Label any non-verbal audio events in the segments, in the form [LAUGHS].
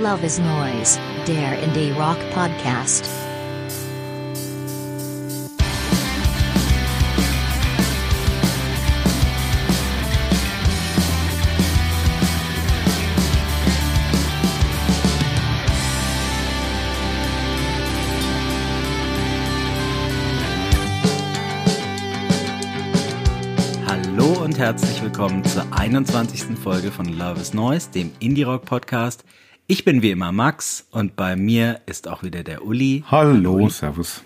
Love is Noise, der Indie Rock Podcast. Herzlich willkommen zur 21. Folge von Love is Noise, dem Indie Rock Podcast. Ich bin wie immer Max und bei mir ist auch wieder der Uli. Hallo, Uli. servus.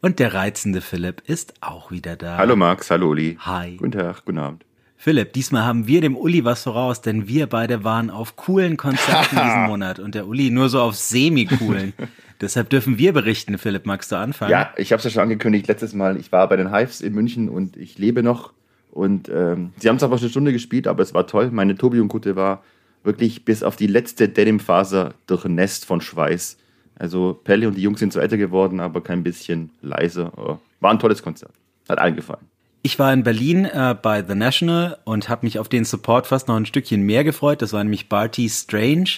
Und der reizende Philipp ist auch wieder da. Hallo Max, hallo Uli. Hi. Guten Tag, guten Abend. Philipp, diesmal haben wir dem Uli was voraus, denn wir beide waren auf coolen Konzerten diesen [LAUGHS] Monat und der Uli nur so auf semi-coolen. [LAUGHS] Deshalb dürfen wir berichten. Philipp, magst du anfangen? Ja, ich habe es ja schon angekündigt letztes Mal. Ich war bei den Hives in München und ich lebe noch. Und ähm, sie haben zwar eine Stunde gespielt, aber es war toll. Meine Tobi und Kutte war wirklich bis auf die letzte Denimfaser durchnässt von Schweiß. Also Pelle und die Jungs sind so älter geworden, aber kein bisschen leiser. Oh, War ein tolles Konzert. Hat allen gefallen. Ich war in Berlin äh, bei The National und habe mich auf den Support fast noch ein Stückchen mehr gefreut. Das war nämlich Barty Strange,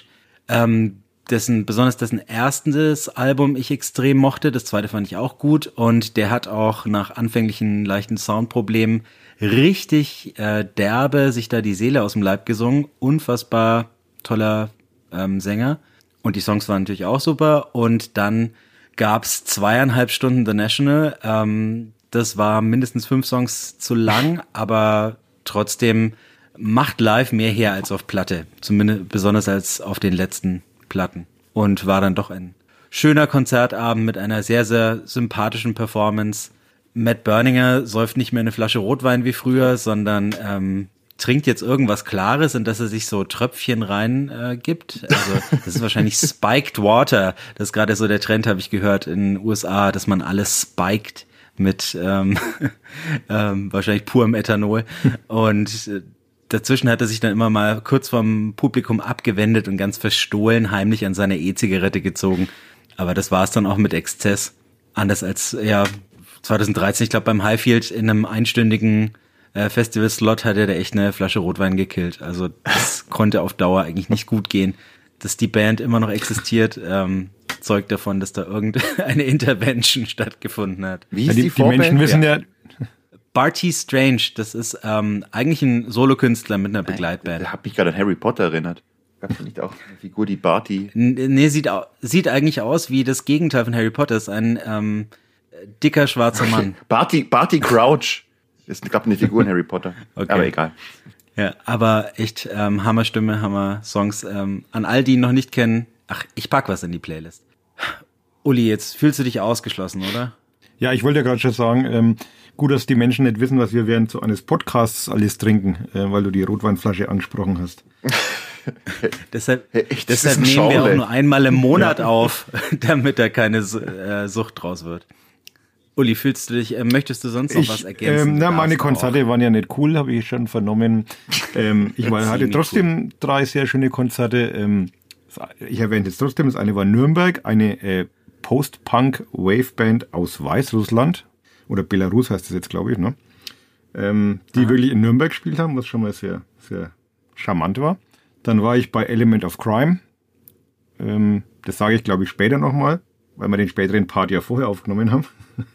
ähm, dessen besonders dessen erstes Album ich extrem mochte. Das zweite fand ich auch gut und der hat auch nach anfänglichen leichten Soundproblemen richtig äh, derbe sich da die Seele aus dem Leib gesungen. Unfassbar toller ähm, Sänger und die Songs waren natürlich auch super. Und dann gab's zweieinhalb Stunden The National. Ähm, das war mindestens fünf Songs zu lang, [LAUGHS] aber trotzdem macht live mehr her als auf Platte. Zumindest besonders als auf den letzten Platten. Und war dann doch ein schöner Konzertabend mit einer sehr, sehr sympathischen Performance. Matt Berninger säuft nicht mehr eine Flasche Rotwein wie früher, sondern ähm, trinkt jetzt irgendwas Klares, in das er sich so Tröpfchen rein äh, gibt. Also das ist wahrscheinlich [LAUGHS] Spiked Water. Das ist gerade so der Trend, habe ich gehört, in den USA, dass man alles spiked mit ähm, [LAUGHS] ähm, wahrscheinlich purem Ethanol. Und äh, dazwischen hat er sich dann immer mal kurz vom Publikum abgewendet und ganz verstohlen heimlich an seine E-Zigarette gezogen. Aber das war es dann auch mit Exzess. Anders als ja 2013, ich glaube beim Highfield in einem einstündigen äh, Festival-Slot hat er da echt eine Flasche Rotwein gekillt. Also das [LAUGHS] konnte auf Dauer eigentlich nicht gut gehen. Dass die Band immer noch existiert, ähm, zeugt davon, dass da irgendeine [LAUGHS] Intervention stattgefunden hat. Wie Ja, ist die, die, die? Menschen wissen ja, Barty Strange, das ist ähm, eigentlich ein Solokünstler mit einer Begleitband. Ich habe mich gerade an Harry Potter erinnert. Gab es nicht auch eine Figur, die Barty? N- Nee, sieht, sieht eigentlich aus wie das Gegenteil von Harry Potter. Ist ein ähm, dicker schwarzer Mann. Barty, Barty Crouch. Ist, glaube eine Figur in Harry Potter. [LAUGHS] Okay. Aber egal. Ja, aber echt ähm, Hammerstimme, Hammer-Songs. Ähm, an all die ihn noch nicht kennen, ach, ich pack was in die Playlist. Uli, jetzt fühlst du dich ausgeschlossen, oder? ja, ich wollte ja gerade schon sagen, ähm, gut, dass die Menschen nicht wissen, was wir während so eines Podcasts alles trinken, äh, weil du die Rotweinflasche angesprochen hast. [LAUGHS] Deshalb, Echt, das deshalb nehmen wir auch nur einmal im Monat auf, [LAUGHS] damit da keine äh, Sucht draus wird. Uli, fühlst du dich, äh, möchtest du sonst noch was ergänzen? ähm, na, meine darfst auch. Konzerte waren ja nicht cool, habe ich schon vernommen. Ähm, [LAUGHS] ich war, hatte trotzdem drei sehr schöne Konzerte. Ähm, ich erwähne jetzt trotzdem, das eine war Nürnberg, eine äh, Post-Punk-Wave-Band aus Weißrussland. Oder Belarus heißt das jetzt, glaube ich, ne? Ähm, die wirklich in Nürnberg gespielt haben, was schon mal sehr, sehr charmant war. Dann war ich bei Element of Crime. Ähm, das sage ich, glaube ich, später nochmal, weil wir den späteren Part ja vorher aufgenommen haben, [LAUGHS] um,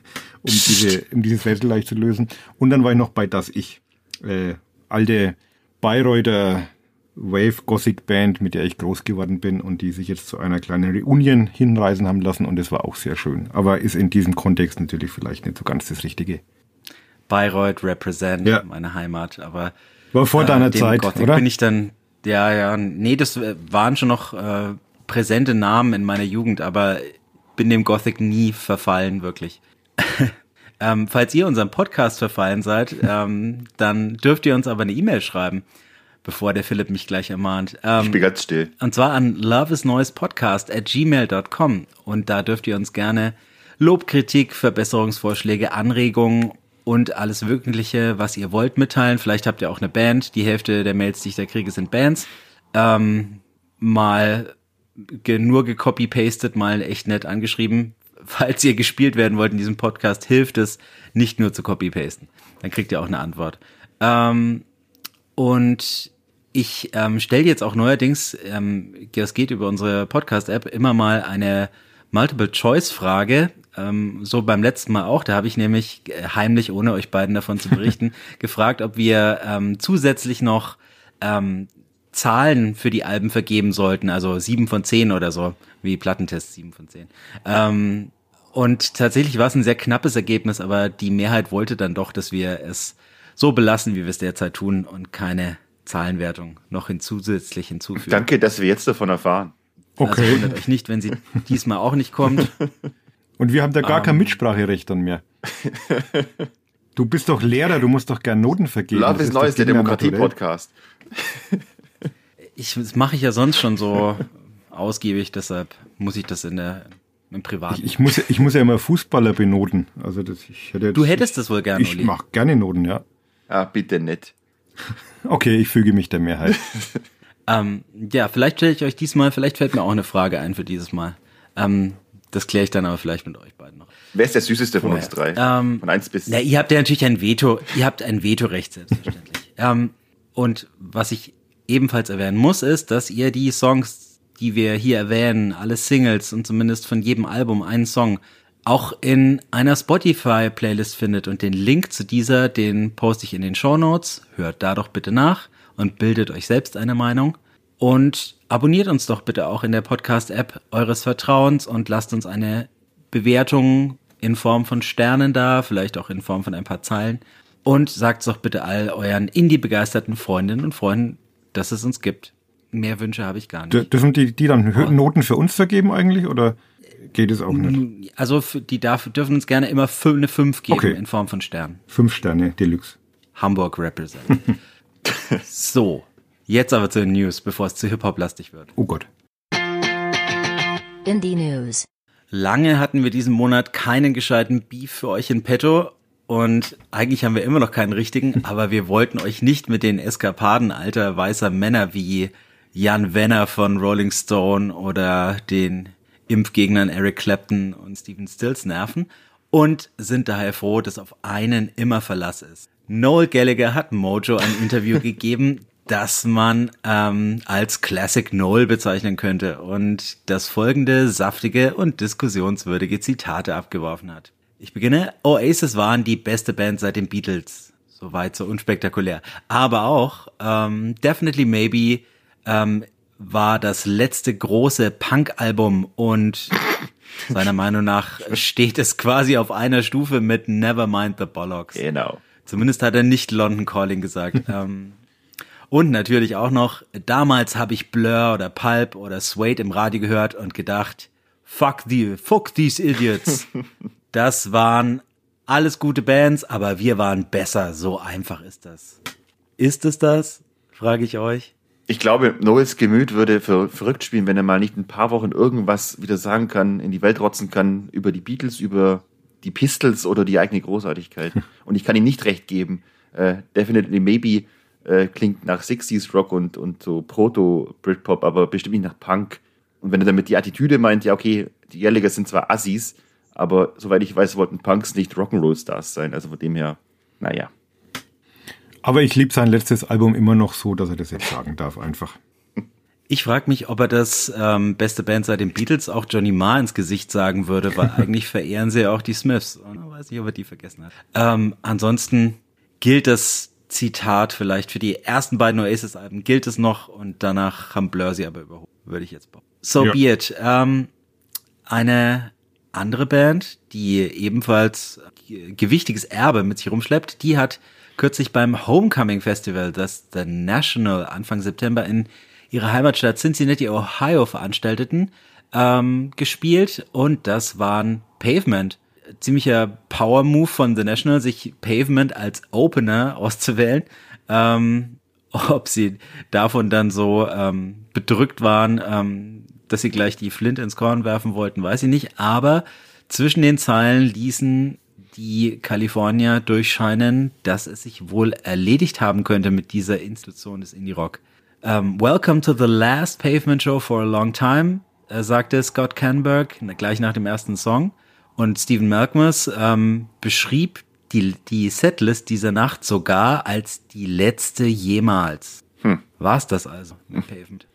diese, um dieses Rätsel leicht zu lösen. Und dann war ich noch bei Das Ich. Äh, alte Bayreuther Wave Gothic Band, mit der ich groß geworden bin und die sich jetzt zu einer kleinen Reunion hinreisen haben lassen und das war auch sehr schön. Aber ist in diesem Kontext natürlich vielleicht nicht so ganz das Richtige. Bayreuth represent, Ja. meine Heimat, aber War vor deiner dem Zeit, Gothic oder? bin ich dann, ja, ja, nee, das äh, waren schon noch äh, präsente Namen in meiner Jugend, aber bin dem Gothic nie verfallen, wirklich. [LAUGHS] ähm, falls ihr unserem Podcast verfallen seid, ähm, dann dürft ihr uns aber eine E-Mail schreiben, bevor der Philipp mich gleich ermahnt. Ähm, Ich bin ganz still. und zwar an loveisneuespodcast at gmail.com. Und da dürft ihr uns gerne Lob, Kritik, Verbesserungsvorschläge, Anregungen und alles Mögliche, was ihr wollt, mitteilen. Vielleicht habt ihr auch eine Band. Die Hälfte der Mails, die ich da kriege, sind Bands. Ähm, mal ge nur gecopy-pastet, mal echt nett angeschrieben. Falls ihr gespielt werden wollt in diesem Podcast, hilft es, nicht nur zu copy-pasten. Dann kriegt ihr auch eine Antwort. Ähm, und ich ähm, stelle jetzt auch neuerdings, ähm, das geht über unsere Podcast-App, immer mal eine Multiple-Choice-Frage. Ähm, so beim letzten Mal auch. Da habe ich nämlich äh, heimlich, ohne euch beiden davon zu berichten, [LAUGHS] gefragt, ob wir ähm, zusätzlich noch ähm, Zahlen für die Alben vergeben sollten, also sieben von zehn oder so, wie Plattentest sieben von zehn. Ähm, und tatsächlich war es ein sehr knappes Ergebnis, aber die Mehrheit wollte dann doch, dass wir es so belassen, wie wir es derzeit tun und keine Zahlenwertung noch hinzusätzlich hinzufügen. Danke, dass wir jetzt davon erfahren. Okay. Also wundert euch nicht, wenn sie diesmal auch nicht kommt. [LAUGHS] Und wir haben da gar um, kein ähm. Mitspracherecht dann mehr. Du bist doch Lehrer, du musst doch gern Noten vergeben. Love is Neues, der Demokratie-Podcast. Ich, das mache ich ja sonst schon so ausgiebig, deshalb muss ich das in der im Privaten. Ich, ich, muss, ich muss ja immer Fußballer benoten. Also das, ich hätte jetzt, du hättest das wohl gerne, Ich mache gerne Noten, ja. Ah, bitte nicht. [LAUGHS] Okay, ich füge mich der Mehrheit. [LAUGHS] ähm, ja, vielleicht stelle ich euch diesmal, vielleicht fällt mir auch eine Frage ein für dieses Mal. Ähm, das kläre ich dann aber vielleicht mit euch beiden noch. Wer ist der süßeste von uns drei? Ähm, von eins bis. Na, ihr habt ja natürlich ein Veto, ihr habt ein Vetorecht, selbstverständlich. [LAUGHS] ähm, und was ich ebenfalls erwähnen muss, ist, dass ihr die Songs, die wir hier erwähnen, alle Singles und zumindest von jedem Album einen Song, auch in einer Spotify-Playlist findet. Und den Link zu dieser, den poste ich in den Show Notes. Hört da doch bitte nach und bildet euch selbst eine Meinung. Und abonniert uns doch bitte auch in der Podcast-App eures Vertrauens und lasst uns eine Bewertung in Form von Sternen da, vielleicht auch in Form von ein paar Zeilen. Und sagt doch bitte all euren Indie-begeisterten Freundinnen und Freunden, dass es uns gibt. Mehr Wünsche habe ich gar nicht. Dürfen die, die dann Noten für uns vergeben eigentlich oder geht es auch nicht? Also die darf, dürfen uns gerne immer eine 5 geben okay. in Form von Sternen. 5 Sterne, Deluxe. Hamburg represent. [LAUGHS] so, Jetzt aber zu den News, bevor es zu Hip-Hop-lastig wird. Oh Gott. Indie News. Lange hatten wir diesen Monat keinen gescheiten Beef für euch in petto und eigentlich haben wir immer noch keinen richtigen, [LAUGHS] aber wir wollten euch nicht mit den Eskapaden alter weißer Männer wie Jan Wenner von Rolling Stone oder den Impfgegnern Eric Clapton und Stephen Stills nerven und sind daher froh, dass auf einen immer Verlass ist. Noel Gallagher hat Mojo ein Interview [LAUGHS] gegeben, das man ähm, als Classic Noel bezeichnen könnte und das folgende saftige und diskussionswürdige Zitate abgeworfen hat. Ich beginne. Oasis waren die beste Band seit den Beatles. Soweit so unspektakulär. Aber auch ähm, Definitely Maybe ähm, war das letzte große Punk-Album und seiner Meinung nach steht es quasi auf einer Stufe mit Nevermind the Bollocks. Genau. Zumindest hat er nicht London Calling gesagt. [LAUGHS] ähm, und natürlich auch noch, damals habe ich Blur oder Pulp oder Suede im Radio gehört und gedacht, fuck the, fuck these idiots. [LAUGHS] Das waren alles gute Bands, aber wir waren besser. So einfach ist das. Ist es das? Frage ich euch. Ich glaube, Noels Gemüt würde für verrückt spielen, wenn er mal nicht ein paar Wochen irgendwas wieder sagen kann, in die Welt rotzen kann über die Beatles, über die Pistols oder die eigene Großartigkeit. [LAUGHS] Und ich kann ihm nicht recht geben. Uh, definitely maybe äh, klingt nach 60s Rock und, und so Proto-Britpop, aber bestimmt nicht nach Punk. Und wenn er damit die Attitüde meint, ja, okay, die Gallagher sind zwar Assis, aber soweit ich weiß, wollten Punks nicht Rock'n'Roll-Stars sein. Also von dem her, naja. Aber ich liebe sein letztes Album immer noch so, dass er das jetzt sagen darf, einfach. Ich frage mich, ob er das ähm, beste Band seit den Beatles auch Johnny Marr ins Gesicht sagen würde, weil [LAUGHS] eigentlich verehren sie ja auch die Smiths. Und ich weiß nicht, ob er die vergessen hat. Ähm, ansonsten gilt das Zitat vielleicht für die ersten beiden Oasis-Alben gilt es noch und danach haben Blur sie aber überholt, würde ich jetzt bauen. So ja. be it. Ähm, eine andere Band, die ebenfalls gewichtiges Erbe mit sich rumschleppt, die hat kürzlich beim Homecoming Festival, das The National Anfang September in ihrer Heimatstadt Cincinnati, Ohio veranstalteten, ähm, gespielt und das waren Pavement ziemlicher Power-Move von The National, sich Pavement als Opener auszuwählen. Ähm, ob sie davon dann so ähm, bedrückt waren, ähm, dass sie gleich die Flint ins Korn werfen wollten, weiß ich nicht. Aber zwischen den Zeilen ließen die Kalifornier durchscheinen, dass es sich wohl erledigt haben könnte mit dieser Institution des Indie-Rock. Um, ähm, Welcome to the last Pavement Show for a long time, äh, sagte Scott Canberg gleich nach dem ersten Song. Und Stephen Malkmus ähm, beschrieb die, die Setlist dieser Nacht sogar als die letzte jemals. War es das also mit Pavement?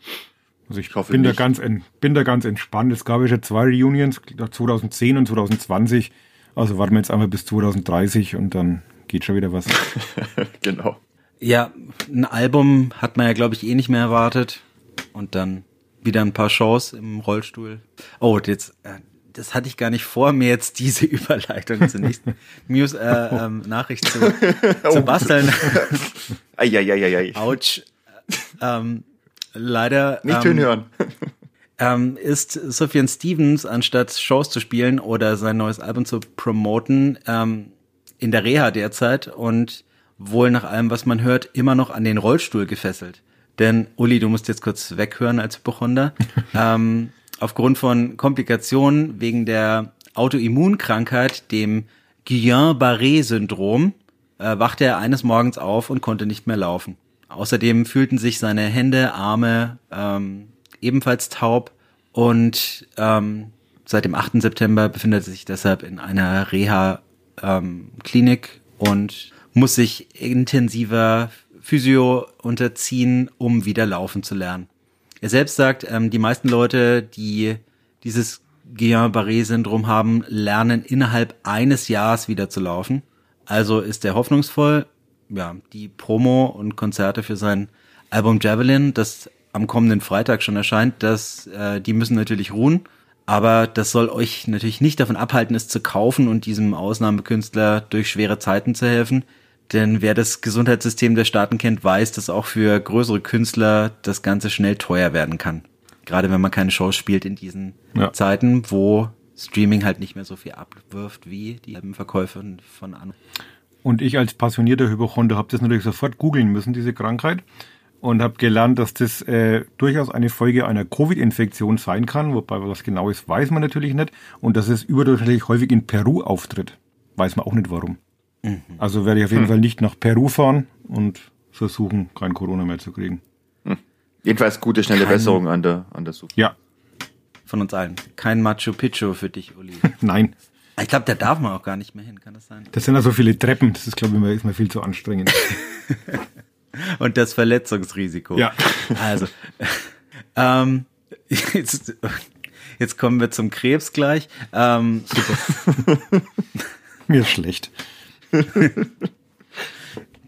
Also ich, hoffe bin, da ganz bin da ganz entspannt. Es gab ja schon zwei Reunions, 2010 und 2020. Also warten wir jetzt einmal bis 2030 und dann geht schon wieder was. [LAUGHS] genau. Ja, ein Album hat man ja, glaube ich, eh nicht mehr erwartet. Und dann wieder ein paar Shows im Rollstuhl. Oh, und jetzt, äh, das hatte ich gar nicht vor, mir jetzt diese [LAUGHS] Überleitung zur nächsten News, äh, ähm, Nachricht zu, [LAUGHS] zu basteln. Eieieiei. Autsch. Ähm, leider Nicht ähm, hören. Ähm, ist Sufjan Stevens, anstatt Shows zu spielen oder sein neues Album zu promoten, ähm, in der Reha derzeit und wohl nach allem, was man hört, immer noch an den Rollstuhl gefesselt. Denn, Uli, du musst jetzt kurz weghören als Hypochonder. [LAUGHS] ähm, aufgrund von Komplikationen wegen der Autoimmunkrankheit, dem Guillain-Barré-Syndrom, äh, wachte er eines Morgens auf und konnte nicht mehr laufen. Außerdem fühlten sich seine Hände, Arme ähm, ebenfalls taub und ähm, seit dem 8. September befindet er sich deshalb in einer Reha-Klinik und muss sich intensiver Physio unterziehen, um wieder laufen zu lernen. Er selbst sagt, ähm, die meisten Leute, die dieses Guillain-Barré-Syndrom haben, lernen innerhalb eines Jahres wieder zu laufen. Also ist er hoffnungsvoll. Ja, die Promo und Konzerte für sein Album Javelin, das am kommenden Freitag schon erscheint, das, äh, die müssen natürlich ruhen. Aber das soll euch natürlich nicht davon abhalten, es zu kaufen und diesem Ausnahmekünstler durch schwere Zeiten zu helfen. Denn wer das Gesundheitssystem der Staaten kennt, weiß, dass auch für größere Künstler das Ganze schnell teuer werden kann. Gerade wenn man keine Shows spielt in diesen Ja. Zeiten, wo Streaming halt nicht mehr so viel abwirft wie die Verkäufe von anderen. Und ich als passionierter Hypochonder habe das natürlich sofort googeln müssen, diese Krankheit. Und habe gelernt, dass das äh, durchaus eine Folge einer Covid-Infektion sein kann. Wobei was genau ist, weiß man natürlich nicht. Und dass es überdurchschnittlich häufig in Peru auftritt. Weiß man auch nicht warum. Also werde ich auf jeden Fall nicht nach Peru fahren und versuchen, kein Corona mehr zu kriegen. Jedenfalls gute, schnelle Kein- Besserung an der, an der Suche. Ja, Von uns allen. Kein Machu Picchu für dich, Uli. [LAUGHS] nein. Ich glaube, da darf man auch gar nicht mehr hin, kann das sein? Das sind ja so viele Treppen. Das ist, glaube ich, mir, ist mir viel zu anstrengend. [LAUGHS] Und das Verletzungsrisiko. Ja. Also, [LAUGHS] ähm, jetzt, jetzt kommen wir zum Krebs gleich. Ähm, [LAUGHS] Mir ist schlecht. [LAUGHS]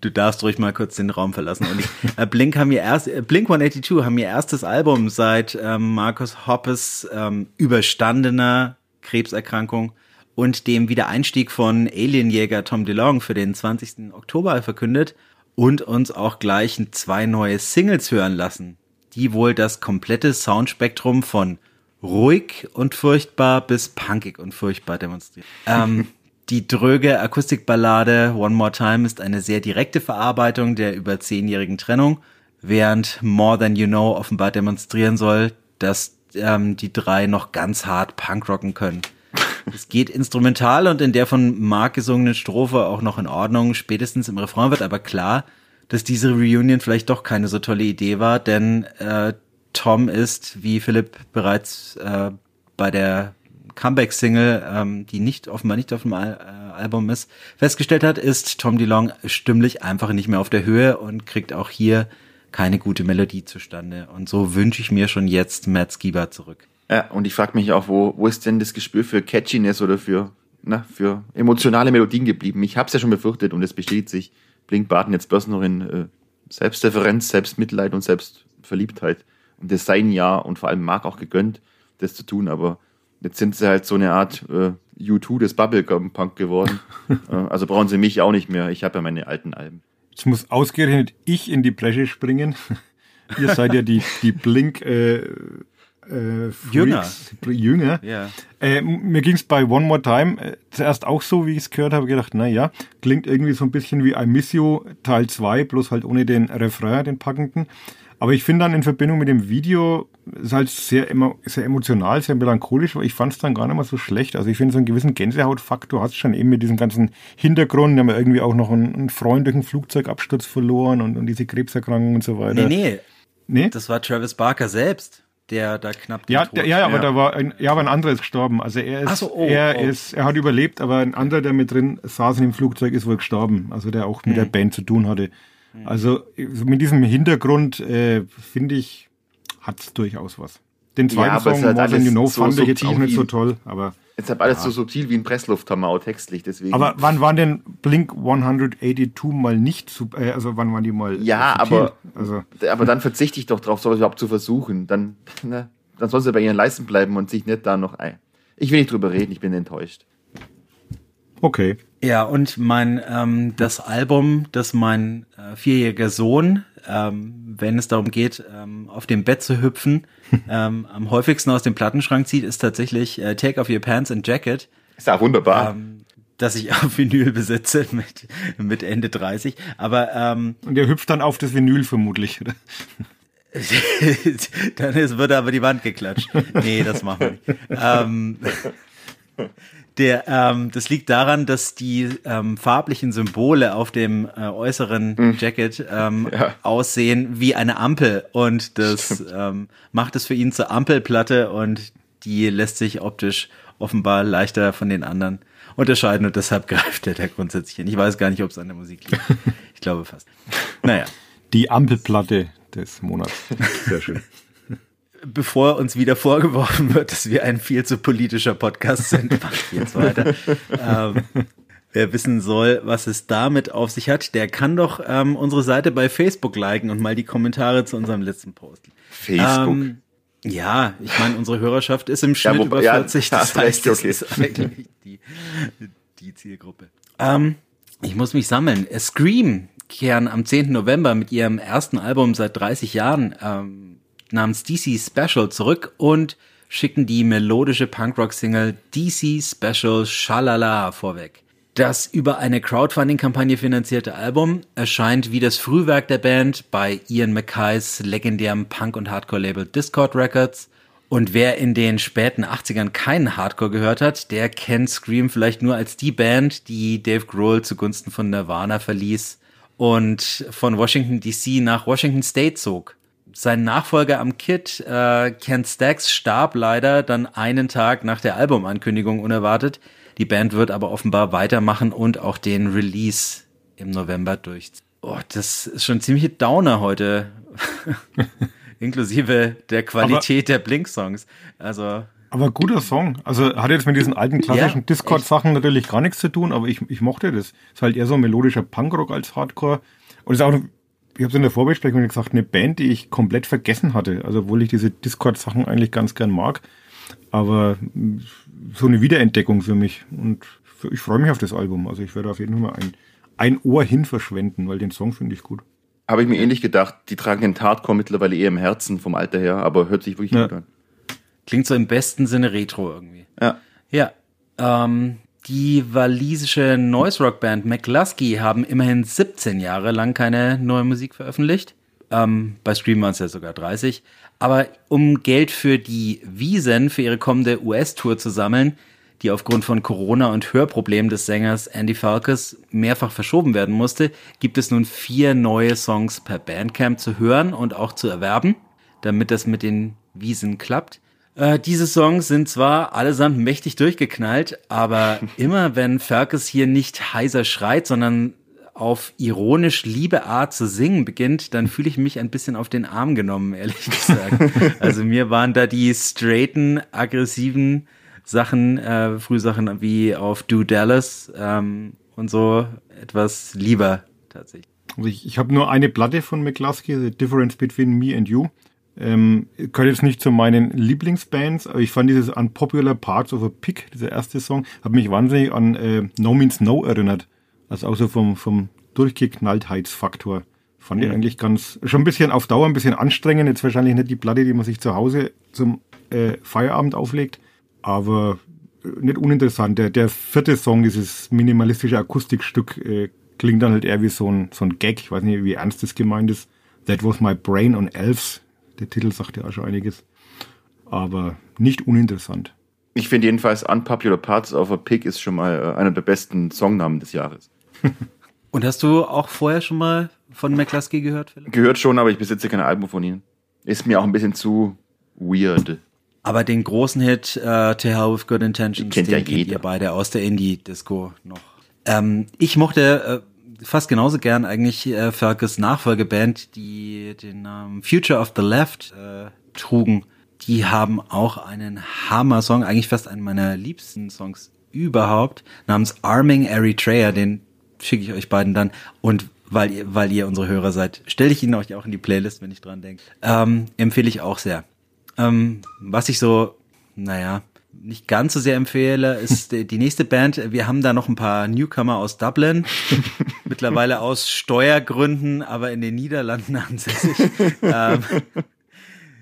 du darfst ruhig mal kurz den Raum verlassen. Und äh, Blink haben ihr erst, äh, Blink 182 haben ihr erstes Album seit ähm, Markus Hoppes ähm, überstandener Krebserkrankung und dem Wiedereinstieg von Alienjäger Tom DeLonge für den 20. Oktober verkündet und uns auch gleich zwei neue Singles hören lassen, die wohl das komplette Soundspektrum von ruhig und furchtbar bis punkig und furchtbar demonstrieren. [LAUGHS] Ähm, die dröge Akustikballade One More Time ist eine sehr direkte Verarbeitung der über zehnjährigen Trennung, während More Than You Know offenbar demonstrieren soll, dass ähm, die drei noch ganz hart Punkrocken können. Es geht instrumental und in der von Mark gesungenen Strophe auch noch in Ordnung. Spätestens im Refrain wird aber klar, dass diese Reunion vielleicht doch keine so tolle Idee war, denn äh, Tom ist, wie Philipp bereits äh, bei der Comeback-Single, ähm, die nicht offenbar nicht auf dem Al äh, Album ist, festgestellt hat, ist Tom DeLong stimmlich einfach nicht mehr auf der Höhe und kriegt auch hier keine gute Melodie zustande. Und so wünsche ich mir schon jetzt Matt Skiba zurück. Ja, und ich frage mich auch, wo, wo ist denn das Gespür für Catchiness oder für, na, für emotionale Melodien geblieben? Ich habe es ja schon befürchtet und es bestätigt sich. Blink baten jetzt bloß noch in äh, Selbstreferenz, Selbstmitleid und Selbstverliebtheit. Und das sei ein Jahr und vor allem Mark auch gegönnt, das zu tun, aber jetzt sind sie halt so eine Art äh, U2 des Bubblegum-Punk geworden. [LAUGHS] äh, also brauchen sie mich auch nicht mehr. Ich habe ja meine alten Alben. Jetzt muss ausgerechnet ich in die Bresche springen. [LAUGHS] Ihr seid ja die, die Blink äh, äh, Freaks. Jünger. Jünger. Ja. Äh, mir ging es bei One More Time äh, zuerst auch so, wie ich es gehört habe, gedacht, na ja, klingt irgendwie so ein bisschen wie I Miss You Teil 2, bloß halt ohne den Refrain, den packenden. Aber ich finde dann in Verbindung mit dem Video ist halt sehr, sehr emotional, sehr melancholisch, aber ich fand es dann gar nicht mal so schlecht. Also ich finde so einen gewissen Gänsehautfaktor hast schon eben mit diesem ganzen Hintergrund. Wir haben ja irgendwie auch noch einen, einen Freund durch einen Flugzeugabsturz verloren und, und diese Krebserkrankung und so weiter. Nee, nee, Nee? das war Travis Barker selbst, der da knapp den Ja, Tod- der, ja, aber ja. da war ein, ja, aber ein anderer ist gestorben. Also er ist, so, oh, er oh. ist, er hat überlebt, aber ein anderer, der mit drin saß in dem Flugzeug, ist wohl gestorben. Also der auch mit der Band zu tun hatte. Also mit diesem Hintergrund äh, finde ich, hat's durchaus was. Den zweiten aber es Song, hat More Than You Know, so fand ich jetzt auch nicht so toll, aber Jetzt hab alles so subtil wie ein Presslufthammer auch textlich, deswegen. aber wann waren denn Blink 182 mal nicht super, äh, also wann waren die mal Ja, subtil? aber- also aber dann verzichte ich doch drauf, sowas überhaupt zu versuchen. Dann, [LAUGHS] ne, dann soll sie bei ihren Leisten bleiben und sich nicht da noch ein. Ich will nicht drüber reden, ich bin enttäuscht. okay. Ja, und mein ähm, das Album, das mein äh, vierjähriger Sohn, ähm, wenn es darum geht, ähm, auf dem Bett zu hüpfen, [LAUGHS] ähm, am häufigsten aus dem Plattenschrank zieht, ist tatsächlich äh, Take Off Your Pants and Jacket, Ist ja wunderbar. ähm, das ich [LAUGHS] auf Vinyl besitze mit, mit Ende 30. Aber ähm, Und der hüpft dann auf das Vinyl vermutlich, oder? [LAUGHS] dann ist, wird aber die Wand geklatscht. Nee, das machen wir nicht. ähm, der, ähm, das liegt daran, dass die ähm, farblichen Symbole auf dem äh, äußeren Jacket ähm, [LAUGHS] aussehen wie eine Ampel und das ähm, macht es für ihn zur Ampelplatte und die lässt sich optisch offenbar leichter von den anderen unterscheiden und deshalb [LAUGHS] greift er da grundsätzlich hin. Ich weiß gar nicht, ob es an der Musik liegt. [LAUGHS] Ich glaube fast. Naja. Die Ampelplatte des Monats. Sehr schön. Bevor uns wieder vorgeworfen wird, dass wir ein viel zu politischer Podcast sind, [LAUGHS] mache ich jetzt weiter. ähm, wer wissen soll, was es damit auf sich hat, der kann doch ähm, unsere Seite bei Facebook liken und mal die Kommentare zu unserem letzten Post. Facebook. Ähm, ja, ich meine, unsere Hörerschaft ist im Schnitt wo- über ja, 40, das hast heißt, das okay. ist eigentlich die, die Zielgruppe. Ähm, ich muss mich sammeln. Scream kehren am 10. November mit ihrem ersten Album seit 30 Jahren ähm, namens DC Special zurück und schicken die melodische Punkrock-Single DC Special Shalala vorweg. Das über eine Crowdfunding-Kampagne finanzierte Album erscheint wie das Frühwerk der Band bei Ian Mackays legendärem Punk- und Hardcore-Label Discord Records. Und wer in den späten 80ern keinen Hardcore gehört hat, der kennt Scream vielleicht nur als die Band, die Dave Grohl zugunsten von Nirvana verließ und von Washington DC nach Washington State zog. Sein Nachfolger am Kit, äh, Ken Stacks, starb leider dann einen Tag nach der Albumankündigung unerwartet. Die Band wird aber offenbar weitermachen und auch den Release im November durch. Oh, das ist schon ziemliche Downer heute. [LAUGHS] Inklusive der Qualität der Blink-Songs. Also, Aber guter Song. Also hat jetzt mit diesen alten klassischen Ja, Discord-Sachen natürlich gar nichts zu tun, aber ich, ich mochte das. Ist halt eher so ein melodischer Punkrock als Hardcore. Und ist auch, ich habe es in der Vorbesprechung gesagt, eine Band, die ich komplett vergessen hatte. Also obwohl ich diese Discord-Sachen eigentlich ganz gern mag. Aber so eine Wiederentdeckung für mich. Und für, ich freue mich auf das Album. Also ich werde auf jeden Fall mal ein, ein Ohr hin verschwenden, weil den Song finde ich gut. Habe ich mir ähnlich gedacht, die tragen den Hardcore mittlerweile eher im Herzen vom Alter her, aber hört sich wirklich Ja. gut an. klingt so im besten Sinne Retro irgendwie. Ja. Ja, ähm, die walisische Noise Rock Band McLusky haben immerhin 17 Jahre lang keine neue Musik veröffentlicht. Ähm, bei Stream waren es ja sogar 30. Aber um Geld für die Wiesen für ihre kommende US-Tour zu sammeln, die aufgrund von Corona und Hörproblemen des Sängers Andy Falkes mehrfach verschoben werden musste, gibt es nun vier neue Songs per Bandcamp zu hören und auch zu erwerben, damit das mit den Wiesen klappt. Äh, diese Songs sind zwar allesamt mächtig durchgeknallt, aber [LAUGHS] immer wenn Ferkes hier nicht heiser schreit, sondern auf ironisch liebe Art zu singen beginnt, dann fühle ich mich ein bisschen auf den Arm genommen, ehrlich [LAUGHS] gesagt. also mir waren da die straighten, aggressiven Sachen, äh, Frühsachen wie auf Do Dallas ähm, und so etwas lieber tatsächlich. Also ich, ich habe nur eine Platte von McCluskey, The Difference Between Me and You. Ähm, gehört jetzt nicht zu meinen Lieblingsbands, aber ich fand dieses Unpopular Parts of a Pig, dieser erste Song, hat mich wahnsinnig an äh, No Means No erinnert. Also auch so vom, vom Durchgeknalltheitsfaktor. Fand ich eigentlich ganz, schon ein bisschen auf Dauer, ein bisschen anstrengend. Jetzt wahrscheinlich nicht die Platte, die man sich zu Hause zum äh, Feierabend auflegt, aber äh, nicht uninteressant. Der, der vierte Song, dieses minimalistische Akustikstück, äh, klingt dann halt eher wie so ein, so ein Gag. Ich weiß nicht, wie ernst das gemeint ist. That was my brain on Elves. Der Titel sagt ja auch schon einiges. Aber nicht uninteressant. Ich finde jedenfalls Unpopular Parts of a Pig ist schon mal äh, einer der besten Songnamen des Jahres. [LAUGHS] Und hast du auch vorher schon mal von McCluskey gehört, Philipp? Gehört schon, aber ich besitze kein Album von ihnen. Ist mir auch ein bisschen zu weird. Aber den großen Hit äh, To Hell with Good Intentions, Kennt den ja kennt jeder. ihr beide aus der Indie-Disco noch. Ähm, ich mochte äh, fast genauso gern eigentlich äh, Fergus Nachfolgeband, die den Namen Future of the Left äh, trugen. Die haben auch einen Hammer-Song, eigentlich fast einen meiner liebsten Songs überhaupt, namens Arming Eritrea, den schicke ich euch beiden dann. Und weil ihr, weil ihr unsere Hörer seid, stelle ich ihn euch auch in die Playlist, wenn ich dran denke. Ähm, empfehle ich auch sehr. Ähm, was ich so, naja, nicht ganz so sehr empfehle, ist die nächste Band. Wir haben da noch ein paar Newcomer aus Dublin, [LAUGHS] mittlerweile aus Steuergründen, aber in den Niederlanden [LAUGHS] ansässig. ähm,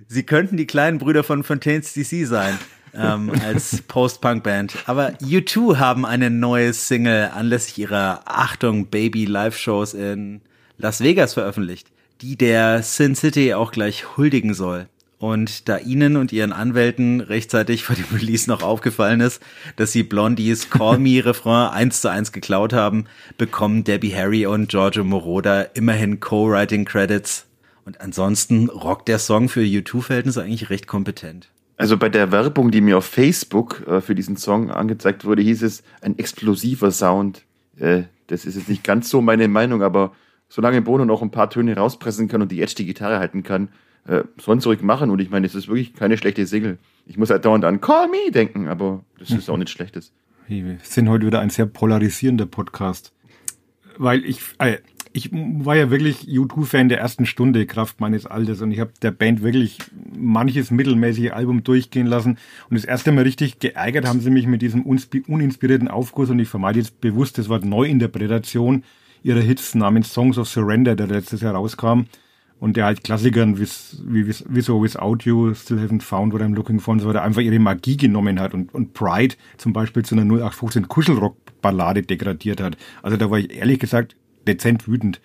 sie könnten die kleinen Brüder von Fontaines DC sein. ähm, als Post-Punk-Band. Aber U2 haben eine neue Single anlässlich ihrer Achtung Baby Live-Shows in Las Vegas veröffentlicht, die der Sin City auch gleich huldigen soll. Und da ihnen und ihren Anwälten rechtzeitig vor dem Release noch aufgefallen ist, dass sie Blondies Call Me Refrain eins zu eins geklaut haben, bekommen Debbie Harry und Giorgio Moroder immerhin Co-Writing Credits. Und ansonsten rockt der Song für U2-Verhältnisse eigentlich recht kompetent. Also bei der Werbung, die mir auf Facebook äh, für diesen Song angezeigt wurde, hieß es ein explosiver Sound. Äh, das ist jetzt nicht ganz so meine Meinung, aber solange Bono noch ein paar Töne rauspressen kann und die Edge die Gitarre halten kann, äh, sollen zurück machen. Und ich meine, es ist wirklich keine schlechte Single. Ich muss halt dauernd an Call Me denken, aber das ist auch nichts Schlechtes. [LAUGHS] Wir sind heute wieder ein sehr polarisierender Podcast. Weil ich, äh, ich war ja wirklich U2-Fan der ersten Stunde, Kraft meines Alters. Und ich habe der Band wirklich manches mittelmäßige Album durchgehen lassen. Und das erste Mal richtig geärgert haben sie mich mit diesem uninspirierten Aufguss. Und ich vermeide jetzt bewusst das Wort Neuinterpretation ihrer Hits namens Songs of Surrender, der letztes Jahr rauskam und der halt Klassikern wie, wie With or Without You, Still Haven't Found What I'm Looking For und so weiter einfach ihre Magie genommen hat und, und Pride zum Beispiel zu einer 0815 Kuschelrock-Ballade degradiert hat. Also da war ich ehrlich gesagt dezent wütend.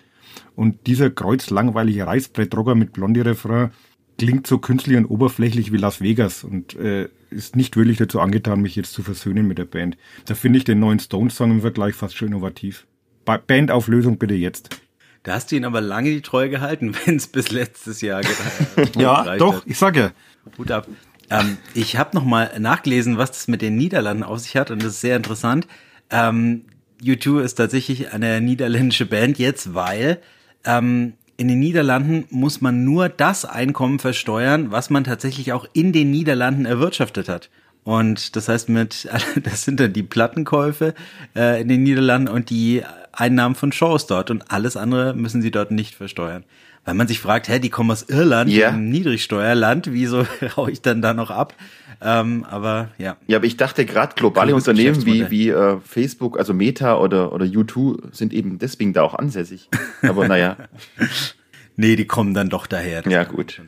Und dieser kreuzlangweilige Reißbrettrocker mit Blondie-Refrain klingt so künstlich und oberflächlich wie Las Vegas und äh, ist nicht wirklich dazu angetan, mich jetzt zu versöhnen mit der Band. Da finde ich den neuen Stones-Song im Vergleich fast schon innovativ. Bandauflösung bitte jetzt. Da hast du ihn aber lange die Treue gehalten, [LAUGHS] wenn es bis letztes Jahr [LAUGHS] gereicht Ja, doch, hat. ich sage ja. Hut ab. Ähm, ich habe nochmal nachgelesen, was das mit den Niederlanden auf sich hat und das ist sehr interessant. Ähm, U2 ist tatsächlich eine niederländische Band jetzt, weil ähm, in den Niederlanden muss man nur das Einkommen versteuern, was man tatsächlich auch in den Niederlanden erwirtschaftet hat. Und das heißt mit, [LAUGHS] das sind dann die Plattenkäufe äh, in den Niederlanden und die Einnahmen von Shows dort und alles andere müssen sie dort nicht versteuern. Weil man sich fragt, hä, die kommen aus Irland, yeah. ein Niedrigsteuerland, wieso [LAUGHS] hau ich dann da noch ab? Ähm, aber ja. Ja, aber ich dachte gerade globale Unternehmen wie, wie äh, Facebook, also Meta oder, oder U2 sind eben deswegen da auch ansässig. Aber naja. [LAUGHS] nee, die kommen dann doch daher. Ja, gut.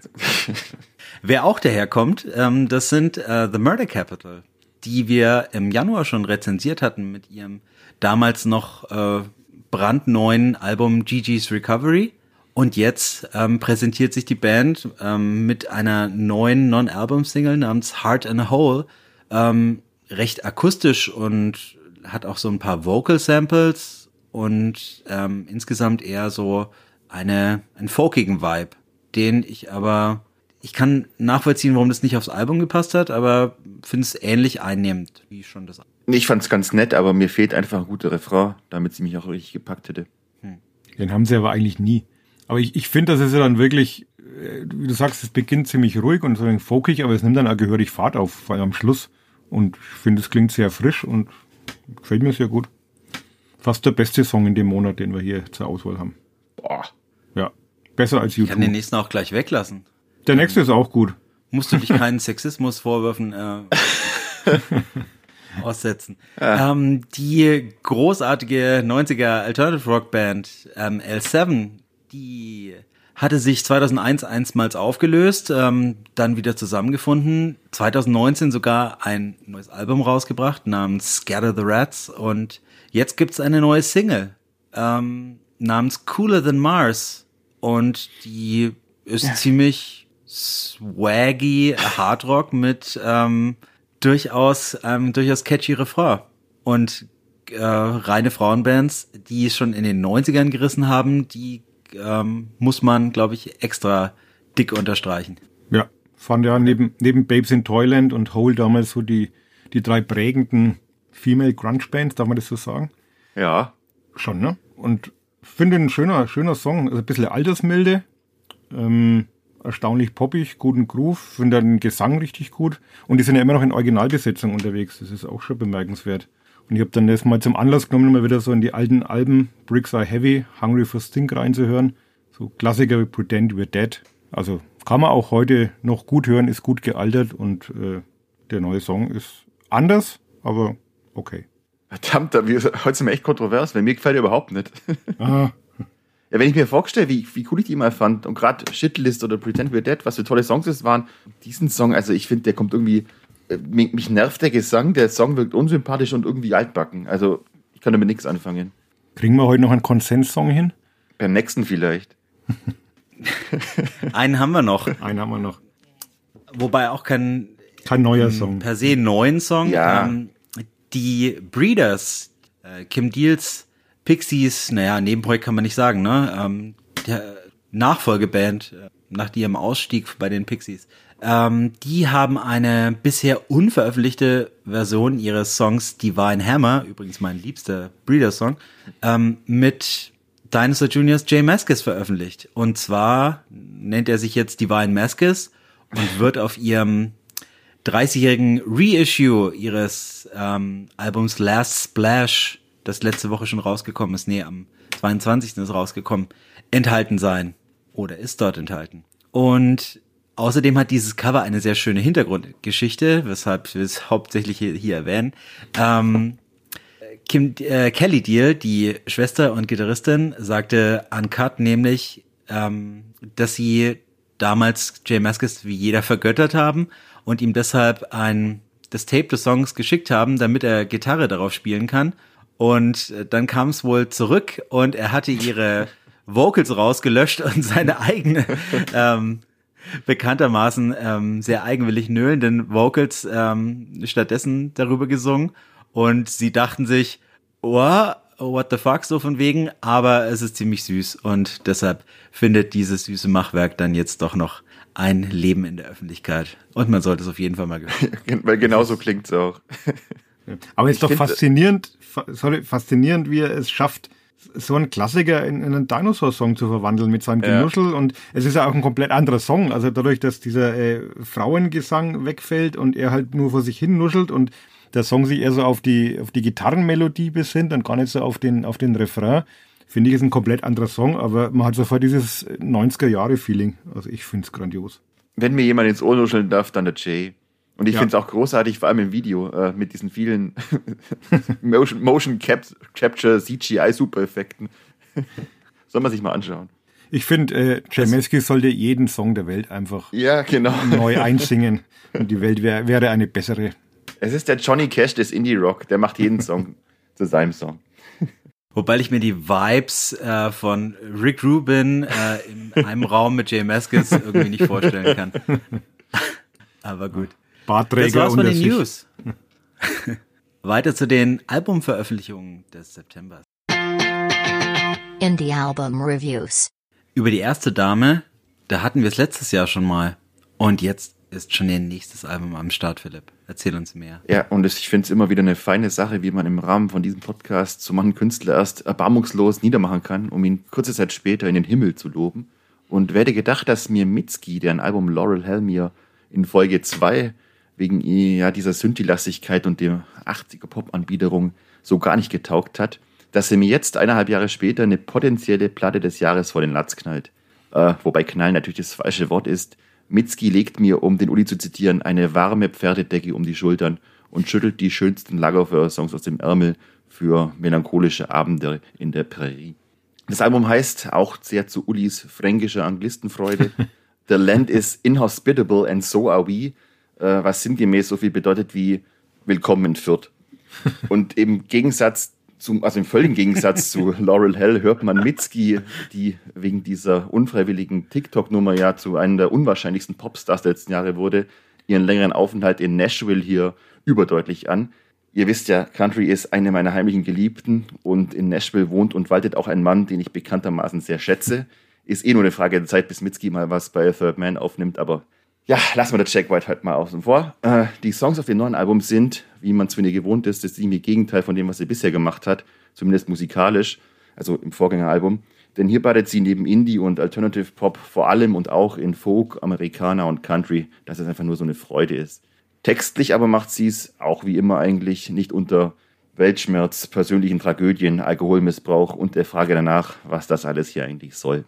Wer auch daherkommt, ähm, das sind äh, The Murder Capital, die wir im Januar schon rezensiert hatten mit ihrem damals noch äh, brandneuen Album Gigi's Recovery. Und jetzt ähm, präsentiert sich die Band ähm, mit einer neuen Non-Album-Single namens Heart and a Hole. Ähm, recht akustisch und hat auch so ein paar Vocal-Samples und ähm, insgesamt eher so eine, einen folkigen Vibe, den ich aber, ich kann nachvollziehen, warum das nicht aufs Album gepasst hat, aber finde es ähnlich einnehmend wie schon das. Ich fand es ganz nett, aber mir fehlt einfach ein guter Refrain, damit sie mich auch richtig gepackt hätte. Hm. Den haben sie aber eigentlich nie. Aber ich, ich finde, das ist ja dann wirklich, äh, wie du sagst, es beginnt ziemlich ruhig und so ein folkig, aber es nimmt dann auch gehörig Fahrt auf, vor allem am Schluss. Und ich finde, es klingt sehr frisch und gefällt mir sehr gut. Fast der beste Song in dem Monat, den wir hier zur Auswahl haben. Boah. Ja. Besser als YouTube. Ich kann den nächsten auch gleich weglassen. Der nächste ist auch gut. Musst du dich keinen Sexismusvorwürfen äh, [LAUGHS] aussetzen. Ja. Ähm, die großartige 90er Alternative Rock Band ähm, L7 die hatte sich 2001 einstmals aufgelöst, ähm, dann wieder zusammengefunden, 2019 sogar ein neues Album rausgebracht namens Scatter the Rats und jetzt gibt's eine neue Single ähm, namens Cooler Than Mars und die ist ja. ziemlich swaggy Hardrock mit ähm, durchaus ähm, durchaus catchy Refrain und äh, reine Frauenbands, die es schon in den 90ern gerissen haben, die ähm, muss man, glaube ich, extra dick unterstreichen. Ja, fand ja neben, neben Babes in Toyland und Hole damals so die, die drei prägenden Female Grunge Bands, darf man das so sagen? Ja. Schon, ne? Und Finde ein schöner, schöner Song, also ein bisschen altersmilde, ähm, erstaunlich poppig, guten Groove, finde den Gesang richtig gut und die sind ja immer noch in Originalbesetzung unterwegs, das ist auch schon bemerkenswert. Und ich habe dann das mal zum Anlass genommen, mal wieder so in die alten Alben Bricks Are Heavy, Hungry for Stink reinzuhören. So Klassiker wie Pretend We're Dead. Also kann man auch heute noch gut hören, ist gut gealtert und äh, der neue Song ist anders, aber okay. Verdammt, wir, heute sind wir echt kontrovers, weil mir gefällt er überhaupt nicht. Aha. [LAUGHS] Ja, wenn ich mir vorstelle, wie, wie cool ich die mal fand und gerade Shitlist oder Pretend We're Dead, was für tolle Songs es waren, diesen Song, also ich finde, der kommt irgendwie, äh, mich, mich nervt der Gesang, der Song wirkt unsympathisch und irgendwie altbacken. Also ich kann damit nichts anfangen. Kriegen wir heute noch einen Konsenssong hin? Beim nächsten vielleicht. [LAUGHS] Einen haben wir noch. Einen haben wir noch. Wobei auch kein Kein neuer Song. per se neuen Song. Ja. Ähm, die Breeders, äh, Kim Deals, Pixies, naja, Nebenprojekt kann man nicht sagen, ne? Ähm, der Nachfolgeband äh, nach ihrem Ausstieg bei den Pixies. Ähm, die haben eine bisher unveröffentlichte Version ihres Songs Divine Hammer, übrigens mein liebster Breeders-Song, ähm, mit Dinosaur Juniors Jay Maskis veröffentlicht. Und zwar nennt er sich jetzt Divine Maskis und wird auf ihrem 30-jährigen Reissue ihres ähm, Albums Last Splash, das letzte Woche schon rausgekommen ist, nee, am 22. ist rausgekommen, enthalten sein. Oder ist dort enthalten. Und außerdem hat dieses Cover eine sehr schöne Hintergrundgeschichte, weshalb wir es hauptsächlich hier, hier erwähnen. Ähm, Kim äh, Kelly Deal, die Schwester und Gitarristin, sagte Uncut nämlich, ähm, dass sie damals Jay Maskis wie jeder vergöttert haben und ihm deshalb ein das Tape des Songs geschickt haben, damit er Gitarre darauf spielen kann. Und äh, dann kam es wohl zurück und er hatte ihre Vocals rausgelöscht und seine [LAUGHS] eigene ähm, bekanntermaßen ähm, sehr eigenwillig nöhlenden Vocals ähm, stattdessen darüber gesungen. Und sie dachten sich, oh, what the fuck, so von wegen, aber es ist ziemlich süß und deshalb findet dieses süße Machwerk dann jetzt doch noch ein Leben in der Öffentlichkeit. Und man sollte es auf jeden Fall mal [LAUGHS] hören. Weil genau so klingt es auch. Aber es ist doch find- faszinierend, fa- sorry, faszinierend, wie er es schafft, so einen Klassiker in, in einen Dinosaur-Song zu verwandeln mit seinem Ja. Genuschel. Und es ist ja auch ein komplett anderer Song. Also dadurch, dass dieser äh, Frauengesang wegfällt und er halt nur vor sich hin nuschelt und der Song sich eher so auf die, auf die Gitarrenmelodie besinnt und gar nicht so auf den, auf den Refrain, finde ich, ist ein komplett anderer Song. Aber man hat sofort dieses 90er-Jahre-Feeling. Also ich finde es grandios. Wenn mir jemand ins Ohr nuscheln darf, dann der Jay. Und ich Ja. finde es auch großartig, vor allem im Video, äh, mit diesen vielen [LAUGHS] Motion, Motion Cap Capture CGI Supereffekten. [LAUGHS] Soll man sich mal anschauen. Ich finde, äh, Jay Mesky sollte jeden Song der Welt einfach Ja, genau. neu [LAUGHS] einsingen. Und die Welt wär, wäre eine bessere. Es ist der Johnny Cash des Indie Rock, der macht jeden Song zu seinem Song. Wobei ich mir die Vibes äh, von Rick Rubin äh, in einem Raum mit Jay Maskis irgendwie nicht vorstellen kann. Aber gut. Das Bartträger war's von den. News. [LAUGHS] Weiter zu den Albumveröffentlichungen des Septembers. Indie Album Reviews. Über die erste Dame, da hatten wir es letztes Jahr schon mal. Und jetzt ist schon ihr nächstes Album am Start, Philipp. Erzähl uns mehr. Ja, und ich finde es immer wieder eine feine Sache, wie man im Rahmen von diesem Podcast so manchen Künstler erst erbarmungslos niedermachen kann, um ihn kurze Zeit später in den Himmel zu loben. Und wer hätte gedacht, dass mir Mitski, der ein Album Laurel Helmier in Folge 2 wegen ja, dieser Synthi-Lastigkeit und der 80er-Pop-Anbiederung so gar nicht getaugt hat, dass er mir jetzt eineinhalb Jahre später eine potenzielle Platte des Jahres vor den Latz knallt. Äh, wobei knallen natürlich das falsche Wort ist. Mitski legt mir, um den Uli zu zitieren, eine warme Pferdedecke um die Schultern und schüttelt die schönsten Lagerfeuer-Songs aus dem Ärmel für melancholische Abende in der Prärie. Das Album heißt, auch sehr zu Ulis fränkischer Anglistenfreude, [LAUGHS] The Land is inhospitable and so are we, äh, was sinngemäß so viel bedeutet wie Willkommen in Fürth. [LAUGHS] Und im Gegensatz zum, also im völligen Gegensatz zu Laurel Hell hört man Mitski, die wegen dieser unfreiwilligen TikTok-Nummer ja zu einem der unwahrscheinlichsten Popstars der letzten Jahre wurde, ihren längeren Aufenthalt in Nashville hier überdeutlich an. Ihr wisst ja, Country ist eine meiner heimlichen Geliebten und in Nashville wohnt und waltet auch ein Mann, den ich bekanntermaßen sehr schätze. Ist eh nur eine Frage der Zeit, bis Mitski mal was bei Third Man aufnimmt, aber ja, lassen wir das Jack White halt mal außen vor. Äh, die Songs auf dem neuen Album sind, wie man es von ihr gewohnt ist, das ziemliche Gegenteil von dem, was sie bisher gemacht hat, zumindest musikalisch. also im Vorgängeralbum. Denn hier badet sie neben Indie und Alternative Pop vor allem und auch in Folk, Amerikaner und Country, dass es einfach nur so eine Freude ist. Textlich aber macht sie es, auch wie immer eigentlich, nicht unter Weltschmerz, persönlichen Tragödien, Alkoholmissbrauch und der Frage danach, was das alles hier eigentlich soll.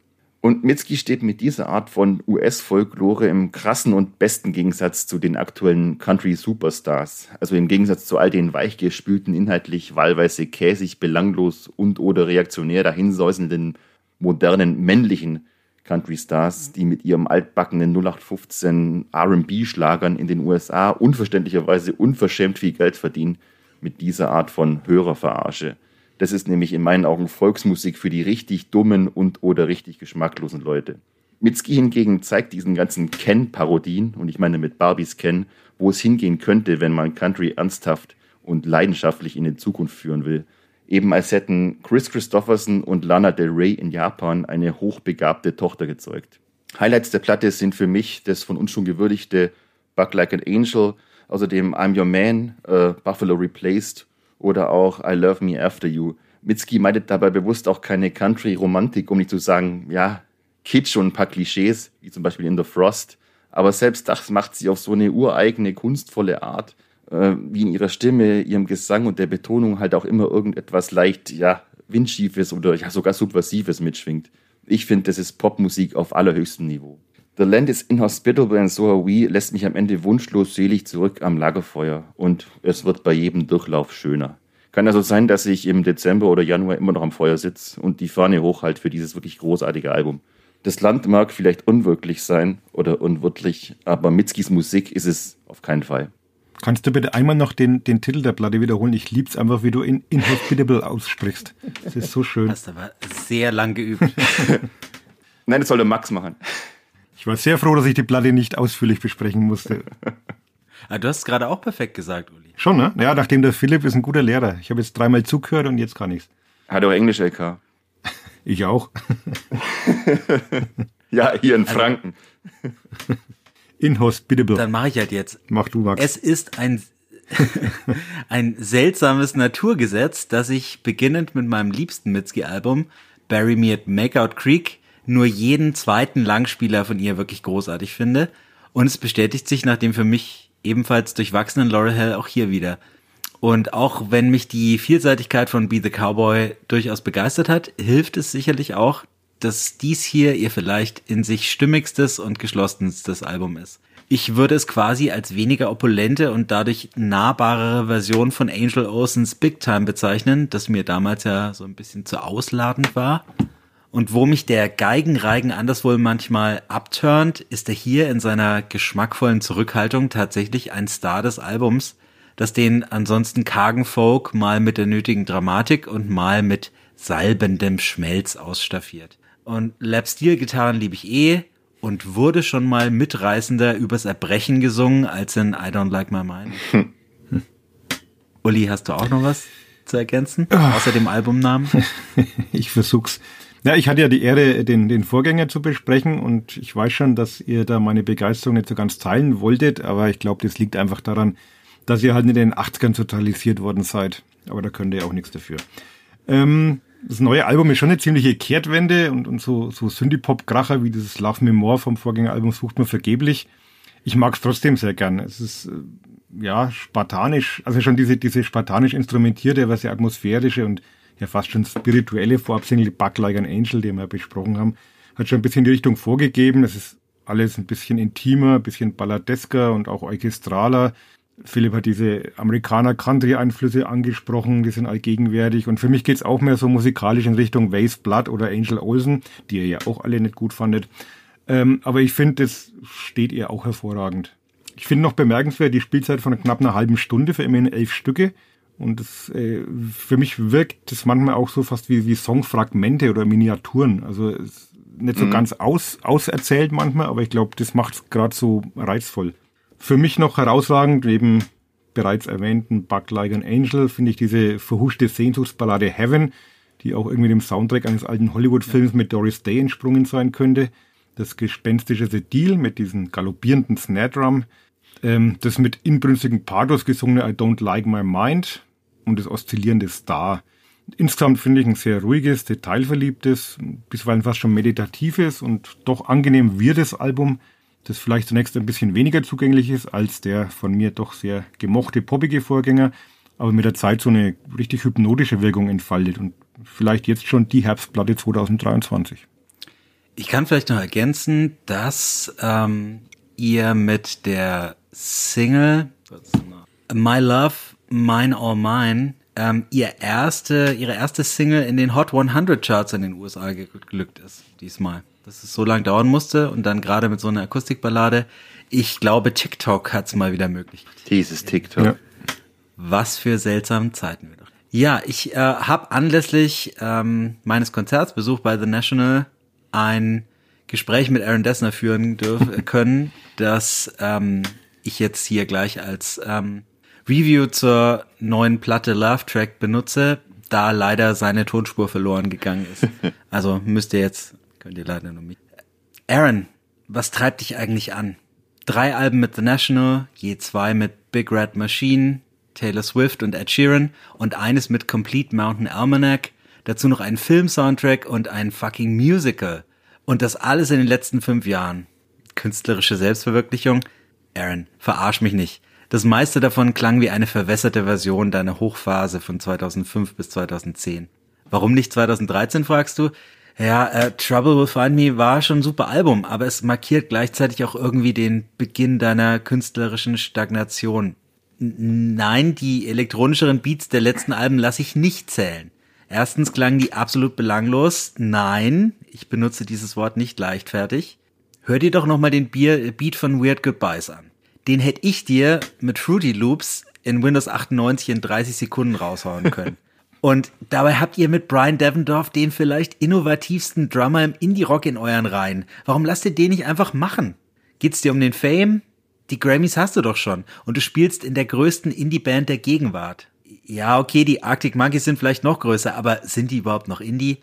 Und Mitski steht mit dieser Art von US-Folklore im krassen und besten Gegensatz zu den aktuellen Country-Superstars. Also im Gegensatz zu all den weichgespülten, inhaltlich wahlweise käsig, belanglos und oder reaktionär dahinsäuselnden, modernen, männlichen Country-Stars, die mit ihrem altbackenen 0815 R&B-Schlagern in den USA unverständlicherweise unverschämt viel Geld verdienen mit dieser Art von Hörerverarsche. Das ist nämlich in meinen Augen Volksmusik für die richtig dummen und oder richtig geschmacklosen Leute. Mitski hingegen zeigt diesen ganzen Ken-Parodien, und ich meine mit Barbies Ken, wo es hingehen könnte, wenn man Country ernsthaft und leidenschaftlich in die Zukunft führen will. Eben als hätten Chris Christopherson und Lana Del Rey in Japan eine hochbegabte Tochter gezeugt. Highlights der Platte sind für mich das von uns schon gewürdigte Buck Like an Angel, außerdem I'm Your Man, äh, Buffalo Replaced oder auch I Love Me After You. Mitski meidet dabei bewusst auch keine Country-Romantik, um nicht zu sagen, ja, Kitsch und ein paar Klischees, wie zum Beispiel in The Frost. Aber selbst das macht sie auf so eine ureigene, kunstvolle Art, äh, wie in ihrer Stimme, ihrem Gesang und der Betonung halt auch immer irgendetwas leicht, ja, windschiefes oder ja, sogar subversives mitschwingt. Ich finde, das ist Popmusik auf allerhöchstem Niveau. The Land is Inhospitable and So Are We lässt mich am Ende wunschlos selig zurück am Lagerfeuer und es wird bei jedem Durchlauf schöner. Kann also sein, dass ich im Dezember oder Januar immer noch am Feuer sitze und die Fahne hochhalte für dieses wirklich großartige Album. Das Land mag vielleicht unwirklich sein oder unwirtlich, aber Mitskis Musik ist es auf keinen Fall. Kannst du bitte einmal noch den, den Titel der Platte wiederholen? Ich lieb's einfach, wie du in Inhospitable aussprichst. Das ist so schön. Hast aber sehr lang geübt. [LAUGHS] Nein, das soll der Max machen. Ich war sehr froh, dass ich die Platte nicht ausführlich besprechen musste. [LAUGHS] ah, du hast es gerade auch perfekt gesagt, Uli. Schon, ne? Ja, nachdem der Philipp ist ein guter Lehrer. Ich habe jetzt dreimal zugehört und jetzt kann ich's. Hat auch Englisch LK. [LAUGHS] Ich auch. [LAUGHS] ja, hier in Franken. Inhospitable. Dann mache ich halt jetzt. Mach du, Max. Es ist ein, ein seltsames Naturgesetz, dass ich beginnend mit meinem liebsten Mitski-Album Bury Me at Makeout Creek nur jeden zweiten Langspieler von ihr wirklich großartig finde. Und es bestätigt sich nach dem für mich ebenfalls durchwachsenen Laurel Hell auch hier wieder. Und auch wenn mich die Vielseitigkeit von Be the Cowboy durchaus begeistert hat, hilft es sicherlich auch, dass dies hier ihr vielleicht in sich stimmigstes und geschlossenstes Album ist. Ich würde es quasi als weniger opulente und dadurch nahbarere Version von Angel Olsens Big Time bezeichnen, das mir damals ja so ein bisschen zu ausladend war. Und wo mich der Geigenreigen anderswohl manchmal abturnt, ist er hier in seiner geschmackvollen Zurückhaltung tatsächlich ein Star des Albums, das den ansonsten kargen Folk mal mit der nötigen Dramatik und mal mit salbendem Schmelz ausstaffiert. Und Lap-Steel-Gitarren liebe ich eh und wurde schon mal mitreißender übers Erbrechen gesungen als in I Don't Like My Mind. Hm. [LAUGHS] Uli, hast du auch noch was zu ergänzen, außer dem Albumnamen? [LAUGHS] ich versuch's. Ja, ich hatte ja die Ehre, den, den Vorgänger zu besprechen und ich weiß schon, dass ihr da meine Begeisterung nicht so ganz teilen wolltet, aber ich glaube, das liegt einfach daran, dass ihr halt in den 80ern totalisiert worden seid. Aber da könnt ihr auch nichts dafür. Ähm, das neue Album ist schon eine ziemliche Kehrtwende und, und so, so Synthie-Pop-Kracher wie dieses Love Memoir vom Vorgängeralbum sucht man vergeblich. Ich mag es trotzdem sehr gern. Es ist, äh, ja, spartanisch, also schon diese, diese spartanisch instrumentierte, aber sehr atmosphärische und ja fast schon spirituelle Vorabsingle Bug Like an Angel, die wir besprochen haben, hat schon ein bisschen die Richtung vorgegeben. Es ist alles ein bisschen intimer, ein bisschen balladesker und auch orchestraler. Philipp hat diese Amerikaner-Country-Einflüsse angesprochen, die sind allgegenwärtig. Und für mich geht's auch mehr so musikalisch in Richtung Waze Blood oder Angel Olsen, die ihr ja auch alle nicht gut fandet. Ähm, aber ich finde, das steht ihr auch hervorragend. Ich finde noch bemerkenswert die Spielzeit von knapp einer halben Stunde für immerhin elf Stücke. Und das, äh, für mich wirkt das manchmal auch so fast wie, wie Songfragmente oder Miniaturen. Also nicht so mhm. ganz aus, auserzählt manchmal, aber ich glaube, das macht es gerade so reizvoll. Für mich noch herausragend, neben bereits erwähnten Bug Like an Angel, finde ich diese verhuschte Sehnsuchtsballade Heaven, die auch irgendwie dem Soundtrack eines alten Hollywood-Films mit Doris Day entsprungen sein könnte. Das gespenstische The Deal mit diesem galoppierenden Snare Drum. Ähm, das mit inbrünstigen Pathos gesungene I Don't Like My Mind und das oszillierende Star. Insgesamt finde ich ein sehr ruhiges, detailverliebtes, bisweilen fast schon meditatives und doch angenehm wirdes Album, das vielleicht zunächst ein bisschen weniger zugänglich ist als der von mir doch sehr gemochte poppige Vorgänger, aber mit der Zeit so eine richtig hypnotische Wirkung entfaltet und vielleicht jetzt schon die Herbstplatte 2023. Ich kann vielleicht noch ergänzen, dass ähm, ihr mit der Single My Love, Mine All Mine ähm, ihr erste, ihre erste Single in den Hot 100 Charts in den USA geglückt ist, diesmal. Dass es so lange dauern musste und dann gerade mit so einer Akustikballade. Ich glaube, TikTok hat's mal wieder möglich. Dieses TikTok. Ja. Was für seltsame Zeiten wir doch. Ja, ich äh, habe anlässlich ähm, meines Konzerts Besuch bei The National ein Gespräch mit Aaron Dessner führen dürfen [LAUGHS] können, das ähm, ich jetzt hier gleich als ähm, Review zur neuen Platte Love Track benutze, da leider seine Tonspur verloren gegangen ist. [LAUGHS] Also müsst ihr jetzt, könnt ihr leider nur mit. Aaron, was treibt dich eigentlich an? Drei Alben mit The National, je zwei mit Big Red Machine, Taylor Swift und Ed Sheeran und eines mit Complete Mountain Almanac, dazu noch ein Film-Soundtrack und ein fucking Musical. Und das alles in den letzten fünf Jahren. Künstlerische Selbstverwirklichung? Aaron, verarsch mich nicht. Das meiste davon klang wie eine verwässerte Version deiner Hochphase von 2005 bis 2010. Warum nicht 2013, fragst du? Ja, äh, Trouble Will Find Me war schon ein super Album, aber es markiert gleichzeitig auch irgendwie den Beginn deiner künstlerischen Stagnation. Nein, die elektronischeren Beats der letzten Alben lasse ich nicht zählen. Erstens klangen die absolut belanglos. Nein, ich benutze dieses Wort nicht leichtfertig. Hör dir doch nochmal den Beat von Weird Goodbyes an den hätte ich dir mit Fruity Loops in Windows 98 in 30 Sekunden raushauen können. [LAUGHS] Und dabei habt ihr mit Brian Devendorf den vielleicht innovativsten Drummer im Indie-Rock in euren Reihen. Warum lasst ihr den nicht einfach machen? Geht's dir um den Fame? Die Grammys hast du doch schon. Und du spielst in der größten Indie-Band der Gegenwart. Ja, okay, die Arctic Monkeys sind vielleicht noch größer, aber sind die überhaupt noch Indie?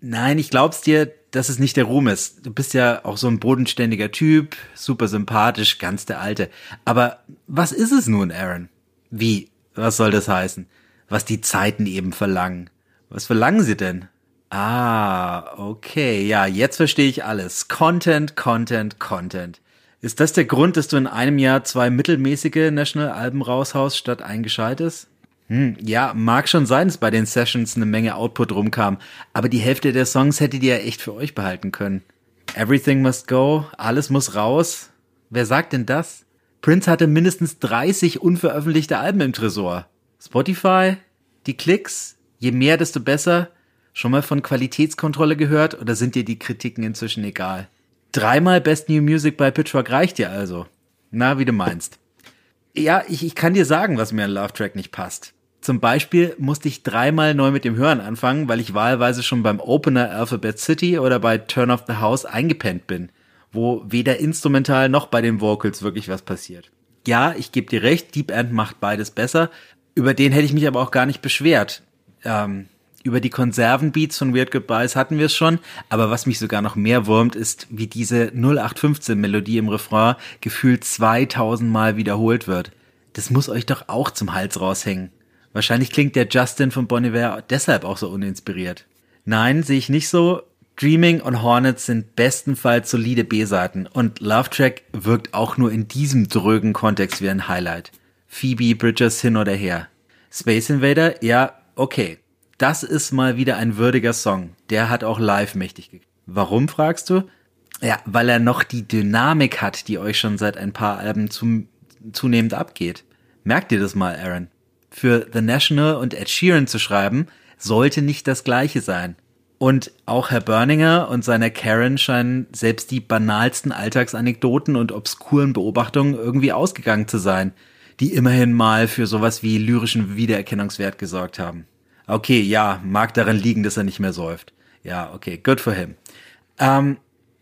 Nein, ich glaub's dir, dass es nicht der Ruhm ist. Du bist ja auch so ein bodenständiger Typ, super sympathisch, ganz der Alte. Aber was ist es nun, Aaron? Wie? Was soll das heißen? Was die Zeiten eben verlangen. Was verlangen sie denn? Ah, okay, ja, jetzt verstehe ich alles. Content, Content, Content. Ist das der Grund, dass du in einem Jahr zwei mittelmäßige National-Alben raushaust statt ein? Hm, ja, mag schon sein, dass bei den Sessions eine Menge Output rumkam, aber die Hälfte der Songs hättet ihr ja echt für euch behalten können. Everything must go, alles muss raus. Wer sagt denn das? Prince hatte mindestens 30 unveröffentlichte Alben im Tresor. Spotify? Die Klicks? Je mehr, desto besser? Schon mal von Qualitätskontrolle gehört oder sind dir die Kritiken inzwischen egal? Dreimal Best New Music bei Pitchfork reicht dir also. Na, wie du meinst. Ja, ich, ich kann dir sagen, was mir an Love Track nicht passt. Zum Beispiel musste ich dreimal neu mit dem Hören anfangen, weil ich wahlweise schon beim Opener Alphabet City oder bei Turn of the House eingepennt bin, wo weder instrumental noch bei den Vocals wirklich was passiert. Ja, ich gebe dir recht, Deep End macht beides besser. Über den hätte ich mich aber auch gar nicht beschwert. Ähm, über die Konservenbeats von Weird Goodbyes hatten wir es schon, aber was mich sogar noch mehr wurmt, ist, wie diese 0815 Melodie im Refrain gefühlt 2000 Mal wiederholt wird. Das muss euch doch auch zum Hals raushängen. Wahrscheinlich klingt der Justin von Bon deshalb auch so uninspiriert. Nein, sehe ich nicht so. Dreaming und Hornets sind bestenfalls solide B-Seiten und Love Track wirkt auch nur in diesem drögen Kontext wie ein Highlight. Phoebe Bridgers hin oder her. Space Invader, ja, okay. Das ist mal wieder ein würdiger Song. Der hat auch live mächtig gekriegt. Warum, fragst du? Ja, weil er noch die Dynamik hat, die euch schon seit ein paar Alben zum, zunehmend abgeht. Merkt ihr das mal, Aaron? Für The National und Ed Sheeran zu schreiben, sollte nicht das gleiche sein. Und auch Herr Berninger und seiner Karen scheinen selbst die banalsten Alltagsanekdoten und obskuren Beobachtungen irgendwie ausgegangen zu sein, die immerhin mal für sowas wie lyrischen Wiedererkennungswert gesorgt haben. Okay, ja, mag daran liegen, dass er nicht mehr säuft. Ja, okay, good for him. Ähm,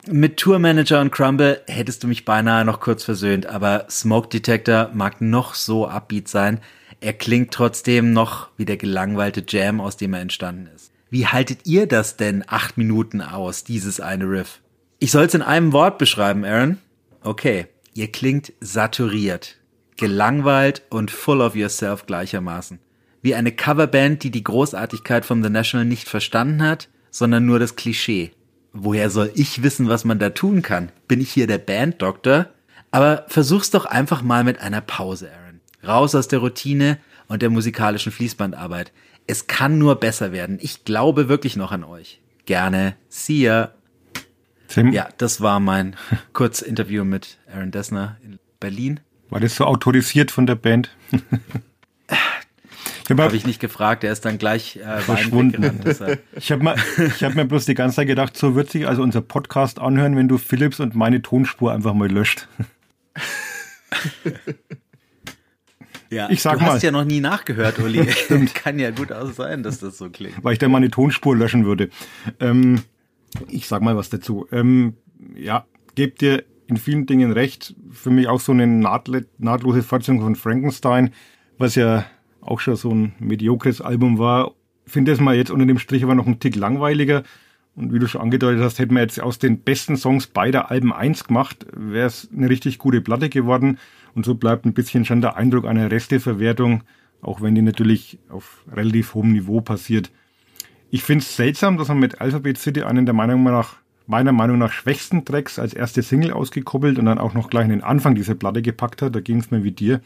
mit Tourmanager und Crumble hättest du mich beinahe noch kurz versöhnt, aber Smoke Detector mag noch so upbeat sein, er klingt trotzdem noch wie der gelangweilte Jam, aus dem er entstanden ist. Wie haltet ihr das denn acht Minuten aus, dieses eine Riff? Ich soll es in einem Wort beschreiben, Aaron. Okay, ihr klingt saturiert, gelangweilt und full of yourself gleichermaßen. wie eine Coverband, die die Großartigkeit von The National nicht verstanden hat, sondern nur das Klischee. Woher soll ich wissen, was man da tun kann? Bin ich hier der Banddoktor? Aber versuch's doch einfach mal mit einer Pause, Aaron. Raus aus der Routine und der musikalischen Fließbandarbeit. Es kann nur besser werden. Ich glaube wirklich noch an euch. Gerne. See ya. Tim, Ja, das war mein [LAUGHS] Kurzinterview mit Aaron Dessner in Berlin. war das so autorisiert von der Band? [LAUGHS] habe Habe ich nicht gefragt, er ist dann gleich äh, Verschwunden. [LAUGHS] ich hab mir, ich hab mir bloß die ganze Zeit gedacht, so wird sich also unser Podcast anhören, wenn du Philips und meine Tonspur einfach mal löscht. Ja, Ich sag du mal. hast ja noch nie nachgehört, [LAUGHS] Uli. Kann ja gut auch sein, dass das so klingt. weil ich dann meine Tonspur löschen würde. Ähm, ich sag mal was dazu. Ähm, ja, gebt dir in vielen Dingen recht. Für mich auch so eine nahtle- nahtlose Fortsetzung von Frankenstein, was ja auch schon so ein mediokres Album war. Finde es mal jetzt unter dem Strich aber noch ein Tick langweiliger. Und wie du schon angedeutet hast, hätten wir jetzt aus den besten Songs beider Alben eins gemacht, wäre es eine richtig gute Platte geworden. Und so bleibt ein bisschen schon der Eindruck einer Resteverwertung, auch wenn die natürlich auf relativ hohem Niveau passiert. Ich finde es seltsam, dass man mit Alphabet City einen der Meinung nach, meiner Meinung nach schwächsten Tracks als erste Single ausgekoppelt und dann auch noch gleich in den Anfang dieser Platte gepackt hat. Da ging es mir wie dir.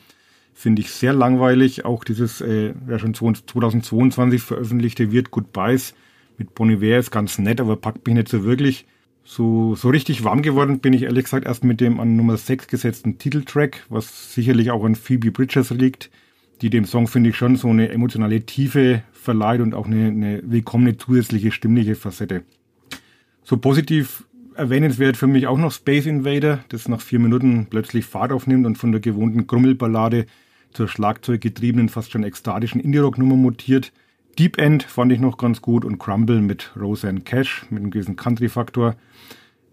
Finde ich sehr langweilig. Auch dieses äh, ja schon 2022 veröffentlichte Weird Goodbyes mit Bon Iver ist ganz nett, aber packt mich nicht so wirklich. So, so richtig warm geworden bin ich ehrlich gesagt erst mit dem an Nummer 6 gesetzten Titeltrack, was sicherlich auch an Phoebe Bridgers liegt, die dem Song, finde ich, schon so eine emotionale Tiefe verleiht und auch eine, eine willkommene zusätzliche stimmliche Facette. So positiv erwähnenswert für mich auch noch Space Invader, das nach vier Minuten plötzlich Fahrt aufnimmt und von der gewohnten Grummelballade zur schlagzeuggetriebenen, fast schon ekstatischen Indie-Rock-Nummer mutiert. Deep End fand ich noch ganz gut und Crumble mit Roseanne Cash mit einem gewissen Country-Faktor.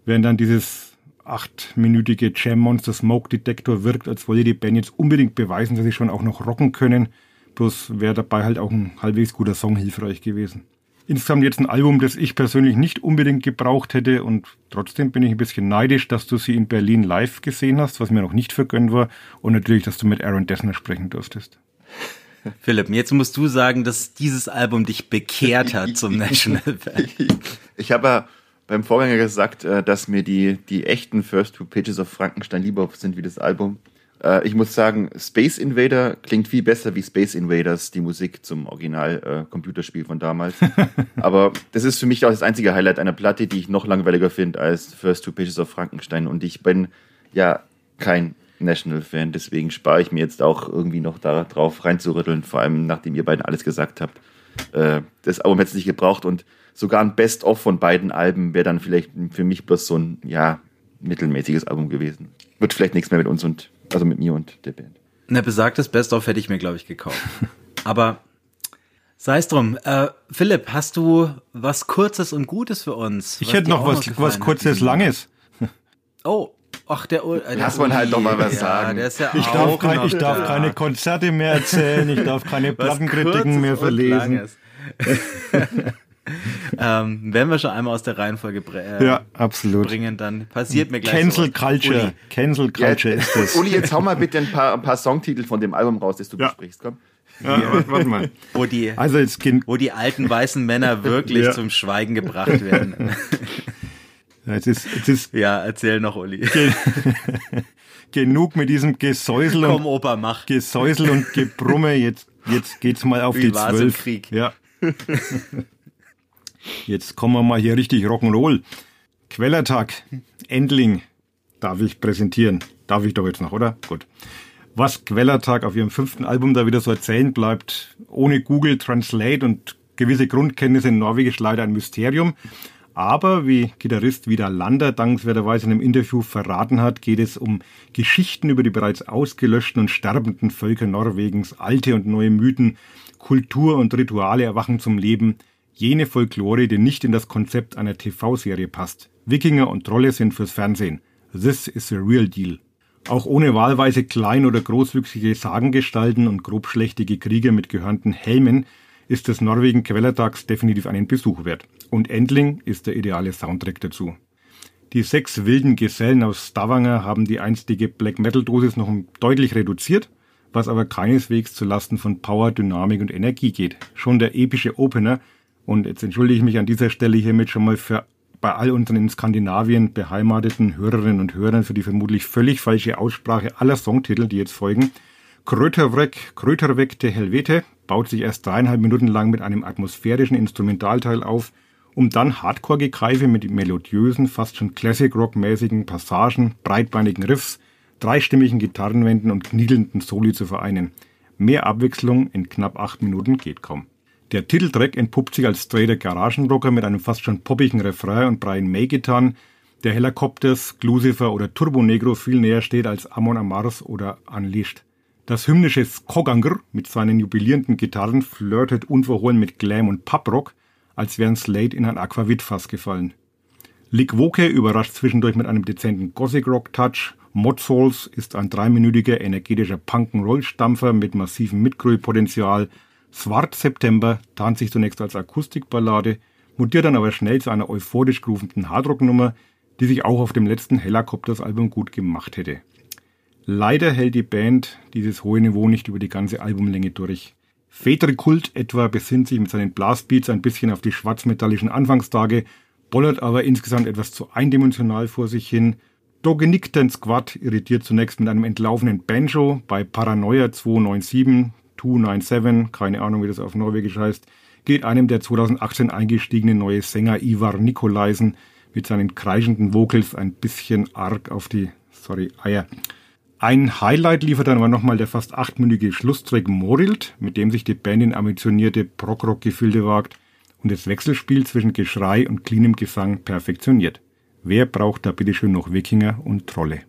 Während dann dieses achtminütige Jam Monster Smoke Detector wirkt, als wolle die Band jetzt unbedingt beweisen, dass sie schon auch noch rocken können. Bloß wäre dabei halt auch ein halbwegs guter Song hilfreich gewesen. Insgesamt jetzt ein Album, das ich persönlich nicht unbedingt gebraucht hätte und trotzdem bin ich ein bisschen neidisch, dass du sie in Berlin live gesehen hast, was mir noch nicht vergönnt war und natürlich, dass du mit Aaron Dessner sprechen durftest. [LAUGHS] Philipp, jetzt musst du sagen, dass dieses Album dich bekehrt hat zum [LAUGHS] National Fan. Ich habe ja beim Vorgänger gesagt, äh, dass mir die, die echten First Two Pages of Frankenstein lieber sind wie das Album. Äh, Ich muss sagen, Space Invader klingt viel besser wie Space Invaders, die Musik zum Original-Computerspiel von damals. [LAUGHS] Aber das ist für mich auch das einzige Highlight einer Platte, die ich noch langweiliger finde als First Two Pages of Frankenstein. Und ich bin ja kein National-Fan, deswegen spare ich mir jetzt auch irgendwie noch darauf reinzurütteln, vor allem nachdem ihr beiden alles gesagt habt. Äh, Das Album hätte es nicht gebraucht und sogar ein Best-of von beiden Alben wäre dann vielleicht für mich bloß so ein, ja, mittelmäßiges Album gewesen. Wird vielleicht nichts mehr mit uns und, also mit mir und der Band. Ne, besagtes Best-of hätte ich mir, glaube ich, gekauft. [LAUGHS] Aber sei es drum. Äh, Philipp, hast du was Kurzes und Gutes für uns? Ich hätte noch was, gefallen was kurzes, Langes. Oh, ach, der, äh, der Lass man halt doch mal was ja, sagen. Ist ja Ich darf, kein, ich darf da. keine Konzerte mehr erzählen, ich darf keine Plattenkritiken mehr verlesen. [LAUGHS] Ähm, wenn wir schon einmal aus der Reihenfolge äh, Ja, absolut. bringen, dann passiert mir gleich Cancel sowas. Culture. Uli, Cancel Culture ist das. Uli, jetzt hau mal bitte ein paar, ein paar Songtitel von dem Album raus, das du Ja. besprichst, komm. Ja, warte, warte mal. wo die, Also jetzt gen wo die alten weißen Männer wirklich Ja. zum Schweigen gebracht werden. [LAUGHS] jetzt ist, jetzt ist ja, erzähl noch, Uli. [LAUGHS] genug mit diesem Gesäusel Komm, und Opa, mach. Gesäusel und Gebrumme. Jetzt, jetzt geht's mal auf Wie die zwölf. Krieg? Ja. Jetzt kommen wir mal hier richtig Rock'n'Roll. Quellertag, Endling, darf ich präsentieren. Darf ich doch jetzt noch, oder? Gut. Was Quellertag auf ihrem fünften Album da wieder so erzählen bleibt, ohne Google Translate und gewisse Grundkenntnisse in Norwegisch leider ein Mysterium. Aber wie Gitarrist Vidar Lander dankenswerterweise in einem Interview verraten hat, geht es um Geschichten über die bereits ausgelöschten und sterbenden Völker Norwegens, alte und neue Mythen, Kultur und Rituale erwachen zum Leben, jene Folklore, die nicht in das Konzept einer TV-Serie passt. Wikinger und Trolle sind fürs Fernsehen. This is the real deal. Auch ohne wahlweise klein- oder großwüchsige Sagengestalten und grobschlächtige Krieger mit gehörnten Helmen ist das Norwegen Quellertags definitiv einen Besuch wert. Und Endling ist der ideale Soundtrack dazu. Die sechs wilden Gesellen aus Stavanger haben die einstige Black Metal Dosis noch deutlich reduziert, was aber keineswegs zu Lasten von Power, Dynamik und Energie geht. Schon der epische Opener, und jetzt entschuldige ich mich an dieser Stelle hiermit schon mal für bei all unseren in Skandinavien beheimateten Hörerinnen und Hörern für die vermutlich völlig falsche Aussprache aller Songtitel, die jetzt folgen. Kröterwreck, Kröterweg der Helvete baut sich erst dreieinhalb Minuten lang mit einem atmosphärischen Instrumentalteil auf, um dann Hardcore-Gekreife mit melodiösen, fast schon Classic-Rock-mäßigen Passagen, breitbeinigen Riffs, dreistimmigen Gitarrenwänden und kniedelnden Soli zu vereinen. Mehr Abwechslung in knapp acht Minuten geht kaum. Der Titeltrack entpuppt sich als straighter Garagenrocker mit einem fast schon poppigen Refrain und Brian May-Gitarren, der Helicopters, Glucifer oder Turbo Negro viel näher steht als Amon Amars oder Unleashed. Das hymnische Skogangr mit seinen jubilierenden Gitarren flirtet unverhohlen mit Glam und Puprock, als wären Slate in ein Aquavit-Fass gefallen. Lick Woke überrascht zwischendurch mit einem dezenten Gothic-Rock-Touch. Mod Souls ist ein dreiminütiger energetischer Punk'n'Roll-Stampfer mit massivem Mitgröl-Potenzial, Swart September tarnt sich zunächst als Akustikballade, mutiert dann aber schnell zu einer euphorisch gerufenden Hardrock-Nummer, die sich auch auf dem letzten Helicopters-Album gut gemacht hätte. Leider hält die Band dieses hohe Niveau nicht über die ganze Albumlänge durch. Kult etwa besinnt sich mit seinen Blastbeats ein bisschen auf die schwarzmetallischen Anfangstage, bollert aber insgesamt etwas zu eindimensional vor sich hin. Dogenickten Squad irritiert zunächst mit einem entlaufenen Banjo bei Paranoia 297, 297, keine Ahnung, wie das auf Norwegisch heißt, geht einem der 2018 eingestiegene neue Sänger Ivar Nikolaisen mit seinen kreischenden Vocals ein bisschen arg auf die, sorry, Eier. Ein Highlight liefert dann aber nochmal der fast achtminütige Schlusstrack Morild, mit dem sich die Band in ambitionierte Prog-Rock-Gefilde wagt und das Wechselspiel zwischen Geschrei und cleanem Gesang perfektioniert. Wer braucht da bitteschön noch Wikinger und Trolle?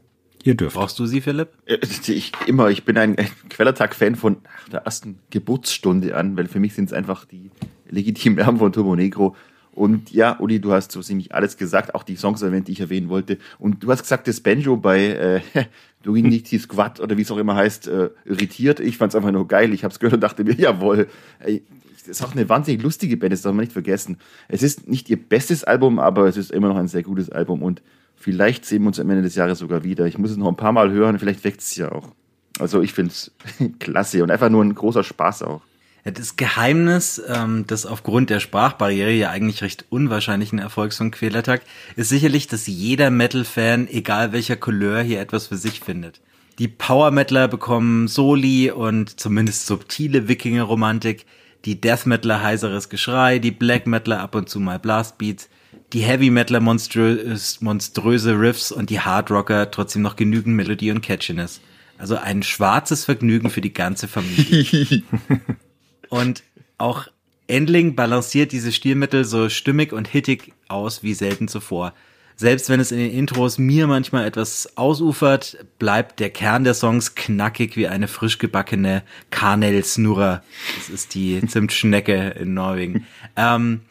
Ihr dürft. Brauchst du sie, Philipp? Äh, ich immer. Ich bin ein Quellertag-Fan von der ersten Geburtsstunde an, weil für mich sind es einfach die legitimen Erben von Turbo Negro. Und ja, Uli, du hast so ziemlich alles gesagt, auch die Songs erwähnt, die ich erwähnen wollte. Und du hast gesagt, das Banjo bei äh, [LAUGHS] Duinity Squad oder wie es auch immer heißt, äh, irritiert. Ich fand es einfach nur geil. Ich habe es gehört und dachte mir, [LAUGHS] jawohl, ey, das ist auch eine wahnsinnig lustige Band, das darf man nicht vergessen. Es ist nicht ihr bestes Album, aber es ist immer noch ein sehr gutes Album und Vielleicht sehen wir uns am Ende des Jahres sogar wieder. Ich muss es noch ein paar Mal hören, vielleicht wächst es ja auch. Also ich finde es [LAUGHS] klasse und einfach nur ein großer Spaß auch. Das Geheimnis ähm, des aufgrund der Sprachbarriere ja eigentlich recht unwahrscheinlichen Erfolgs von Querlettag ist sicherlich, dass jeder Metal-Fan, egal welcher Couleur, hier etwas für sich findet. Die Power-Metaler bekommen Soli und zumindest subtile Wikinger-Romantik, die Death Metaler heiseres Geschrei, die Black Metaler ab und zu mal Blastbeats die Heavy Metaler monströs, monströse Riffs und die Hard Rocker trotzdem noch genügend Melodie und Catchiness. Also ein schwarzes Vergnügen für die ganze Familie. [LAUGHS] und auch Endling balanciert diese Stilmittel so stimmig und hittig aus wie selten zuvor. Selbst wenn es in den Intros mir manchmal etwas ausufert, bleibt der Kern der Songs knackig wie eine frisch gebackene Karnel-Snurrer. Das ist die [LAUGHS] Zimtschnecke in Norwegen. Ähm,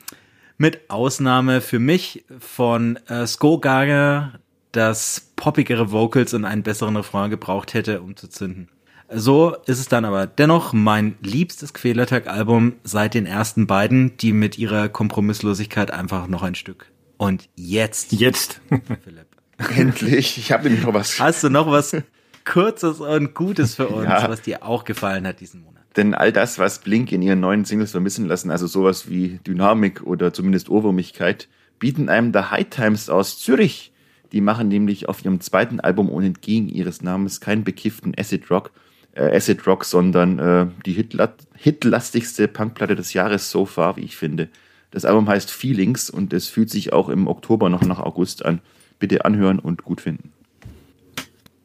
mit Ausnahme für mich von äh, Skoganger, das poppigere Vocals und einen besseren Refrain gebraucht hätte, um zu zünden. So ist es dann aber dennoch mein liebstes Quälertag-Album seit den ersten beiden, die mit ihrer Kompromisslosigkeit einfach noch ein Stück. Und jetzt. Jetzt. Philipp. [LAUGHS] Endlich. Ich habe nämlich noch was. Hast du noch was Kurzes und Gutes für uns, ja. was dir auch gefallen hat diesen Monat? Denn all das, was Blink in ihren neuen Singles vermissen lassen, also sowas wie Dynamik oder zumindest Ohrwurmigkeit, bieten einem The High Times aus Zürich. Die machen nämlich auf ihrem zweiten Album und entgegen ihres Namens keinen bekifften Acid Rock, äh, Acid Rock, sondern äh, die hitla hitlastigste Punkplatte des Jahres so far, wie ich finde. Das Album heißt Feelings und es fühlt sich auch im Oktober noch nach August an. Bitte anhören und gut finden.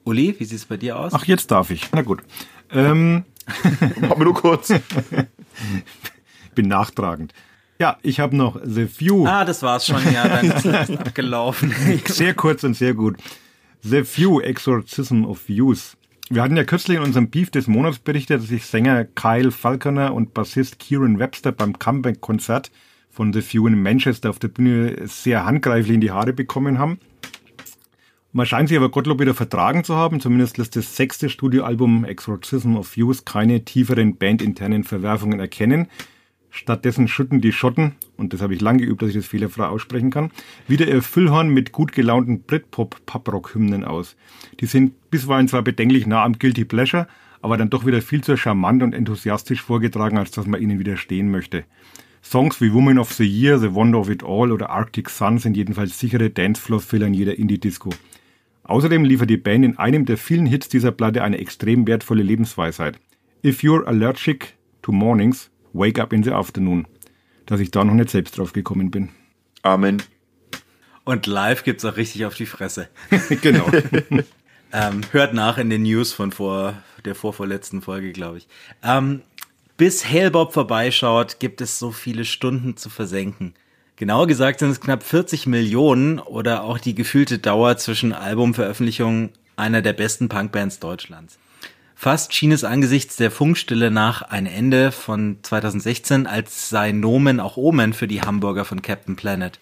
Uli, wie sieht es bei dir aus? Ach, jetzt darf ich. Na gut. Ähm, [LAUGHS] Machen wir nur kurz. [LAUGHS] bin nachtragend. Ja, ich habe noch The Few. Ah, das war's schon, ja, dann ist es [LAUGHS] abgelaufen. sehr kurz und sehr gut. The Few, Exorcism of Youth. Wir hatten ja kürzlich in unserem Beef des Monats berichtet, dass sich Sänger Kyle Falconer und Bassist Kieran Webster beim Comeback-Konzert von The Few in Manchester auf der Bühne sehr handgreiflich in die Haare bekommen haben. Man scheint sich aber Gottlob wieder vertragen zu haben. Zumindest lässt das sechste Studioalbum Exorcism of Views keine tieferen bandinternen Verwerfungen erkennen. Stattdessen schütten die Schotten, und das habe ich lange geübt, dass ich das fehlerfrei aussprechen kann, wieder ihr Füllhorn mit gut gelaunten Britpop-Paprock-Hymnen aus. Die sind bisweilen zwar bedenklich nah am Guilty Pleasure, aber dann doch wieder viel zu charmant und enthusiastisch vorgetragen, als dass man ihnen widerstehen möchte. Songs wie Woman of the Year, The Wonder of It All oder Arctic Sun sind jedenfalls sichere Dancefloor-Filler in jeder Indie-Disco. Außerdem liefert die Band in einem der vielen Hits dieser Platte eine extrem wertvolle Lebensweisheit. If you're allergic to mornings, wake up in the afternoon. Dass ich da noch nicht selbst drauf gekommen bin. Amen. Und live gibt's auch richtig auf die Fresse. [LAUGHS] genau. [LAUGHS] ähm, hört nach in den News von vor der vorvorletzten Folge, glaube ich. Ähm, bis Hellbob vorbeischaut, gibt es so viele Stunden zu versenken. Genauer gesagt sind es knapp 40 Millionen oder auch die gefühlte Dauer zwischen Albumveröffentlichungen einer der besten Punkbands Deutschlands. Fast schien es angesichts der Funkstille nach ein Ende von 2016, als sei Nomen auch Omen für die Hamburger von Captain Planet.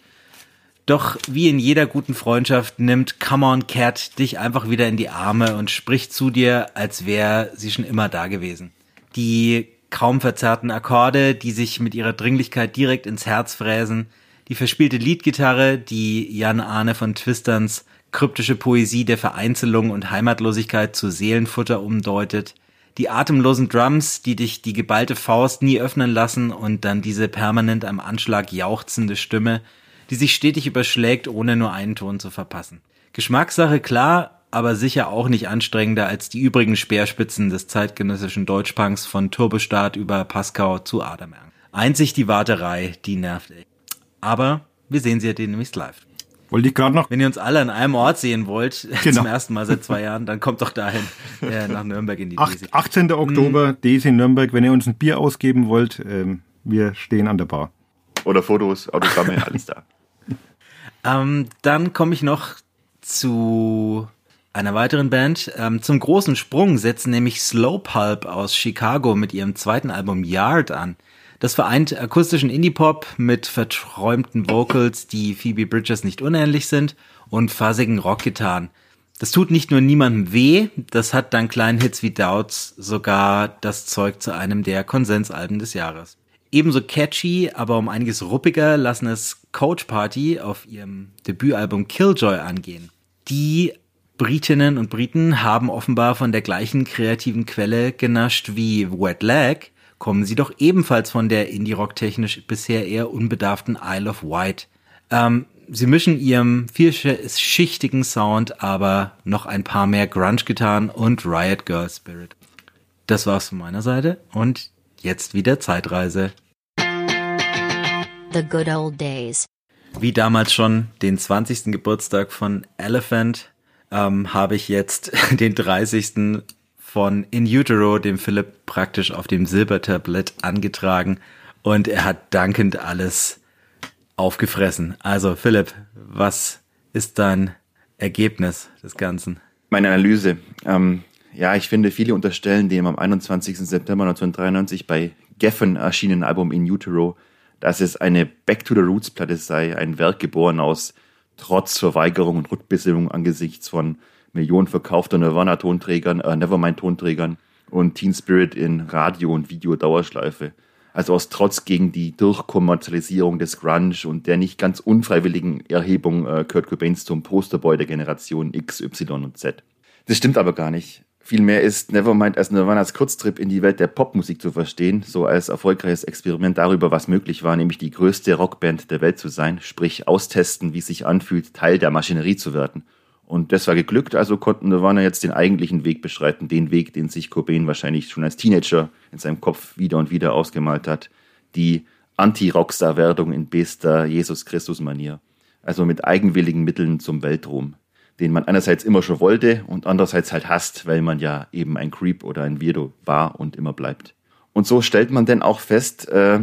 Doch wie in jeder guten Freundschaft nimmt Come On Cat dich einfach wieder in die Arme und spricht zu dir, als wäre sie schon immer da gewesen. Die kaum verzerrten Akkorde, die sich mit ihrer Dringlichkeit direkt ins Herz fräsen, die verspielte Leadgitarre, die Jan Arne von Twisterns kryptische Poesie der Vereinzelung und Heimatlosigkeit zu Seelenfutter umdeutet, die atemlosen Drums, die dich die geballte Faust nie öffnen lassen und dann diese permanent am Anschlag jauchzende Stimme, die sich stetig überschlägt, ohne nur einen Ton zu verpassen. Geschmackssache klar, aber sicher auch nicht anstrengender als die übrigen Speerspitzen des zeitgenössischen Deutschpunks von Turbostart über Pascal zu Adamerg. Einzig die Warterei, die nervt echt. Aber wir sehen sie ja demnächst live. Wollte ich gerade noch. Wenn ihr uns alle an einem Ort sehen wollt, [LAUGHS] Genau. zum ersten Mal seit zwei Jahren, dann kommt doch dahin, [LAUGHS] äh, nach Nürnberg in die Acht- Desi. 18. Oktober, Daisy in Nürnberg. Wenn ihr uns ein Bier ausgeben wollt, ähm, wir stehen an der Bar. Oder Fotos, Autogramme, [LAUGHS] alles da. Ähm, dann komme ich noch zu einer weiteren Band. Ähm, zum großen Sprung setzen nämlich Slow Pulp aus Chicago mit ihrem zweiten Album Yard an. Das vereint akustischen Indie-Pop mit verträumten Vocals, die Phoebe Bridgers nicht unähnlich sind, und fassigen Rockgitarren. Das tut nicht nur niemandem weh, das hat dank kleinen Hits wie Doubts sogar das Zeug zu einem der Konsensalben des Jahres. Ebenso catchy, aber um einiges ruppiger lassen es Coach Party auf ihrem Debütalbum Killjoy angehen. Die Britinnen und Briten haben offenbar von der gleichen kreativen Quelle genascht wie Wet Leg, kommen sie doch ebenfalls von der Indie-Rock-technisch bisher eher unbedarften Isle of Wight. Ähm, sie mischen ihrem vielschichtigen Sound aber noch ein paar mehr Grunge-Gitarren und Riot Girl Spirit. Das war's von meiner Seite und jetzt wieder Zeitreise. The good old days. Wie damals schon den 20. Geburtstag von Elephant, ähm, habe ich jetzt [LAUGHS] den 30. von In Utero, dem Philipp praktisch auf dem Silbertablett angetragen und er hat dankend alles aufgefressen. Also Philipp, was ist dein Ergebnis des Ganzen? Meine Analyse. Ähm, ja, ich finde, viele unterstellen dem am 21. September 1993 bei Geffen erschienenen Album In Utero, dass es eine Back to the Roots Platte sei, ein Werk geboren aus Trotz, Verweigerung und Rückbesinnung angesichts von Millionen verkaufter Nirvana-Tonträgern, äh, Nevermind-Tonträgern und Teen Spirit in Radio- und Video-Dauerschleife. Also aus Trotz gegen die Durchkommerzialisierung des Grunge und der nicht ganz unfreiwilligen Erhebung äh, Kurt Cobains zum Posterboy der Generation X, Y und Z. Das stimmt aber gar nicht. Vielmehr ist Nevermind als Nirvanas Kurztrip in die Welt der Popmusik zu verstehen, so als erfolgreiches Experiment darüber, was möglich war, nämlich die größte Rockband der Welt zu sein, sprich austesten, wie es sich anfühlt, Teil der Maschinerie zu werden. Und das war geglückt, also konnten Nirvana jetzt den eigentlichen Weg beschreiten, den Weg, den sich Cobain wahrscheinlich schon als Teenager in seinem Kopf wieder und wieder ausgemalt hat, die Anti-Rockstar-Werdung in bester Jesus-Christus-Manier, also mit eigenwilligen Mitteln zum Weltruhm den man einerseits immer schon wollte und andererseits halt hasst, weil man ja eben ein Creep oder ein Weirdo war und immer bleibt. Und so stellt man denn auch fest, äh,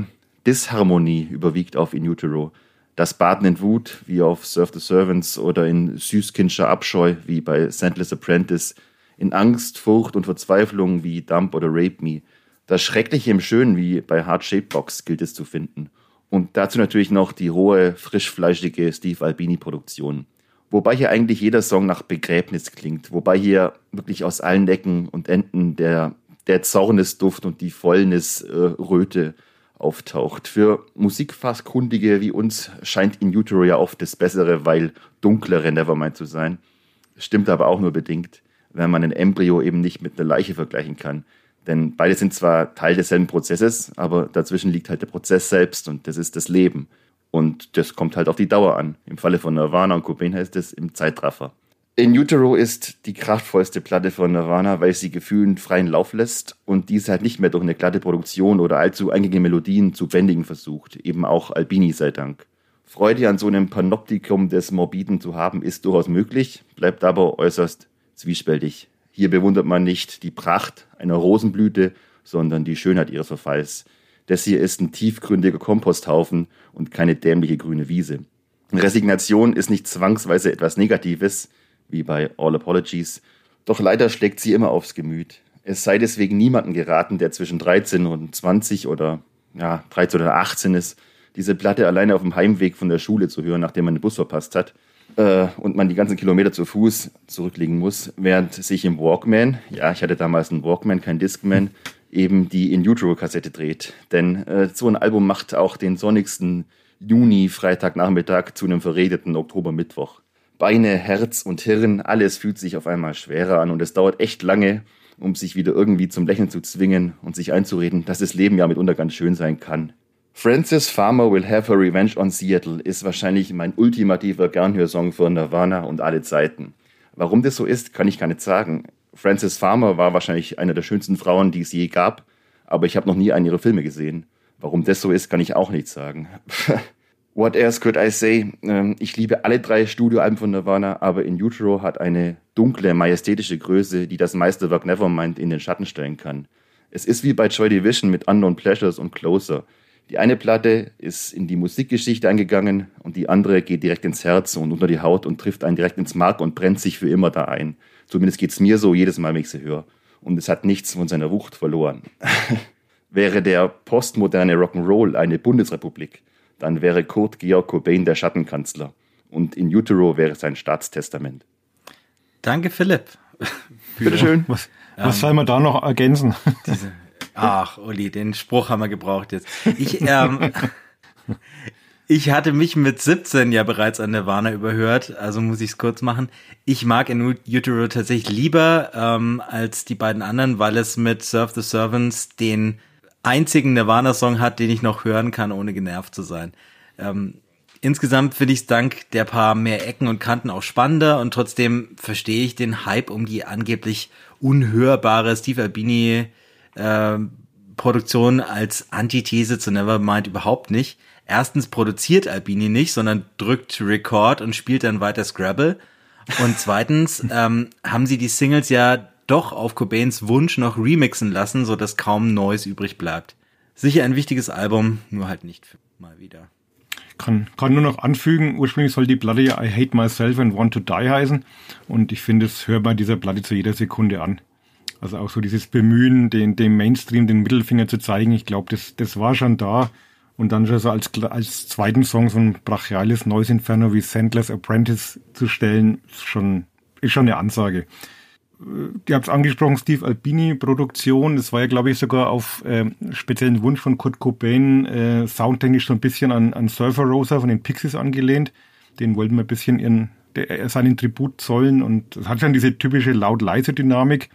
Disharmonie überwiegt auf In Utero. Das Baden in Wut, wie auf Serve the Servants oder in süßkindscher Abscheu, wie bei Sandless Apprentice, in Angst, Furcht und Verzweiflung, wie Dump oder Rape Me. Das Schreckliche im Schönen, wie bei Heart Shaped Box, gilt es zu finden. Und dazu natürlich noch die rohe, frischfleischige Steve Albini-Produktion. Wobei hier eigentlich jeder Song nach Begräbnis klingt. Wobei hier wirklich aus allen Ecken und Enden der, der Zornesduft und die Fäulnisröte auftaucht. Für Musikfachkundige wie uns scheint In Utero ja oft das Bessere, weil dunklere Nevermind zu sein. Stimmt aber auch nur bedingt. wenn man ein Embryo eben nicht mit einer Leiche vergleichen kann. Denn beide sind zwar Teil desselben Prozesses, aber dazwischen liegt halt der Prozess selbst und das ist das Leben. Und das kommt halt auf die Dauer an. Im Falle von Nirvana und Cobain heißt es im Zeitraffer. In Utero ist die kraftvollste Platte von Nirvana, weil sie Gefühlen freien Lauf lässt und dies halt nicht mehr durch eine glatte Produktion oder allzu eingängige Melodien zu bändigen versucht, eben auch Albini sei Dank. Freude an so einem Panoptikum des Morbiden zu haben, ist durchaus möglich, bleibt aber äußerst zwiespältig. Hier bewundert man nicht die Pracht einer Rosenblüte, sondern die Schönheit ihres Verfalls. Das hier ist ein tiefgründiger Komposthaufen und keine dämliche grüne Wiese. Resignation ist nicht zwangsweise etwas Negatives, wie bei All Apologies, doch leider schlägt sie immer aufs Gemüt. Es sei deswegen niemanden geraten, der zwischen 13 und 20 oder ja, 13 oder 18 ist, diese Platte alleine auf dem Heimweg von der Schule zu hören, nachdem man den Bus verpasst hat äh, und man die ganzen Kilometer zu Fuß zurücklegen muss, während sich im Walkman, ja, ich hatte damals einen Walkman, kein Discman, eben die In Utero-Kassette dreht. Denn äh, so ein Album macht auch den sonnigsten Juni, Freitagnachmittag zu einem verredeten Oktobermittwoch. Beine, Herz und Hirn, alles fühlt sich auf einmal schwerer an und es dauert echt lange, um sich wieder irgendwie zum Lächeln zu zwingen und sich einzureden, dass das Leben ja mitunter ganz schön sein kann. Francis Farmer Will Have Her Revenge on Seattle ist wahrscheinlich mein ultimativer Gernhörsong für Nirvana und alle Zeiten. Warum das so ist, kann ich gar nicht sagen. Francis Farmer war wahrscheinlich eine der schönsten Frauen, die es je gab, aber ich habe noch nie einen ihrer Filme gesehen. Warum das so ist, kann ich auch nicht sagen. [LAUGHS] What else could I say? Ähm, ich liebe alle drei Studioalben von Nirvana, aber In Utero hat eine dunkle, majestätische Größe, die das Meisterwerk Nevermind in den Schatten stellen kann. Es ist wie bei Joy Division mit Unknown Pleasures und Closer. Die eine Platte ist in die Musikgeschichte eingegangen und die andere geht direkt ins Herz und unter die Haut und trifft einen direkt ins Mark und brennt sich für immer da ein. Zumindest geht's mir so jedes Mal, wenn ich sie höre. Und es hat nichts von seiner Wucht verloren. [LAUGHS] wäre der postmoderne Rock'n'Roll eine Bundesrepublik, dann wäre Kurt Georg Cobain der Schattenkanzler. Und in Utero wäre sein Staatstestament. Danke, Philipp. [LAUGHS] Bitteschön. Was, was soll man da noch ergänzen? [LAUGHS] Diese, ach, Uli, den Spruch haben wir gebraucht jetzt. Ich, ähm, [LAUGHS] ich hatte mich mit 17 ja bereits an Nirvana überhört, also muss ich es kurz machen. Ich mag in Utero tatsächlich lieber ähm, als die beiden anderen, weil es mit Serve the Servants den einzigen Nirvana-Song hat, den ich noch hören kann, ohne genervt zu sein. Ähm, insgesamt finde ich es dank der paar mehr Ecken und Kanten auch spannender und trotzdem verstehe ich den Hype um die angeblich unhörbare Steve Albini äh, Produktion als Antithese zu Nevermind überhaupt nicht. Erstens produziert Albini nicht, sondern drückt Record und spielt dann weiter Scrabble. Und zweitens [LAUGHS] ähm, haben sie die Singles ja doch auf Cobains Wunsch noch remixen lassen, so dass kaum Neues übrig bleibt. Sicher ein wichtiges Album, nur halt nicht mal wieder. Kann, kann nur noch anfügen, ursprünglich soll die Platte ja I Hate Myself and Want to Die heißen. Und ich finde, es hört bei dieser Platte zu jeder Sekunde an. Also auch so dieses Bemühen, den, dem Mainstream den Mittelfinger zu zeigen, ich glaube, das, das war schon da. Und dann schon so als, als zweiten Song so ein brachiales neues Inferno wie Sandler's Apprentice zu stellen, ist schon, ist schon eine Ansage. Ihr habt es angesprochen, Steve Albini Produktion. Das war ja, glaube ich, sogar auf äh, speziellen Wunsch von Kurt Cobain äh, soundtechnisch so ein bisschen an, an Surfer Rosa von den Pixies angelehnt. Den wollten wir ein bisschen ihren, der, seinen Tribut zollen und es hat schon diese typische laut-leise Dynamik,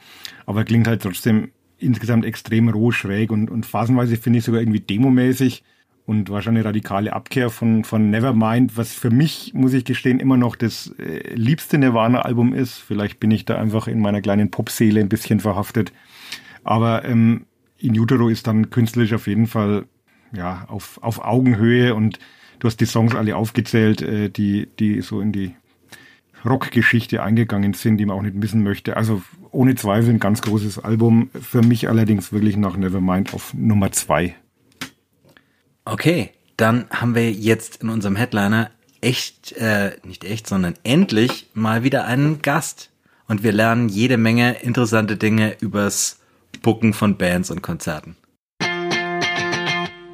aber klingt halt trotzdem insgesamt extrem roh, schräg und, und phasenweise finde ich sogar irgendwie demomäßig und wahrscheinlich radikale Abkehr von, von Nevermind, was für mich, muss ich gestehen, immer noch das äh, liebste Nirvana-Album ist. Vielleicht bin ich da einfach in meiner kleinen Popseele ein bisschen verhaftet. Aber ähm, In Utero ist dann künstlerisch auf jeden Fall ja auf, auf Augenhöhe und du hast die Songs alle aufgezählt, äh, die, die so in die Rockgeschichte eingegangen sind, die man auch nicht missen möchte. Also ohne Zweifel ein ganz großes Album. Für mich allerdings wirklich nach Nevermind auf Nummer zwei. Okay, dann haben wir jetzt in unserem Headliner echt, äh, nicht echt, sondern endlich mal wieder einen Gast. Und wir lernen jede Menge interessante Dinge übers Bucken von Bands und Konzerten.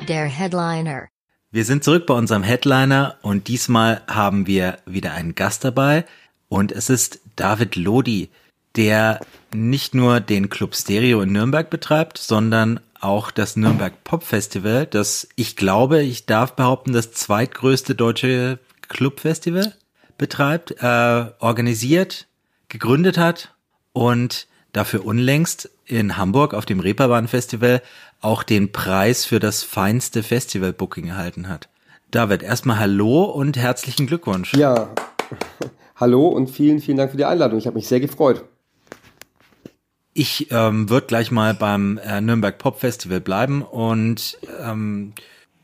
Der Headliner. Wir sind zurück bei unserem Headliner und diesmal haben wir wieder einen Gast dabei und es ist David Lodi, der nicht nur den Club Stereo in Nürnberg betreibt, sondern auch das Nürnberg Pop Festival, das ich glaube, ich darf behaupten, das zweitgrößte deutsche Clubfestival betreibt, äh, organisiert, gegründet hat und dafür unlängst in Hamburg auf dem Reeperbahn Festival auch den Preis für das feinste Festival-Booking erhalten hat. David, erstmal Hallo und herzlichen Glückwunsch. Ja, [LAUGHS] hallo und vielen, vielen Dank für die Einladung. Ich habe mich sehr gefreut. Ich ähm, würde gleich mal beim äh, Nürnberg Pop Festival bleiben und ähm,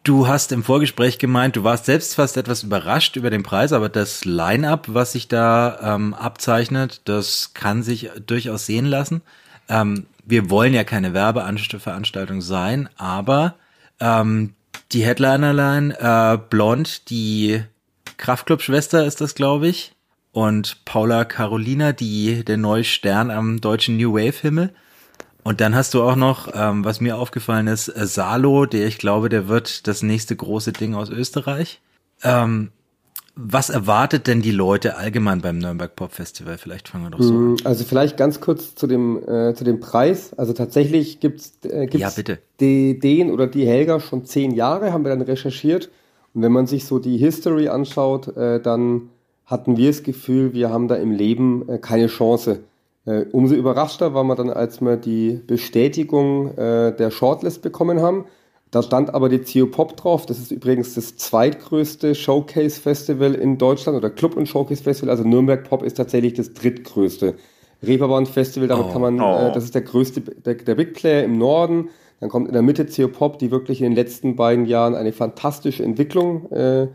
du hast im Vorgespräch gemeint, du warst selbst fast etwas überrascht über den Preis, aber das Line-up, was sich da ähm, abzeichnet, das kann sich durchaus sehen lassen. Ähm, wir wollen ja keine Werbeveranstaltung sein, aber ähm, die Headlinerline äh, Blond, die Kraftclub-Schwester ist das, glaube ich, und Paula Carolina, die der neue Stern am deutschen New Wave Himmel. Und dann hast du auch noch, ähm, was mir aufgefallen ist, äh, Salo, der ich glaube, der wird das nächste große Ding aus Österreich. Ähm, was erwartet denn die Leute allgemein beim Nürnberg Pop Festival? Vielleicht fangen wir doch so an. Hm, also vielleicht ganz kurz zu dem, äh, zu dem Preis. Also tatsächlich gibt's äh, gibt's Ja, bitte. Die, den oder die Helga schon zehn Jahre, haben wir dann recherchiert. Und wenn man sich so die History anschaut, äh, dann hatten wir das Gefühl, wir haben da im Leben äh, keine Chance. Äh, umso überraschter war man dann, als wir die Bestätigung äh, der Shortlist bekommen haben. Da stand aber die CO Pop drauf. Das ist übrigens das zweitgrößte Showcase-Festival in Deutschland oder Club- und Showcase-Festival. Also Nürnberg Pop ist tatsächlich das drittgrößte. Reeperbahn Festival, damit Oh. kann man, Oh. äh, das ist der größte, der, der Big Player im Norden. Dann kommt in der Mitte CO Pop, die wirklich in den letzten beiden Jahren eine fantastische Entwicklung äh,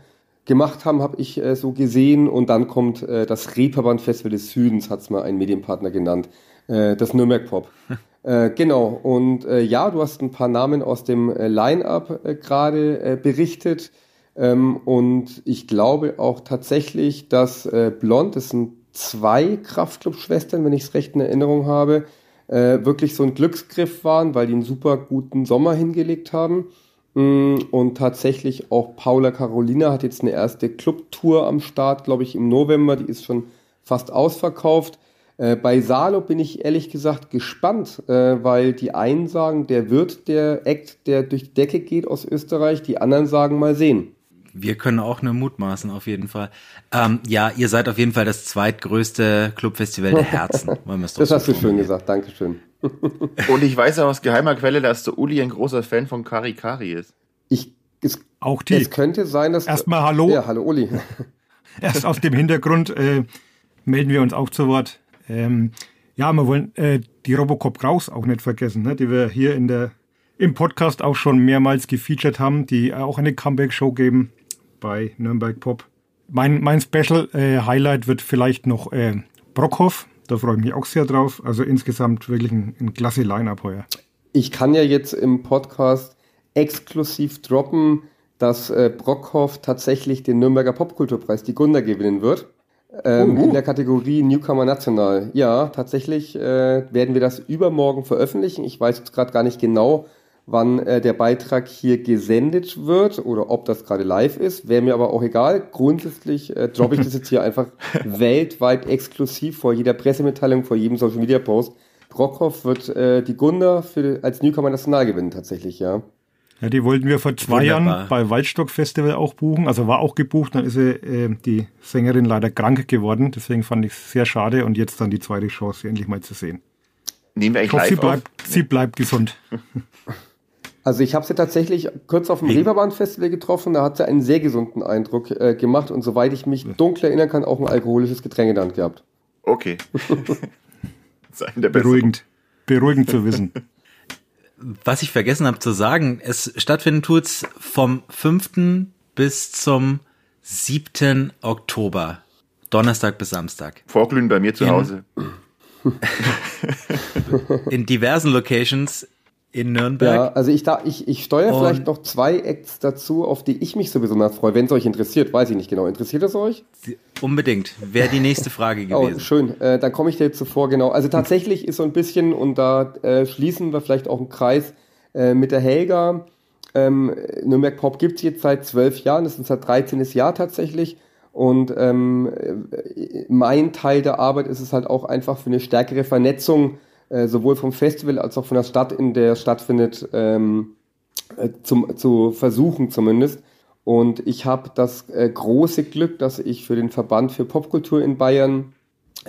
gemacht haben, habe ich äh, so gesehen. Und dann kommt äh, das Reeperbahn Festival des Südens, hat's mal ein Medienpartner genannt, äh, das Nürnberg Pop. [LAUGHS] äh, genau, und äh, ja, du hast ein paar Namen aus dem äh, Line-Up äh, gerade berichtet. Ähm, und ich glaube auch tatsächlich, dass Blond, das sind zwei Kraftclub-Schwestern, wenn ich es recht in Erinnerung habe, wirklich so ein Glücksgriff waren, weil die einen super guten Sommer hingelegt haben. Mm, Und tatsächlich auch Paula Carolina hat jetzt eine erste Clubtour am Start, glaube ich, im November. Die ist schon fast ausverkauft. Äh, bei Salo bin ich ehrlich gesagt gespannt, äh, weil die einen sagen, der wird der Act, der durch die Decke geht aus Österreich. Die anderen sagen, mal sehen. Wir können auch nur mutmaßen, auf jeden Fall. Ähm, ja, ihr seid auf jeden Fall das zweitgrößte Clubfestival der Herzen. [LAUGHS] Das so hast du schön gesagt. Dankeschön. [LAUGHS] Und ich weiß ja aus geheimer Quelle, dass der Uli ein großer Fan von Kari Kari ist. Ich, es, Auch die. es könnte sein, dass... Erstmal Hallo. Ja, hallo Uli. [LAUGHS] Erst aus dem Hintergrund äh, melden wir uns auch zu Wort. Ähm, ja, wir wollen äh, die Robocop Kraus auch nicht vergessen, ne, die wir hier in der, im Podcast auch schon mehrmals gefeatured haben, die auch eine Comeback-Show geben bei Nürnberg Pop. Mein, mein Special äh, Highlight wird vielleicht noch äh, Brockhoff. Da freue ich mich auch sehr drauf. Also insgesamt wirklich ein, ein klasse Line-Up heuer. Ich kann ja jetzt im Podcast exklusiv droppen, dass äh, Brockhoff tatsächlich den Nürnberger Popkulturpreis, die Gunda, gewinnen wird. Ähm, In der Kategorie Newcomer National. Ja, tatsächlich äh, werden wir das übermorgen veröffentlichen. Ich weiß jetzt gerade gar nicht genau, wann äh, der Beitrag hier gesendet wird oder ob das gerade live ist. Wäre mir aber auch egal. Grundsätzlich äh, droppe ich das jetzt hier einfach [LAUGHS] weltweit exklusiv vor jeder Pressemitteilung, vor jedem Social Media Post. Brockhoff wird äh, die Gunda für, als Newcomer National gewinnen, tatsächlich, ja. Ja, die wollten wir vor zwei Wunderbar. Jahren bei Waldstock Festival auch buchen. Also war auch gebucht, dann ist sie, äh, die Sängerin leider krank geworden. Deswegen fand ich es sehr schade und jetzt dann die zweite Chance, sie endlich mal zu sehen. Nehmen wir eigentlich Ich hoffe, sie live auf? bleibt, sie bleibt gesund. [LAUGHS] Also ich habe sie tatsächlich kurz auf dem Reeperbahn-Festival getroffen, da hat sie einen sehr gesunden Eindruck äh, gemacht und soweit ich mich dunkel erinnern kann, auch ein alkoholisches Getränk in der Hand gehabt. Okay. [LAUGHS] Sein der Beste. Beruhigend. Beruhigend zu wissen. [LAUGHS] Was ich vergessen habe zu sagen, es stattfinden tut's vom 5. bis zum 7. Oktober. Donnerstag bis Samstag. Vorglühen bei mir zu In- Hause. [LAUGHS] In diversen Locations in Ja, Nürnberg. also ich, da, ich, ich steuere vielleicht noch zwei Acts dazu, auf die ich mich sowieso mal freue. Wenn es euch interessiert, weiß ich nicht genau. Interessiert es euch? Unbedingt. Wäre die nächste Frage [LAUGHS] Oh, gewesen. schön. Äh, dann komme ich dir zuvor, genau. Also tatsächlich ist so ein bisschen, und da äh, schließen wir vielleicht auch einen Kreis äh, mit der Helga. Ähm, Nürnberg Pop gibt es jetzt seit zwölf Jahren, das ist unser 13. Jahr tatsächlich. Und ähm, äh, mein Teil der Arbeit ist es halt auch einfach für eine stärkere Vernetzung, äh, sowohl vom Festival als auch von der Stadt, in der stattfindet, ähm, äh, zum, zu versuchen zumindest. Und ich habe das äh, große Glück, dass ich für den Verband für Popkultur in Bayern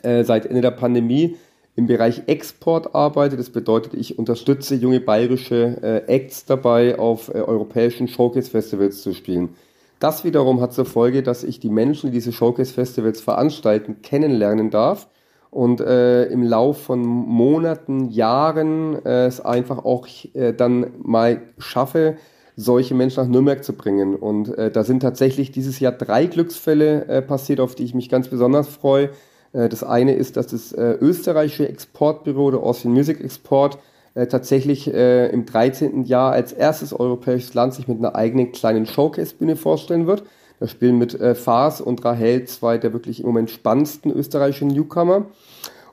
äh, seit Ende der Pandemie im Bereich Export arbeite. Das bedeutet, ich unterstütze junge bayerische äh, Acts dabei, auf äh, europäischen Showcase-Festivals zu spielen. Das wiederum hat zur Folge, dass ich die Menschen, die diese Showcase-Festivals veranstalten, kennenlernen darf und äh, im Lauf von Monaten, Jahren äh, es einfach auch äh, dann mal schaffe, solche Menschen nach Nürnberg zu bringen. Und äh, da sind tatsächlich dieses Jahr drei Glücksfälle äh, passiert, auf die ich mich ganz besonders freue. Äh, das eine ist, dass das äh, österreichische Exportbüro, der Austrian Music Export, äh, tatsächlich äh, im 13. Jahr als erstes europäisches Land sich mit einer eigenen kleinen Showcase-Bühne vorstellen wird. Da spielen mit äh, Fars und Rahel zwei der wirklich im Moment spannendsten österreichischen Newcomer.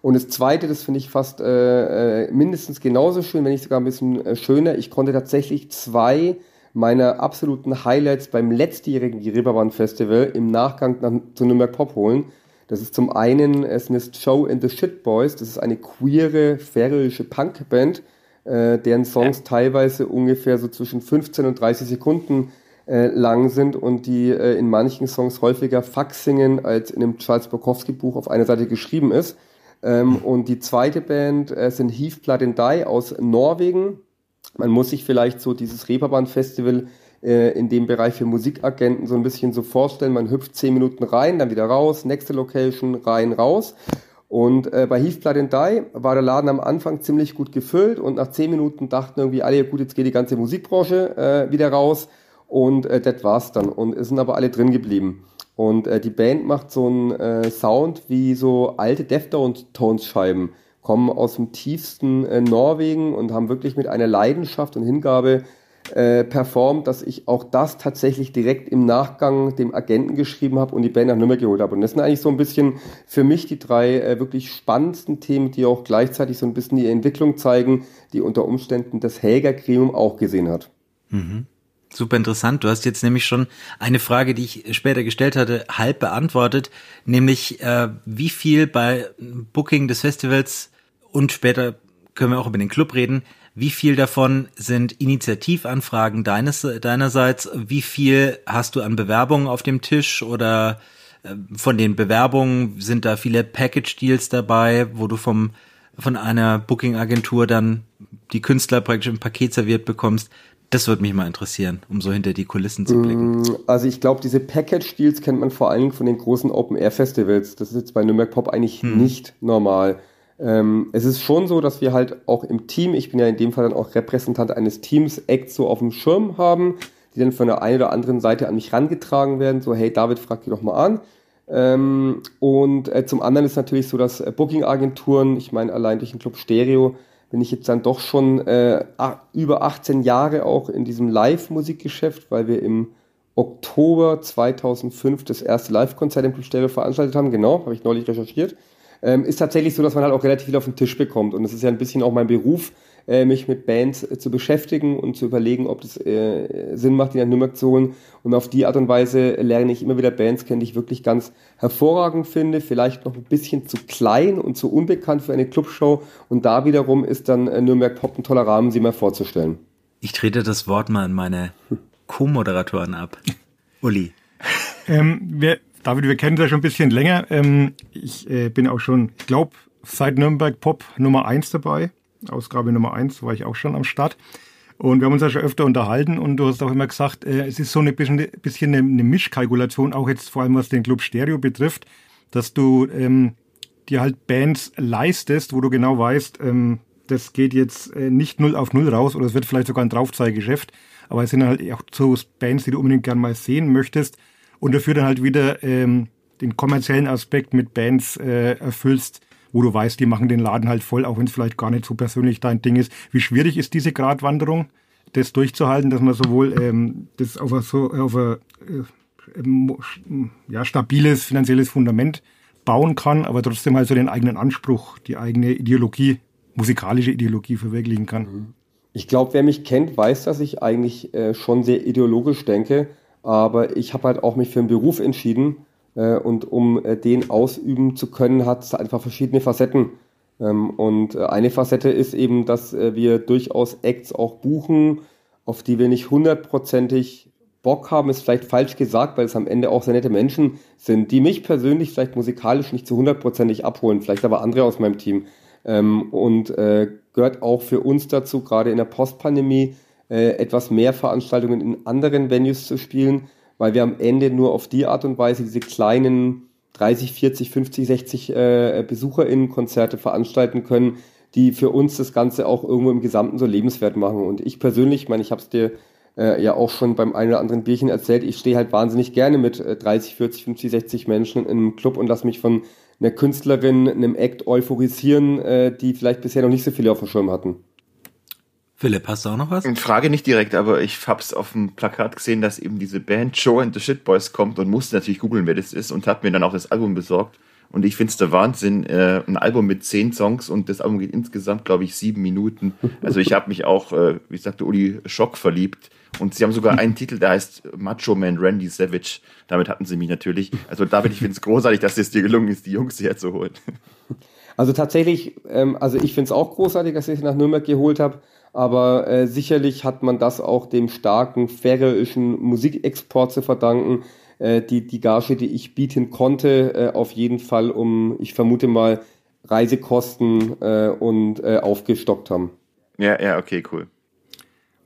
Und das Zweite, das finde ich fast äh, äh, mindestens genauso schön, wenn nicht sogar ein bisschen äh, schöner. Ich konnte tatsächlich zwei meiner absoluten Highlights beim letztjährigen Reeperbahn Festival im Nachgang nach, zu Nürnberg Pop holen. Das ist zum einen, es ist Show in the Shit Boys. Das ist eine queere, färöische Punkband, äh, deren Songs teilweise ungefähr so zwischen 15 und 30 Sekunden äh, lang sind und die äh, in manchen Songs häufiger Fuck singen, als in dem Charles Bukowski Buch auf einer Seite geschrieben ist. Ähm, und die zweite Band äh, sind Heath Blood and Die aus Norwegen. Man muss sich vielleicht so dieses Reeperbahn Festival äh, in dem Bereich für Musikagenten so ein bisschen so vorstellen. Man hüpft zehn Minuten rein, dann wieder raus, nächste Location, rein, raus. Und äh, bei Heath Blood and Die war der Laden am Anfang ziemlich gut gefüllt und nach zehn Minuten dachten irgendwie alle, ja gut, jetzt geht die ganze Musikbranche äh, wieder raus und äh, das war's dann. Und es sind aber alle drin geblieben. Und äh, die Band macht so einen äh, Sound wie so alte Deftones-Scheiben, kommen aus dem tiefsten äh, Norwegen und haben wirklich mit einer Leidenschaft und Hingabe äh, performt, dass ich auch das tatsächlich direkt im Nachgang dem Agenten geschrieben habe und die Band nach Nürnberg geholt habe. Und das sind eigentlich so ein bisschen für mich die drei äh, wirklich spannendsten Themen, die auch gleichzeitig so ein bisschen die Entwicklung zeigen, die unter Umständen das Helga Gremium auch gesehen hat. Mhm. Super interessant. Du hast jetzt nämlich schon eine Frage, die ich später gestellt hatte, halb beantwortet, nämlich äh, wie viel bei Booking des Festivals und später können wir auch über den Club reden, wie viel davon sind Initiativanfragen deines, deinerseits? Wie viel hast du an Bewerbungen auf dem Tisch oder äh, von den Bewerbungen sind da viele Package-Deals dabei, wo du vom, von einer Booking-Agentur dann die Künstler praktisch im Paket serviert bekommst? Das würde mich mal interessieren, um so hinter die Kulissen zu blicken. Mm, also ich glaube, diese Package-Deals kennt man vor allem von den großen Open-Air-Festivals. Das ist jetzt bei Nürnberg Pop eigentlich hm. nicht normal. Ähm, es ist schon so, dass wir halt auch im Team, ich bin ja in dem Fall dann auch Repräsentant eines Teams, Acts so auf dem Schirm haben, die dann von der einen oder anderen Seite an mich rangetragen werden, so hey David, frag die doch mal an. Ähm, und äh, zum anderen ist natürlich so, dass äh, Booking-Agenturen, ich meine allein durch den Club Stereo, bin ich jetzt dann doch schon äh, über 18 Jahre auch in diesem Live-Musikgeschäft, weil wir im Oktober 2005 das erste Live-Konzert im Stereo veranstaltet haben. Genau, habe ich neulich recherchiert ähm, ist tatsächlich so, dass man halt auch relativ viel auf den Tisch bekommt. Und es ist ja ein bisschen auch mein Beruf, äh, mich mit Bands äh, zu beschäftigen und zu überlegen, ob das äh, Sinn macht, die nach Nürnberg zu holen. Und auf die Art und Weise lerne ich immer wieder Bands kennen, die ich wirklich ganz hervorragend finde, vielleicht noch ein bisschen zu klein und zu unbekannt für eine Clubshow. Und da wiederum ist dann äh, Nürnberg Pop ein toller Rahmen, sie mal vorzustellen. Ich trete das Wort mal an meine Co-Moderatoren ab. Uli. Ähm, wir, David, wir kennen das ja schon ein bisschen länger. Ähm, ich äh, bin auch schon, ich glaube, seit Nürnberg Pop Nummer eins dabei. Ausgabe Nummer eins war ich auch schon am Start. Und wir haben uns ja schon öfter unterhalten und du hast auch immer gesagt, äh, es ist so ein bisschen, bisschen eine, eine, Mischkalkulation, auch jetzt vor allem was den Club Stereo betrifft, dass du ähm, dir halt Bands leistest, wo du genau weißt, ähm, das geht jetzt äh, nicht null auf null raus oder es wird vielleicht sogar ein Draufzeiggeschäft, aber es sind halt auch so Bands, die du unbedingt gern mal sehen möchtest und dafür dann halt wieder ähm, den kommerziellen Aspekt mit Bands äh, erfüllst, wo du weißt, die machen den Laden halt voll, auch wenn es vielleicht gar nicht so persönlich dein Ding ist. Wie schwierig ist diese Gratwanderung, das durchzuhalten, dass man sowohl ähm, das auf ein, so, auf ein äh, ja, stabiles finanzielles Fundament bauen kann, aber trotzdem halt so den eigenen Anspruch, die eigene Ideologie, musikalische Ideologie verwirklichen kann. Ich glaube, wer mich kennt, weiß, dass ich eigentlich äh, schon sehr ideologisch denke aber ich habe halt auch mich für einen Beruf entschieden und um äh, den ausüben zu können, hat es einfach verschiedene Facetten. Ähm, und äh, eine Facette ist eben, dass äh, wir durchaus Acts auch buchen, auf die wir nicht hundertprozentig Bock haben, ist vielleicht falsch gesagt, weil es am Ende auch sehr nette Menschen sind, die mich persönlich vielleicht musikalisch nicht zu hundertprozentig abholen, vielleicht aber andere aus meinem Team. ähm, und äh, gehört auch für uns dazu, gerade in der Postpandemie, äh, etwas mehr Veranstaltungen in anderen Venues zu spielen, weil wir am Ende nur auf die Art und Weise diese kleinen 30, 40, 50, 60 äh, BesucherInnen-Konzerte veranstalten können, die für uns das Ganze auch irgendwo im Gesamten so lebenswert machen. Und ich persönlich, ich meine, ich habe es dir äh, ja auch schon beim einen oder anderen Bierchen erzählt, ich stehe halt wahnsinnig gerne mit äh, 30, 40, 50, 60 Menschen in einem Club und lasse mich von einer Künstlerin, einem Act euphorisieren, äh, die vielleicht bisher noch nicht so viele auf dem Schirm hatten. Philipp, hast du auch noch was? Frage nicht direkt, aber ich hab's auf dem Plakat gesehen, dass eben diese Band Joe and the Shitboys kommt und musste natürlich googeln, wer das ist und hat mir dann auch das Album besorgt. Und ich find's der Wahnsinn, äh, ein Album mit zehn Songs und das Album geht insgesamt, glaube ich, sieben Minuten. Also ich habe mich auch, äh, wie sagte Uli, Schock verliebt. Und sie haben sogar einen Titel, der heißt Macho Man Randy Savage. Damit hatten sie mich natürlich. Also David, ich finde es großartig, dass es dir gelungen ist, die Jungs hierher zu holen. Also tatsächlich, ähm, also ich finde es auch großartig, dass ich sie nach Nürnberg geholt habe. Aber äh, sicherlich hat man das auch dem starken färöischen Musikexport zu verdanken. Äh, die, die Gage, die ich bieten konnte, äh, auf jeden Fall um, ich vermute mal, Reisekosten äh, und äh, aufgestockt haben. Ja, ja, okay, cool.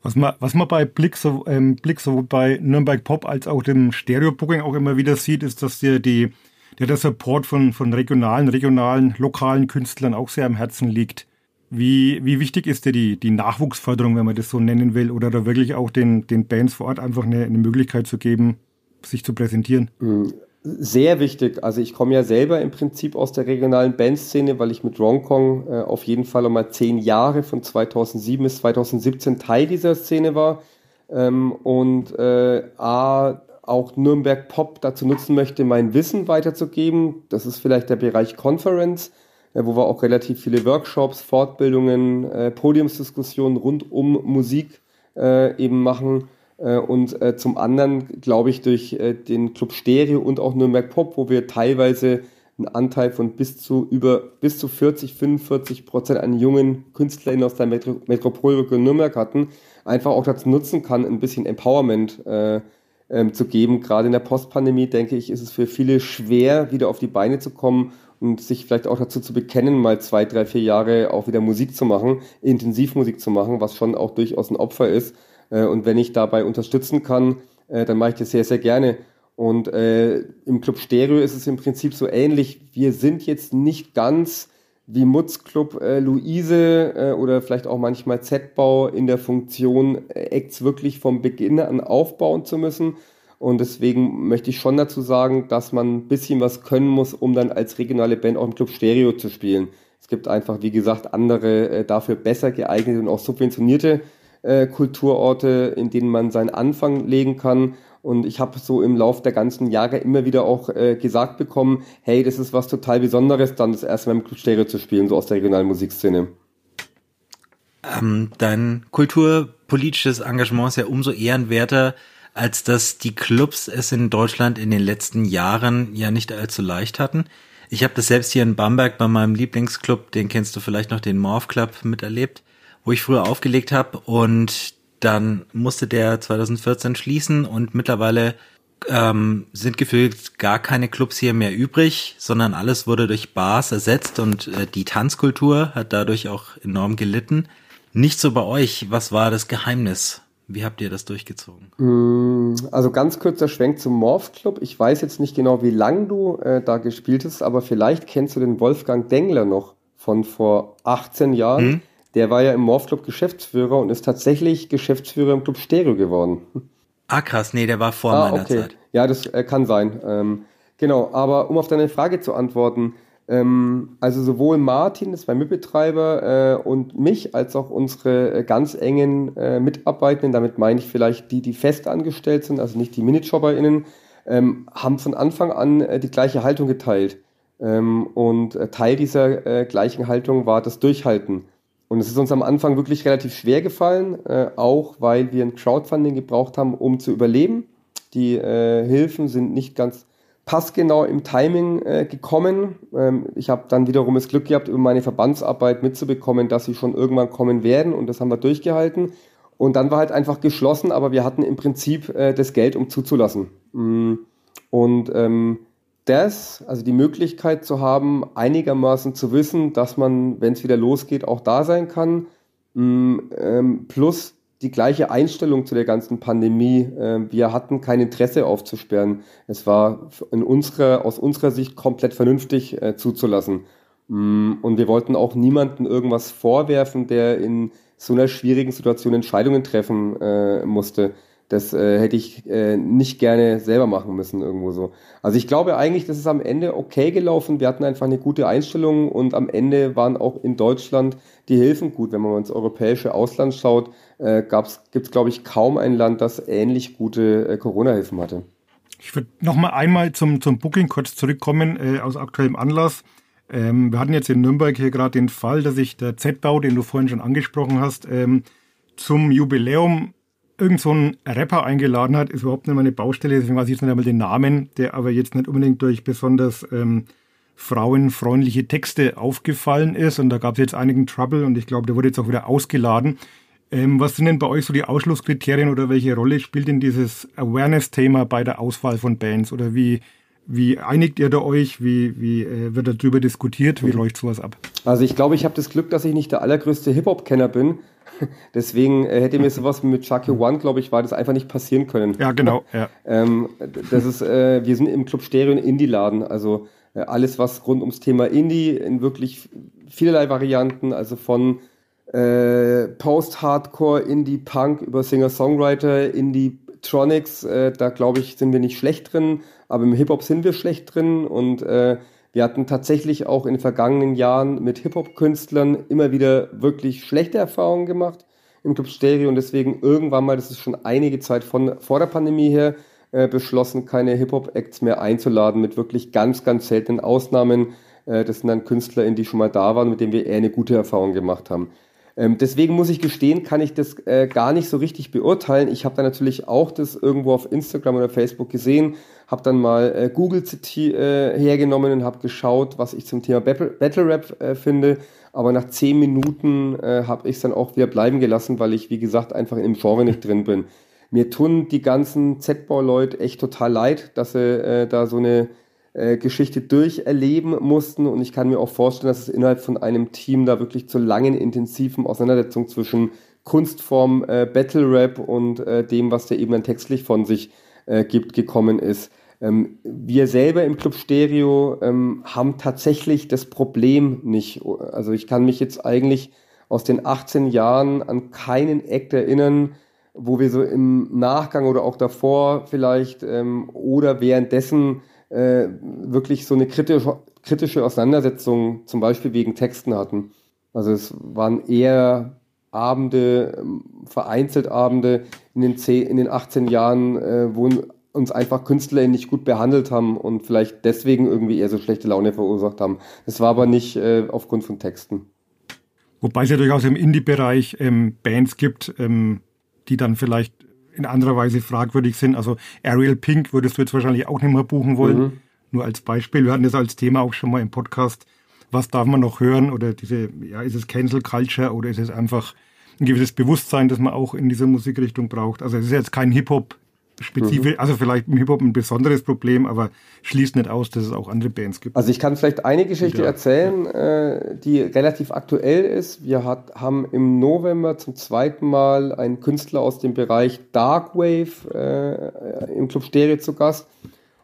Was man, was man bei Blick, so, ähm, Blick sowohl bei Nürnberg Pop als auch dem Stereo-Booking auch immer wieder sieht, ist, dass dir die, der, der Support von, von regionalen, regionalen, lokalen Künstlern auch sehr am Herzen liegt. Wie, wie wichtig ist dir die, die Nachwuchsförderung, wenn man das so nennen will, oder da wirklich auch den, den Bands vor Ort einfach eine, eine Möglichkeit zu geben, sich zu präsentieren? Mhm. Sehr wichtig. Also ich komme ja selber im Prinzip aus der regionalen Bandszene, weil ich mit Ronkong äh, auf jeden Fall einmal zehn Jahre von 2007 bis 2017 Teil dieser Szene war ähm, und äh, A, auch Nürnberg Pop dazu nutzen möchte, mein Wissen weiterzugeben. Das ist vielleicht der Bereich Conference, wo wir auch relativ viele Workshops, Fortbildungen, äh, Podiumsdiskussionen rund um Musik äh, eben machen äh, und äh, zum anderen glaube ich durch äh, den Club Stereo und auch Nürnberg Pop, wo wir teilweise einen Anteil von bis zu über bis zu 40, 45 Prozent an jungen KünstlerInnen aus der Metro Metropolregion Nürnberg hatten, einfach auch dazu nutzen kann, ein bisschen Empowerment äh, ähm, zu geben. Gerade in der Postpandemie, denke ich, ist es für viele schwer, wieder auf die Beine zu kommen und sich vielleicht auch dazu zu bekennen, mal zwei, drei, vier Jahre auch wieder Musik zu machen, Intensivmusik zu machen, was schon auch durchaus ein Opfer ist. Äh, und wenn ich dabei unterstützen kann, äh, dann mache ich das sehr, sehr gerne. Und äh, im Club Stereo ist es im Prinzip so ähnlich. Wir sind jetzt nicht ganz wie Mutz Club Luise oder vielleicht auch manchmal Z-Bau in der Funktion, Acts wirklich vom Beginn an aufbauen zu müssen. Und deswegen möchte ich schon dazu sagen, dass man ein bisschen was können muss, um dann als regionale Band auch im Club Stereo zu spielen. Es gibt einfach, wie gesagt, andere äh, dafür besser geeignete und auch subventionierte äh, Kulturorte, in denen man seinen Anfang legen kann. Und ich habe so im Lauf der ganzen Jahre immer wieder auch äh, gesagt bekommen, hey, das ist was total Besonderes, dann das erste Mal im Club Stereo zu spielen, so aus der regionalen Musikszene. Ähm, dein kulturpolitisches Engagement ist ja umso ehrenwerter, als dass die Clubs es in Deutschland in den letzten Jahren ja nicht allzu leicht hatten. Ich habe das selbst hier in Bamberg bei meinem Lieblingsclub, den kennst du vielleicht noch, den Morph Club, miterlebt wo ich früher aufgelegt habe und dann musste der 2014 schließen und mittlerweile ähm, sind gefühlt gar keine Clubs hier mehr übrig, sondern alles wurde durch Bars ersetzt und äh, die Tanzkultur hat dadurch auch enorm gelitten. Nicht so bei euch. Was war das Geheimnis? Wie habt ihr das durchgezogen? Mm, also ganz kurzer Schwenk zum Morph Club. Ich weiß jetzt nicht genau, wie lang du äh, da gespielt hast, aber vielleicht kennst du den Wolfgang Dengler noch von vor 18 Jahren. Hm? der war ja im Morph Club Geschäftsführer und ist tatsächlich Geschäftsführer im Club Stereo geworden. Ah krass, nee, der war vor ah, meiner okay. Zeit. Ja, das äh, kann sein. Ähm, genau, aber um auf deine Frage zu antworten, ähm, also sowohl Martin, das war Mitbetreiber, äh, und mich, als auch unsere äh, ganz engen äh, Mitarbeitenden, damit meine ich vielleicht die, die fest angestellt sind, also nicht die MiniJobberInnen, ähm, haben von Anfang an äh, die gleiche Haltung geteilt. Ähm, und äh, Teil dieser gleichen Haltung war das Durchhalten. Und es ist uns am Anfang wirklich relativ schwer gefallen, äh, auch weil wir ein Crowdfunding gebraucht haben, um zu überleben. Die äh, Hilfen sind nicht ganz passgenau im Timing äh, gekommen. Ähm, ich habe dann wiederum das Glück gehabt, über meine Verbandsarbeit mitzubekommen, dass sie schon irgendwann kommen werden und das haben wir durchgehalten. Und dann war halt einfach geschlossen, aber wir hatten im Prinzip äh, das Geld, um zuzulassen. Mm. Und ähm, das, also die Möglichkeit zu haben, einigermaßen zu wissen, dass man, wenn es wieder losgeht, auch da sein kann, mm, ähm, plus die gleiche Einstellung zu der ganzen Pandemie. Äh, wir hatten kein Interesse aufzusperren. Es war in unserer, aus unserer Sicht komplett vernünftig äh, zuzulassen. Mm, und wir wollten auch niemanden irgendwas vorwerfen, der in so einer schwierigen Situation Entscheidungen treffen äh, musste. Das äh, hätte ich nicht gerne selber machen müssen irgendwo so. Also ich glaube eigentlich, das ist am Ende okay gelaufen. Wir hatten einfach eine gute Einstellung und am Ende waren auch in Deutschland die Hilfen gut. Wenn man ins europäische Ausland schaut, äh, gibt es, glaube ich, kaum ein Land, das ähnlich gute äh, Corona-Hilfen hatte. Ich würde noch mal einmal zum, zum Booking kurz zurückkommen, äh, aus aktuellem Anlass. Ähm, wir hatten jetzt in Nürnberg hier gerade den Fall, dass sich der Z-Bau, den du vorhin schon angesprochen hast, ähm, zum Jubiläum irgend so ein Rapper eingeladen hat, ist überhaupt nicht meine Baustelle, deswegen weiß ich jetzt nicht einmal den Namen, der aber jetzt nicht unbedingt durch besonders ähm, frauenfreundliche Texte aufgefallen ist. Und da gab es jetzt einigen Trouble und ich glaube, der wurde jetzt auch wieder ausgeladen. Ähm, was sind denn bei euch so die Ausschlusskriterien oder welche Rolle spielt denn dieses Awareness-Thema bei der Auswahl von Bands? Oder wie, wie einigt ihr da euch? Wie, wie äh, wird darüber diskutiert? Wie läuft sowas ab? Also ich glaube, ich habe das Glück, dass ich nicht der allergrößte Hip-Hop-Kenner bin. [LAUGHS] Deswegen äh, hätte mir sowas mit Chucky One, glaube ich, war das einfach nicht passieren können. Ja, genau. Ja. ähm, das ist, äh, wir sind im Club Stereo ein Indie-Laden, also äh, alles, was rund ums Thema Indie in wirklich vielerlei Varianten, also von äh, Post-Hardcore, Indie-Punk über Singer-Songwriter, Indie-Tronics, äh, da glaube ich, sind wir nicht schlecht drin, aber im Hip-Hop sind wir schlecht drin und äh, wir hatten tatsächlich auch in den vergangenen Jahren mit Hip-Hop-Künstlern immer wieder wirklich schlechte Erfahrungen gemacht im Club Stereo und deswegen irgendwann mal, das ist schon einige Zeit von vor der Pandemie her, äh, beschlossen, keine Hip-Hop-Acts mehr einzuladen mit wirklich ganz, ganz seltenen Ausnahmen. Äh, das sind dann Künstler, die schon mal da waren, mit denen wir eher eine gute Erfahrung gemacht haben. Ähm, deswegen muss ich gestehen, kann ich das äh, gar nicht so richtig beurteilen. Ich habe da natürlich auch das irgendwo auf Instagram oder Facebook gesehen, habe dann mal äh, Google äh, hergenommen und habe geschaut, was ich zum Thema Battle, Rap äh, finde. Aber nach zehn Minuten äh, habe ich es dann auch wieder bleiben gelassen, weil ich, wie gesagt, einfach im Genre nicht drin bin. Mir tun die ganzen Z-Bau-Leute echt total leid, dass sie äh, da so eine äh, Geschichte durcherleben mussten. Und ich kann mir auch vorstellen, dass es innerhalb von einem Team da wirklich zu langen, intensiven Auseinandersetzungen zwischen Kunstform, äh, Battle Rap und äh, dem, was der eben dann textlich von sich äh, gibt, gekommen ist. Ähm, wir selber im Club Stereo ähm, haben tatsächlich das Problem nicht. Also ich kann mich jetzt eigentlich aus den 18 Jahren an keinen Act erinnern, wo wir so im Nachgang oder auch davor vielleicht ähm, oder währenddessen äh, wirklich so eine kritische, kritische Auseinandersetzung zum Beispiel wegen Texten hatten. Also es waren eher Abende, ähm, vereinzelt Abende in den, 10, in den 18 Jahren, äh, wo uns einfach Künstler nicht gut behandelt haben und vielleicht deswegen irgendwie eher so schlechte Laune verursacht haben. Das war aber nicht äh, aufgrund von Texten. Wobei es ja durchaus im Indie-Bereich ähm, Bands gibt, ähm, die dann vielleicht in anderer Weise fragwürdig sind. Also Ariel Pink würdest du jetzt wahrscheinlich auch nicht mehr buchen wollen. Mhm. Nur als Beispiel. Wir hatten das als Thema auch schon mal im Podcast. Was darf man noch hören? Oder diese, ja, ist es Cancel Culture oder ist es einfach ein gewisses Bewusstsein, das man auch in dieser Musikrichtung braucht? Also es ist jetzt kein Hip-Hop spezifisch, mhm. also vielleicht im Hip-Hop ein besonderes Problem, aber schließt nicht aus, dass es auch andere Bands gibt. Also ich kann vielleicht eine Geschichte ja. erzählen, äh, die relativ aktuell ist. Wir hat, haben im November zum zweiten Mal einen Künstler aus dem Bereich Darkwave äh, im Club Stereo zu Gast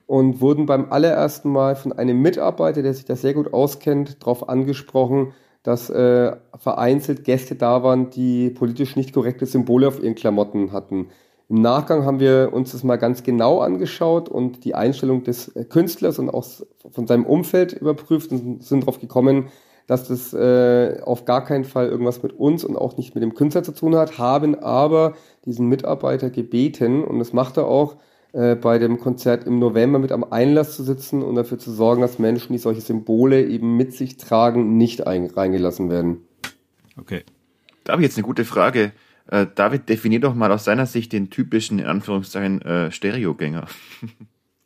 und wurden beim allerersten Mal von einem Mitarbeiter, der sich da sehr gut auskennt, darauf angesprochen, dass äh, vereinzelt Gäste da waren, die politisch nicht korrekte Symbole auf ihren Klamotten hatten. Im Nachgang haben wir uns das mal ganz genau angeschaut und die Einstellung des Künstlers und auch von seinem Umfeld überprüft und sind darauf gekommen, dass das äh, auf gar keinen Fall irgendwas mit uns und auch nicht mit dem Künstler zu tun hat, haben aber diesen Mitarbeiter gebeten und das macht er auch, äh, bei dem Konzert im November mit am Einlass zu sitzen und dafür zu sorgen, dass Menschen, die solche Symbole eben mit sich tragen, nicht reingelassen werden. Okay. Da habe ich jetzt eine gute Frage. Äh, David, definier doch mal aus seiner Sicht den typischen, in Anführungszeichen, äh, Stereogänger. [LAUGHS]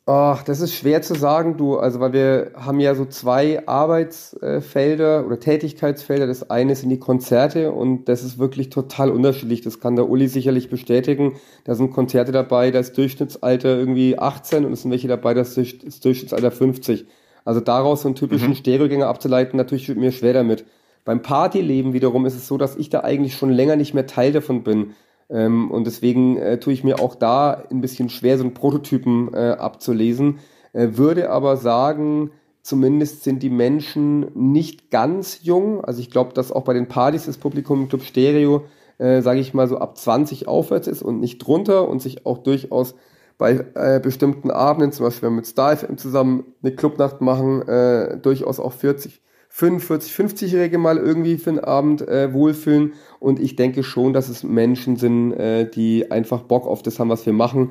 Ach, das ist schwer zu sagen, du. Also, weil wir haben ja so zwei Arbeitsfelder oder Tätigkeitsfelder. Das eine sind die Konzerte und das ist wirklich total unterschiedlich. Das kann der Uli sicherlich bestätigen. Da sind Konzerte dabei, da ist Durchschnittsalter irgendwie 18 und es sind welche dabei, das ist Durchschnittsalter 50. Also daraus so einen typischen mhm. Stereogänger abzuleiten, natürlich wird mir schwer damit. Beim Partyleben wiederum ist es so, dass ich da eigentlich schon länger nicht mehr Teil davon bin. Ähm, und deswegen äh, tue ich mir auch da ein bisschen schwer, so einen Prototypen äh, abzulesen. Äh, würde aber sagen, zumindest sind die Menschen nicht ganz jung. Also ich glaube, dass auch bei den Partys das Publikum im Club Stereo, äh, sage ich mal, so ab 20 aufwärts ist und nicht drunter und sich auch durchaus bei äh, bestimmten Abenden, zum Beispiel wenn wir mit Star FM zusammen eine Clubnacht machen, äh, durchaus auch 40, 45, 50-Jährige mal irgendwie für einen Abend äh, wohlfühlen. Und ich denke schon, dass es Menschen sind, äh, die einfach Bock auf das haben, was wir machen.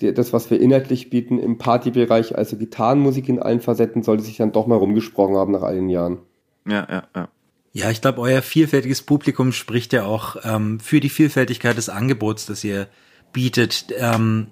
Das, was wir inhaltlich bieten im Partybereich, also Gitarrenmusik in allen Facetten, sollte sich dann doch mal rumgesprochen haben nach all den Jahren. Ja, ja, ja. Ja, ich glaube, euer vielfältiges Publikum spricht ja auch ähm, für die Vielfältigkeit des Angebots, das ihr bietet. Ähm,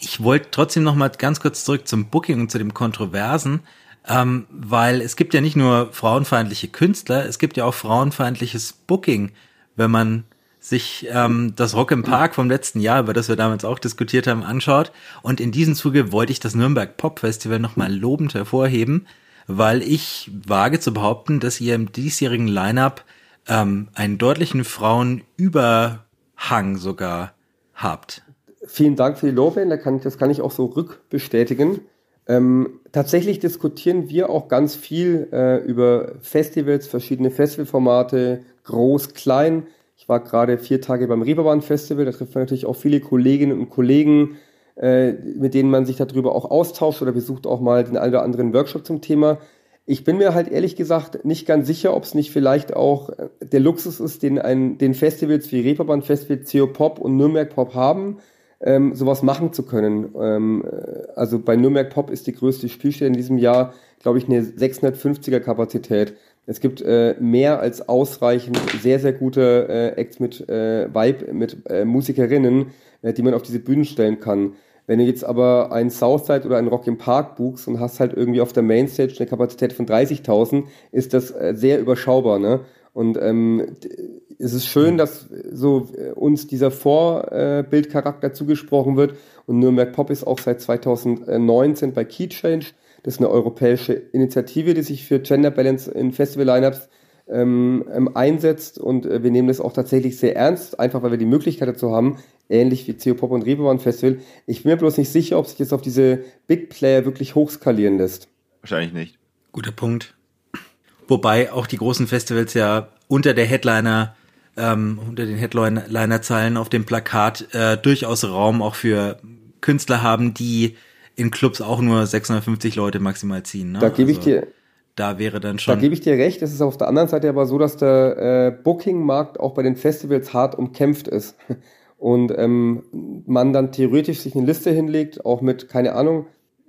ich wollte trotzdem noch mal ganz kurz zurück zum Booking und zu dem Kontroversen. Ähm, weil es gibt ja nicht nur frauenfeindliche Künstler, es gibt ja auch frauenfeindliches Booking, wenn man sich ähm, das Rock im Park vom letzten Jahr, über das wir damals auch diskutiert haben, anschaut. Und in diesem Zuge wollte ich das Nürnberg Pop Festival nochmal lobend hervorheben, weil ich wage zu behaupten, dass ihr im diesjährigen Line-up ähm, einen deutlichen Frauenüberhang sogar habt. Vielen Dank für die Lobe, das kann ich auch so rückbestätigen. Ähm, tatsächlich diskutieren wir auch ganz viel äh, über Festivals, verschiedene Festivalformate, groß, klein. Ich war gerade vier Tage beim Reeperbahn Festival, da trifft man natürlich auch viele Kolleginnen und Kollegen, äh, mit denen man sich darüber auch austauscht oder besucht auch mal den einen oder anderen Workshop zum Thema. Ich bin mir halt ehrlich gesagt nicht ganz sicher, ob es nicht vielleicht auch äh, der Luxus ist, den, ein, den Festivals wie Reeperbahn Festival, CO Pop und Nürnberg Pop haben, ähm, sowas machen zu können. Ähm, äh, also bei Nürnberg Pop ist die größte Spielstelle in diesem Jahr, glaube ich, eine 650er Kapazität. Es gibt äh, mehr als ausreichend sehr, sehr gute äh, Acts mit äh, Vibe, mit äh, Musikerinnen, äh, die man auf diese Bühnen stellen kann. Wenn du jetzt aber ein Southside oder ein Rock im Park buchst und hast halt irgendwie auf der Mainstage eine Kapazität von 30.000, ist das äh, sehr überschaubar. Ne? Und ähm, es ist schön, dass so äh, uns dieser Vorbildcharakter zugesprochen wird. Und Nürnberg Pop ist auch seit 2019 bei Key Change. Das ist eine europäische Initiative, die sich für Gender Balance in Festival-Lineups ähm, ähm, einsetzt. Und äh, wir nehmen das auch tatsächlich sehr ernst, einfach weil wir die Möglichkeit dazu haben, ähnlich wie CO Pop und Reeperbahn Festival. Ich bin mir bloß nicht sicher, ob sich das auf diese Big Player wirklich hochskalieren lässt. Wahrscheinlich nicht. Guter Punkt. Wobei auch die großen Festivals ja unter der Headliner, ähm, unter den Headliner-Zeilen auf dem Plakat äh, durchaus Raum auch für Künstler haben, die in Clubs auch nur 650 Leute maximal ziehen. Ne? Da gebe also, ich dir. Da wäre dann schon. Da gebe ich dir recht. Es ist auf der anderen Seite aber so, dass der äh, Booking-Markt auch bei den Festivals hart umkämpft ist. [LAUGHS] Und ähm, man dann theoretisch sich eine Liste hinlegt, auch mit, keine Ahnung,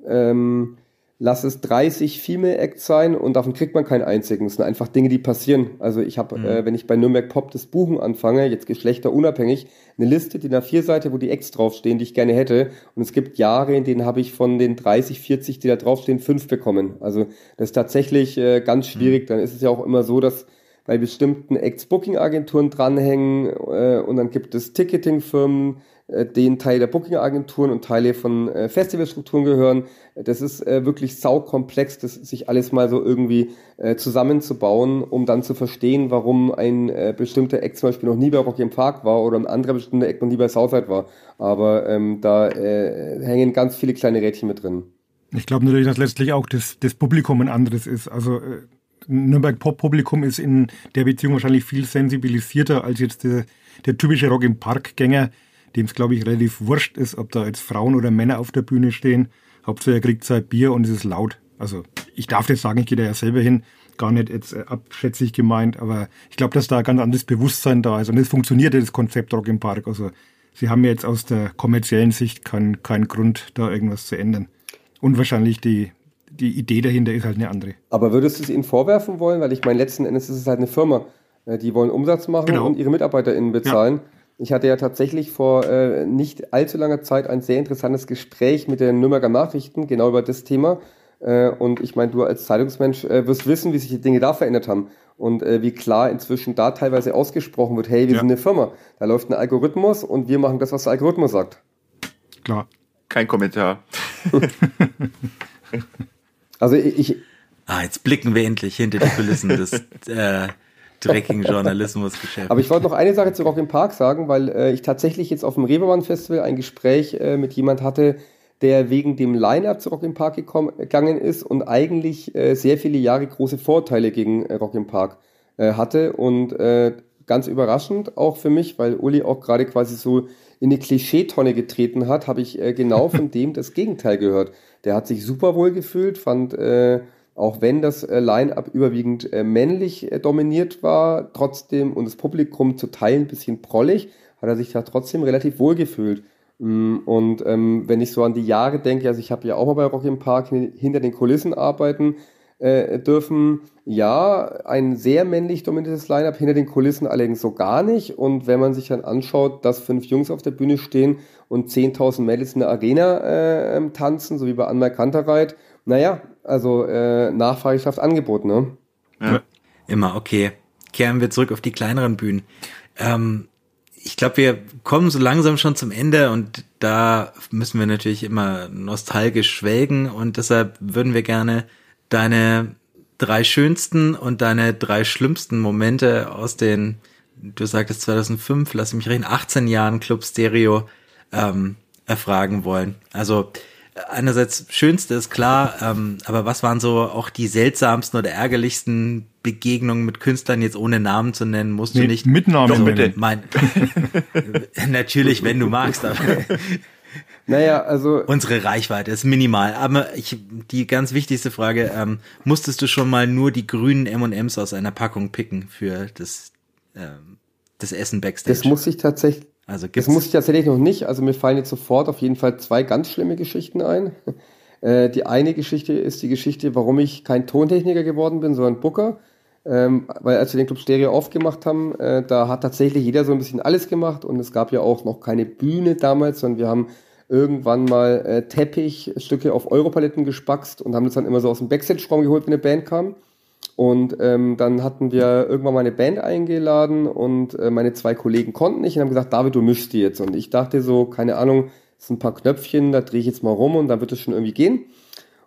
ähm, lass es 30 Female Acts sein und davon kriegt man keinen einzigen. Es sind einfach Dinge, die passieren. Also ich habe, mhm. äh, wenn ich bei Nürnberg Pop das Buchen anfange, jetzt geschlechterunabhängig, eine Liste, die nach vier Seite, wo die Acts draufstehen, die ich gerne hätte. Und es gibt Jahre, in denen habe ich von den 30, 40, die da draufstehen, fünf bekommen. Also das ist tatsächlich äh, ganz schwierig. Mhm. Dann ist es ja auch immer so, dass bei bestimmten Acts-Booking-Agenturen dranhängen äh, und dann gibt es Ticketing-Firmen, äh, den Teil der Booking-Agenturen und Teile von äh, Festivalstrukturen gehören. Das ist äh, wirklich saukomplex, das sich alles mal so irgendwie äh, zusammenzubauen, um dann zu verstehen, warum ein äh, bestimmter Act zum Beispiel noch nie bei Rocky im Park war oder ein anderer bestimmter Act noch nie bei Southside war. Aber ähm, da äh, hängen ganz viele kleine Rädchen mit drin. Ich glaube natürlich, dass letztlich auch das, das Publikum ein anderes ist. Also äh, Nürnberg Pop-Publikum ist in der Beziehung wahrscheinlich viel sensibilisierter als jetzt der, der typische Rock im Park-Gänger, dem es, glaube ich, relativ wurscht ist, ob da jetzt Frauen oder Männer auf der Bühne stehen. Hauptsache er kriegt sein Bier und es ist laut. Also ich darf das sagen, ich gehe da ja selber hin. Gar nicht jetzt äh, abschätzig gemeint, aber ich glaube, dass da ein ganz anderes Bewusstsein da ist. Und es funktioniert ja das Konzept Rock im Park. Also sie haben jetzt aus der kommerziellen Sicht keinen keinen Grund, da irgendwas zu ändern. Und wahrscheinlich die, die Idee dahinter ist halt eine andere. Aber würdest du es ihnen vorwerfen wollen? Weil ich meine, letzten Endes ist es halt eine Firma. Äh, die wollen Umsatz machen genau. und ihre MitarbeiterInnen bezahlen. Ja Ich hatte ja tatsächlich vor äh, nicht allzu langer Zeit ein sehr interessantes Gespräch mit den Nürnberger Nachrichten, genau über das Thema. Äh, und ich meine, du als Zeitungsmensch äh, wirst wissen, wie sich die Dinge da verändert haben. Und äh, wie klar inzwischen da teilweise ausgesprochen wird, hey, wir ja. sind eine Firma. Da läuft ein Algorithmus und wir machen das, was der Algorithmus sagt. Klar. Kein Kommentar. [LAUGHS] also ich, Ah, jetzt blicken wir endlich hinter die Kulissen des äh, dreckigen Journalismusgeschäfts. Aber ich wollte noch eine Sache zu Rock im Park sagen, weil äh, ich tatsächlich jetzt auf dem Reeperbahn Festival ein Gespräch äh, mit jemand hatte, der wegen dem Line-Up zu Rock im Park gegangen ist und eigentlich äh, sehr viele Jahre große Vorteile gegen äh, Rock im Park äh, hatte und äh, ganz überraschend auch für mich, weil Uli auch gerade quasi so in eine Klischeetonne getreten hat, habe ich genau von [LAUGHS] dem das Gegenteil gehört. Der hat sich super wohl gefühlt, fand äh, auch wenn das äh, Line-up überwiegend äh, männlich äh, dominiert war, trotzdem und das Publikum zu teilen ein bisschen prollig, hat er sich da trotzdem relativ wohl gefühlt. Mm, und ähm, wenn ich so an die Jahre denke, also ich habe ja auch mal bei Rock im Park hinter den Kulissen arbeiten äh, dürfen. Ja, ein sehr männlich dominiertes Line-up hinter den Kulissen allerdings so gar nicht. Und wenn man sich dann anschaut, dass fünf Jungs auf der Bühne stehen und 10.000 Mädels in der Arena äh, ähm, tanzen, so wie bei Anmal Kantereit, naja, also äh, Nachfrage schafft Angebot, ne? Ja. Immer, okay. Kehren wir zurück auf die kleineren Bühnen. Ähm, ich glaube, wir kommen so langsam schon zum Ende und da müssen wir natürlich immer nostalgisch schwelgen und deshalb würden wir gerne deine drei schönsten und deine drei schlimmsten Momente aus den, du sagtest 2005, lass mich reden, 18 Jahren Club Stereo ähm, erfragen wollen. Also einerseits schönste ist klar, ähm, aber was waren so auch die seltsamsten oder ärgerlichsten Begegnungen mit Künstlern jetzt ohne Namen zu nennen, musst du nicht. Mit Namen so, bitte. Mein, [LAUGHS] natürlich, wenn du magst, aber [LAUGHS] naja, also unsere Reichweite ist minimal. Aber ich, die ganz wichtigste Frage: ähm, Musstest du schon mal nur die grünen M&Ms aus einer Packung picken für das ähm, das Essen backstage? Das muss ich tatsächlich also gibt's das muss ich tatsächlich noch nicht. Also mir fallen jetzt sofort auf jeden Fall zwei ganz schlimme Geschichten ein. [LAUGHS] Äh, die eine Geschichte ist die Geschichte, warum ich kein Tontechniker geworden bin, sondern Booker. Ähm, weil als wir den Club Stereo aufgemacht haben, äh, da hat tatsächlich jeder so ein bisschen alles gemacht und es gab ja auch noch keine Bühne damals, sondern wir haben irgendwann mal äh, Teppichstücke auf Europaletten gespackst und haben das dann immer so aus dem Backstage-Raum geholt, wenn eine Band kam. Und ähm, dann hatten wir irgendwann mal eine Band eingeladen und äh, meine zwei Kollegen konnten nicht und haben gesagt, David, du mischst die jetzt. Und ich dachte so, keine Ahnung, das sind ein paar Knöpfchen, da drehe ich jetzt mal rum und dann wird es schon irgendwie gehen.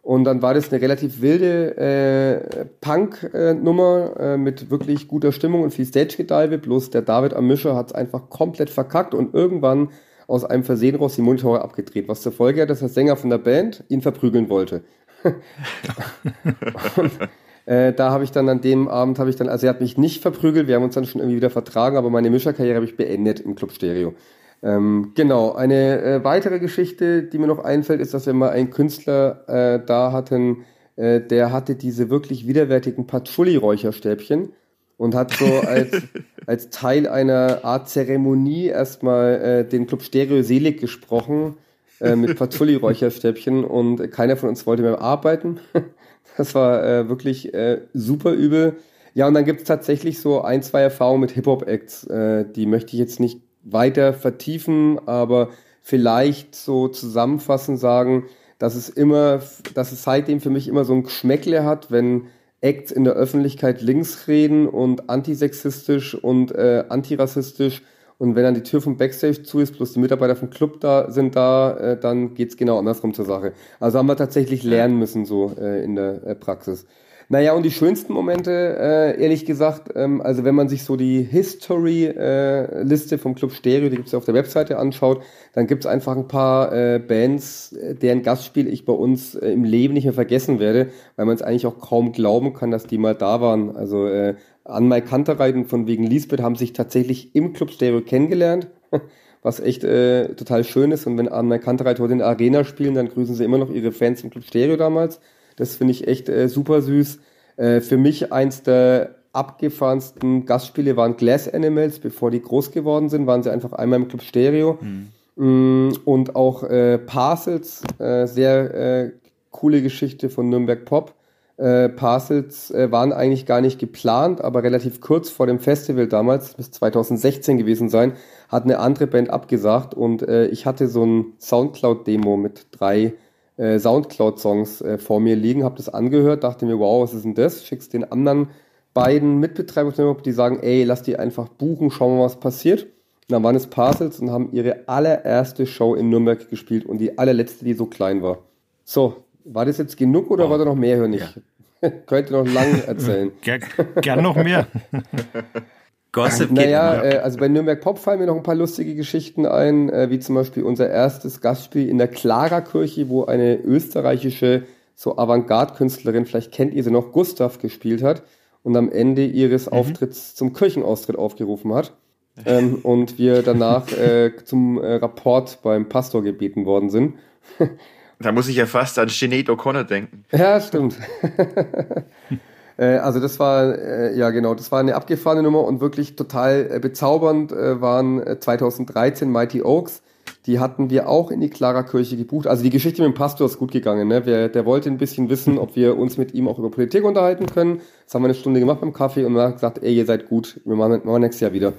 Und dann war das eine relativ wilde äh, Punk-Nummer äh, mit wirklich guter Stimmung und viel Stage-Gedive. Bloß der David am Mischer hat es einfach komplett verkackt und irgendwann aus einem Versehen raus die Monitore abgedreht, was zur Folge hat, dass der Sänger von der Band ihn verprügeln wollte. [LAUGHS] und äh, da habe ich dann an dem Abend, habe ich dann, also er hat mich nicht verprügelt, wir haben uns dann schon irgendwie wieder vertragen, aber meine Mischerkarriere habe ich beendet im Club Stereo. Ähm, genau, eine äh, weitere Geschichte, die mir noch einfällt, ist, dass wir mal einen Künstler äh, da hatten, äh, der hatte diese wirklich widerwärtigen Patchouli-Räucherstäbchen und hat so [LAUGHS] als, als Teil einer Art Zeremonie erstmal äh, den Club Stereo selig gesprochen äh, mit [LAUGHS] Patchouli-Räucherstäbchen und keiner von uns wollte mehr arbeiten. Das war äh, wirklich äh, super übel. Ja, und dann gibt es tatsächlich so ein, zwei Erfahrungen mit Hip-Hop-Acts. Äh, die möchte ich jetzt nicht weiter vertiefen, aber vielleicht so zusammenfassend sagen, dass es immer, dass es seitdem für mich immer so ein Geschmäckle hat, wenn Acts in der Öffentlichkeit links reden und antisexistisch und äh, antirassistisch und wenn dann die Tür vom Backstage zu ist, plus die Mitarbeiter vom Club da sind da, äh, dann geht's genau andersrum zur Sache. Also haben wir tatsächlich lernen müssen so äh, in der äh, Praxis. Naja, und die schönsten Momente, äh, ehrlich gesagt, ähm, also wenn man sich so die History-Liste äh, vom Club Stereo, die gibt's ja auf der Webseite anschaut, dann gibt's einfach ein paar äh, Bands, äh, deren Gastspiel ich bei uns äh, im Leben nicht mehr vergessen werde, weil man es eigentlich auch kaum glauben kann, dass die mal da waren. Also äh, an Mike Kanterreiten von wegen Lisbeth haben sich tatsächlich im Club Stereo kennengelernt, [LAUGHS] was echt äh, total schön ist. Und wenn an Mike Kanterreit heute in der Arena spielen, dann grüßen sie immer noch ihre Fans im Club Stereo damals. Das finde ich echt äh, super süß. Äh, für mich eins der abgefahrensten Gastspiele waren Glass Animals, bevor die groß geworden sind, waren sie einfach einmal im Club Stereo. Mhm. Mm, und auch äh, Parcels, äh, sehr äh, coole Geschichte von Nürnberg Pop Äh, Parcels äh, waren eigentlich gar nicht geplant, aber relativ kurz vor dem Festival damals, bis 2016 gewesen sein, hat eine andere Band abgesagt und äh, ich hatte so ein Soundcloud-Demo mit drei äh, Soundcloud-Songs äh, vor mir liegen, habe das angehört, dachte mir, wow, was ist denn das? Schick's den anderen beiden Mitbetreibern, die sagen, ey, lass die einfach buchen, schauen wir mal, was passiert. Und dann waren es Parcels und haben ihre allererste Show in Nürnberg gespielt und die allerletzte, die so klein war. So, war das jetzt genug oder wow. war da noch mehr, Hör nicht? Ja. [LAUGHS] Könnte noch lang erzählen. [LAUGHS] Ger gern noch mehr. [LAUGHS] Gossip naja, äh, also bei Nürnberg Pop fallen mir noch ein paar lustige Geschichten ein, äh, wie zum Beispiel unser erstes Gastspiel in der Clara-Kirche, wo eine österreichische so Avantgarde-Künstlerin, vielleicht kennt ihr sie noch, Gustav gespielt hat und am Ende ihres mhm. Auftritts zum Kirchenaustritt aufgerufen hat. Ähm, und wir danach äh, zum äh, Rapport beim Pastor gebeten worden sind. Da muss ich ja fast an Sinead O'Connor denken. Ja, stimmt. [LAUGHS] Äh, also das war, äh, ja genau, das war eine abgefahrene Nummer und wirklich total äh, bezaubernd waren 2013 Mighty Oaks. Die hatten wir auch in die Clara-Kirche gebucht. Also die Geschichte mit dem Pastor ist gut gegangen. Ne? Der, der wollte ein bisschen wissen, ob wir uns mit ihm auch über Politik unterhalten können. Das haben wir eine Stunde gemacht beim Kaffee und er hat gesagt, ey, ihr seid gut, wir machen, machen nächstes Jahr wieder.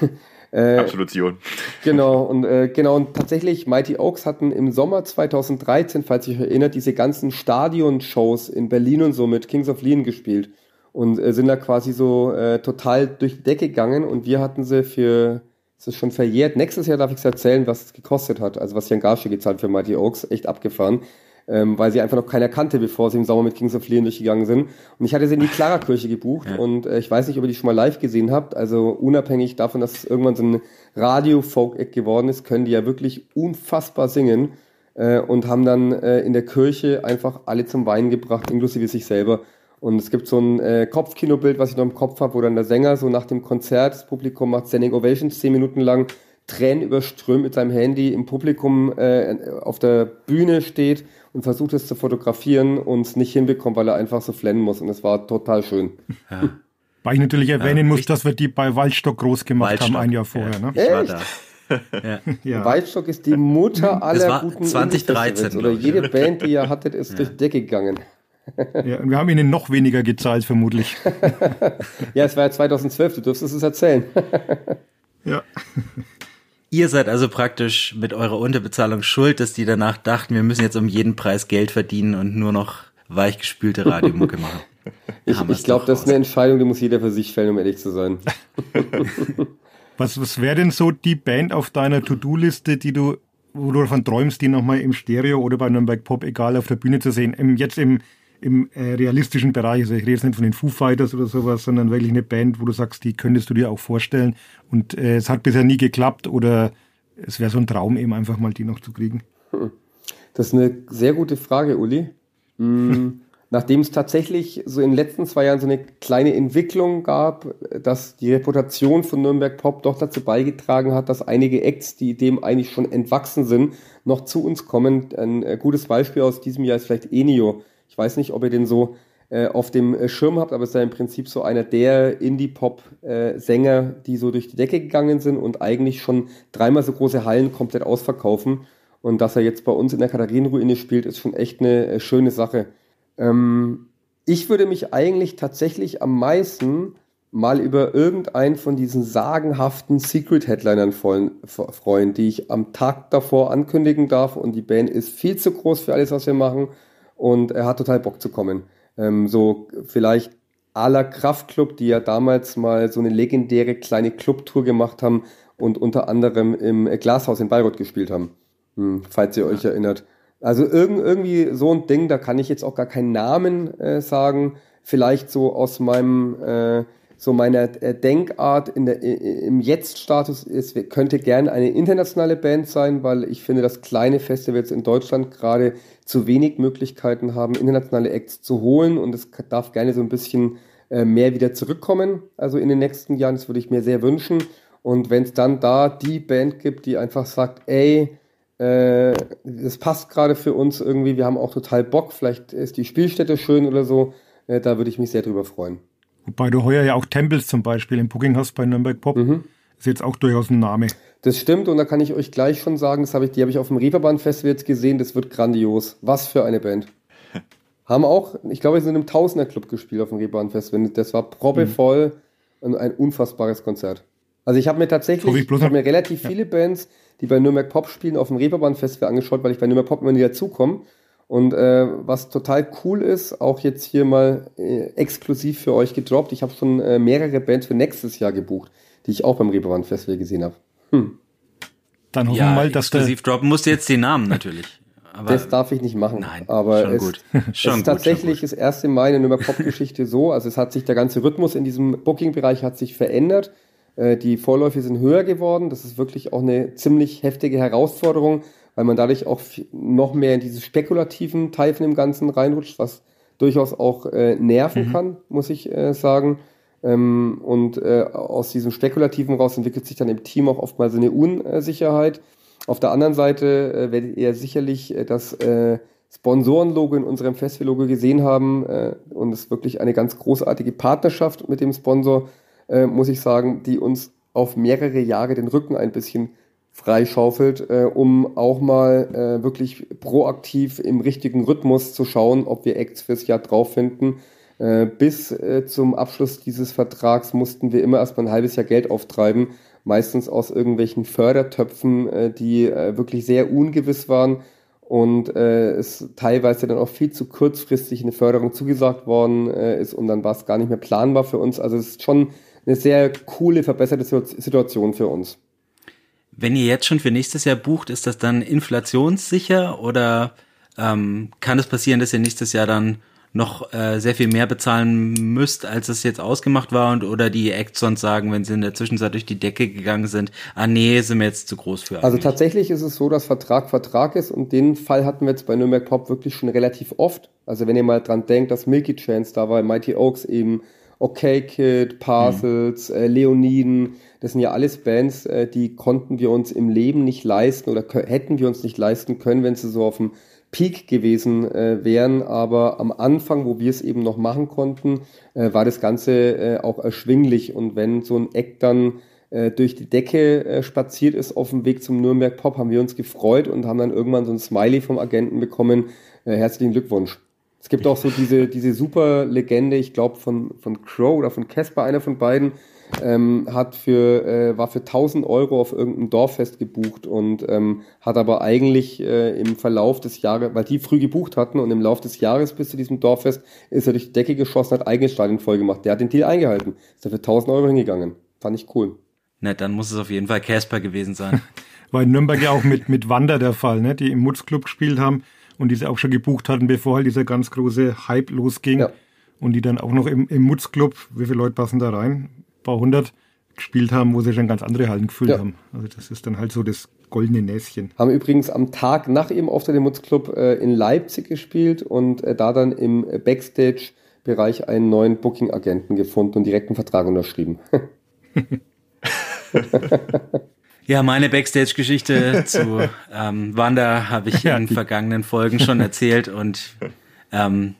[LAUGHS] Äh, Absolution. [LAUGHS] Genau, und äh, genau, und tatsächlich, Mighty Oaks hatten im Sommer 2013, falls ihr euch erinnert, diese ganzen Stadion-Shows in Berlin und so mit Kings of Leon gespielt. Und äh, sind da quasi so äh, total durch die Decke gegangen und wir hatten sie für, es ist schon verjährt, nächstes Jahr darf ich es erzählen, was es gekostet hat, also was Jan Garsche gezahlt für Mighty Oaks, echt abgefahren ähm, weil sie einfach noch keiner kannte, bevor sie im Sommer mit Kings of Leon durchgegangen sind. Und ich hatte sie in die Clara-Kirche gebucht ja. und äh, ich weiß nicht, ob ihr die schon mal live gesehen habt. Also unabhängig davon, dass es irgendwann so ein Radio-Folk-Eck geworden ist, können die ja wirklich unfassbar singen äh, und haben dann äh, in der Kirche einfach alle zum Weinen gebracht, inklusive sich selber. Und es gibt so ein äh, Kopfkinobild, was ich noch im Kopf habe, wo dann der Sänger so nach dem Konzert, das Publikum macht Standing Ovations zehn Minuten lang, Tränen überströmt mit seinem Handy im Publikum äh, auf der Bühne steht und versucht es zu fotografieren und es nicht hinbekommt, weil er einfach so flennen muss. Und es war total schön. Ja. Weil ich natürlich erwähnen ja, muss, dass wir die bei Waldstock groß gemacht Waldstock, haben, ein Jahr vorher. Ja, ne? Ich war da. Ja. [LAUGHS] ja. Waldstock ist die Mutter aller guten 2013 oder jede Band, die ihr hattet, [LAUGHS] ist ja. durch die Decke gegangen. Ja, und wir haben ihnen noch weniger gezahlt, vermutlich. [LAUGHS] ja, es war ja 2012, du dürftest es erzählen. ja. Ihr seid also praktisch mit eurer Unterbezahlung schuld, dass die danach dachten, wir müssen jetzt um jeden Preis Geld verdienen und nur noch weichgespülte Radiomucke [LAUGHS] machen. ich ich glaube, das ist eine Entscheidung, die muss jeder für sich fällen, um ehrlich zu sein. [LAUGHS] was was wäre denn so die Band auf deiner To-Do-Liste, die du, wo du davon träumst, die nochmal im Stereo oder bei Nürnberg Pop, egal, auf der Bühne zu sehen? Im, jetzt im, im äh, realistischen Bereich. Also ich rede jetzt nicht von den Foo Fighters oder sowas, sondern wirklich eine Band, wo du sagst, die könntest du dir auch vorstellen. Und äh, es hat bisher nie geklappt oder es wäre so ein Traum eben einfach mal die noch zu kriegen. Das ist eine sehr gute Frage, Uli. Mhm. [LAUGHS] Nachdem es tatsächlich so in den letzten zwei Jahren so eine kleine Entwicklung gab, dass die Reputation von Nürnberg Pop doch dazu beigetragen hat, dass einige Acts, die dem eigentlich schon entwachsen sind, noch zu uns kommen. Ein äh, gutes Beispiel aus diesem Jahr ist vielleicht Enio ich weiß nicht, ob ihr den so äh, auf dem äh, Schirm habt, aber es ist ja im Prinzip so einer der Indie-Pop-Sänger, die so durch die Decke gegangen sind und eigentlich schon dreimal so große Hallen komplett ausverkaufen. Und dass er jetzt bei uns in der Katharinenruine spielt, ist schon echt eine äh, schöne Sache. Ähm, ich würde mich eigentlich tatsächlich am meisten mal über irgendeinen von diesen sagenhaften Secret-Headlinern freuen, die ich am Tag davor ankündigen darf. Und die Band ist viel zu groß für alles, was wir machen und er hat total Bock zu kommen. Ähm, so vielleicht aller Kraftclub, die ja damals mal so eine legendäre kleine Clubtour gemacht haben und unter anderem im Glashaus in Bayreuth gespielt haben, hm, falls ihr euch erinnert. Also irgend, irgendwie so ein Ding, da kann ich jetzt auch gar keinen Namen äh, sagen. Vielleicht so aus meinem äh, so meiner äh, Denkart in der, im Jetzt-Status ist, könnte gern eine internationale Band sein, weil ich finde, dass kleine Festivals in Deutschland gerade zu wenig Möglichkeiten haben, internationale Acts zu holen und es darf gerne so ein bisschen äh, mehr wieder zurückkommen, also in den nächsten Jahren, das würde ich mir sehr wünschen. Und wenn es dann da die Band gibt, die einfach sagt, ey, äh, das passt gerade für uns irgendwie, wir haben auch total Bock, vielleicht ist die Spielstätte schön oder so, äh, da würde ich mich sehr drüber freuen. Wobei du heuer ja auch Tempels zum Beispiel im Booking hast bei Nürnberg Pop. Mhm. Ist jetzt auch durchaus ein Name. Das stimmt und da kann ich euch gleich schon sagen, das habe ich, die habe ich auf dem Reeperbahn Festival jetzt gesehen, das wird grandios. Was für eine Band. [LAUGHS] Haben auch, ich glaube, wir sind im Tausender-Club gespielt auf dem Reeperbahn-Festival. Das war proppevoll und ein unfassbares Konzert. Also ich habe mir tatsächlich, ich habe mir relativ viele Bands, die bei Nürnberg Pop spielen, auf dem Reeperbahn-Festival angeschaut, weil ich bei Nürnberg Pop immer nie dazukomme. Und äh, was total cool ist, auch jetzt hier mal äh, exklusiv für euch gedroppt, ich habe schon äh, mehrere Bands für nächstes Jahr gebucht, die ich auch beim Reeperbahn Festival gesehen habe. Hm. Dann hoffen ja, wir mal, dass exklusiv droppen musst du jetzt den Namen natürlich. Aber das darf ich nicht machen. Nein, aber schon es, gut. [LAUGHS] Schon es ist tatsächlich das erste Mal in der Nürnberg Pop-Geschichte so. Also es hat sich der ganze Rhythmus in diesem Booking-Bereich hat sich verändert. Äh, die Vorläufe sind höher geworden. Das ist wirklich auch eine ziemlich heftige Herausforderung, weil man dadurch auch noch mehr in diese spekulativen Teil von dem Ganzen reinrutscht, was durchaus auch äh, nerven mhm. kann, muss ich äh, sagen. Ähm, und äh, aus diesem Spekulativen raus entwickelt sich dann im Team auch oftmals eine Unsicherheit. Auf der anderen Seite äh, werdet ihr sicherlich äh, das äh, Sponsorenlogo in unserem Festivallogo gesehen haben äh, und es ist wirklich eine ganz großartige Partnerschaft mit dem Sponsor, äh, muss ich sagen, die uns auf mehrere Jahre den Rücken ein bisschen freischaufelt, äh, um auch mal äh, wirklich proaktiv im richtigen Rhythmus zu schauen, ob wir Acts fürs Jahr drauf finden. Äh, bis äh, zum Abschluss dieses Vertrags mussten wir immer erstmal ein halbes Jahr Geld auftreiben, meistens aus irgendwelchen Fördertöpfen, äh, die äh, wirklich sehr ungewiss waren und äh, es teilweise dann auch viel zu kurzfristig eine Förderung zugesagt worden äh, ist und dann war es gar nicht mehr planbar für uns. Also es ist schon eine sehr coole, verbesserte Situation für uns. Wenn ihr jetzt schon für nächstes Jahr bucht, ist das dann inflationssicher oder ähm, kann es passieren, dass ihr nächstes Jahr dann noch äh, sehr viel mehr bezahlen müsst, als es jetzt ausgemacht war und oder die Acts sonst sagen, wenn sie in der Zwischenzeit durch die Decke gegangen sind, ah nee, sind wir jetzt zu groß für. Also tatsächlich ist es so, dass Vertrag Vertrag ist und den Fall hatten wir jetzt bei Nürnberg Pop wirklich schon relativ oft. Also wenn ihr mal dran denkt, dass Milky Chance da war, Mighty Oaks eben, Okay Kid, Parcels, mhm. äh, Leoniden, das sind ja alles Bands, äh, die konnten wir uns im Leben nicht leisten oder hätten wir uns nicht leisten können, wenn sie so auf dem Peak gewesen äh, wären, aber am Anfang, wo wir es eben noch machen konnten, äh, war das Ganze äh, auch erschwinglich und wenn so ein Eck dann äh, durch die Decke spaziert ist auf dem Weg zum Nürnberg Pop, haben wir uns gefreut und haben dann irgendwann so ein Smiley vom Agenten bekommen. Herzlichen Glückwunsch. Es gibt auch so diese, diese super Legende, ich glaube von, von Crow oder von Casper, einer von beiden, ähm, hat für, äh, war für 1000 Euro auf irgendeinem Dorffest gebucht und ähm, hat aber eigentlich äh, im Verlauf des Jahres, weil die früh gebucht hatten und im Lauf des Jahres bis zu diesem Dorffest ist er durch die Decke geschossen, hat eigenes Stadion voll gemacht. Der hat den Deal eingehalten. Ist er für 1000 Euro hingegangen. Fand ich cool. Na, dann muss es auf jeden Fall Casper gewesen sein. [LAUGHS] War in Nürnberg ja auch mit, mit Wander der Fall, ne? die im Mutzclub gespielt haben und die sie auch schon gebucht hatten, bevor halt dieser ganz große Hype losging. Ja. Und die dann auch noch im, im Mutzclub, wie viele Leute passen da rein? Paar hundert gespielt haben, wo sie schon ganz andere Hallen gefüllt ja. haben. Also das ist dann halt so das goldene Näschen. Haben übrigens am Tag nach ihrem Auftritt im Mutzclub äh, in Leipzig gespielt und äh, da dann im Backstage-Bereich einen neuen Booking-Agenten gefunden und direkt einen Vertrag unterschrieben. [LAUGHS] Ja, meine Backstage-Geschichte zu ähm, Wanda habe ich [LAUGHS] in vergangenen Folgen schon erzählt und ähm,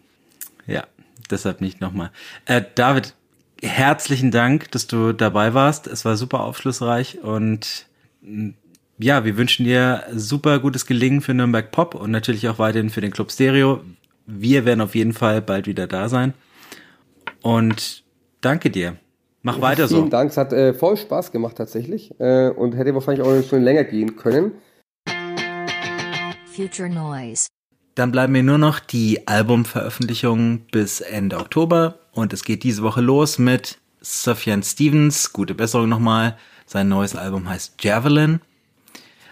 ja, deshalb nicht nochmal. Äh, David, herzlichen Dank, dass du dabei warst. Es war super aufschlussreich und mm, ja, wir wünschen dir super gutes Gelingen für Nürnberg Pop und natürlich auch weiterhin für den Club Stereo. Wir werden auf jeden Fall bald wieder da sein. Und danke dir. Mach ja, weiter vielen so. Vielen Dank. Es hat äh, voll Spaß gemacht tatsächlich äh, und hätte wahrscheinlich auch schon länger gehen können. Future Noise. Dann bleiben mir nur noch die Albumveröffentlichungen bis Ende Oktober und es geht diese Woche los mit Sufjan Stevens, gute Besserung nochmal. Sein neues Album heißt Javelin.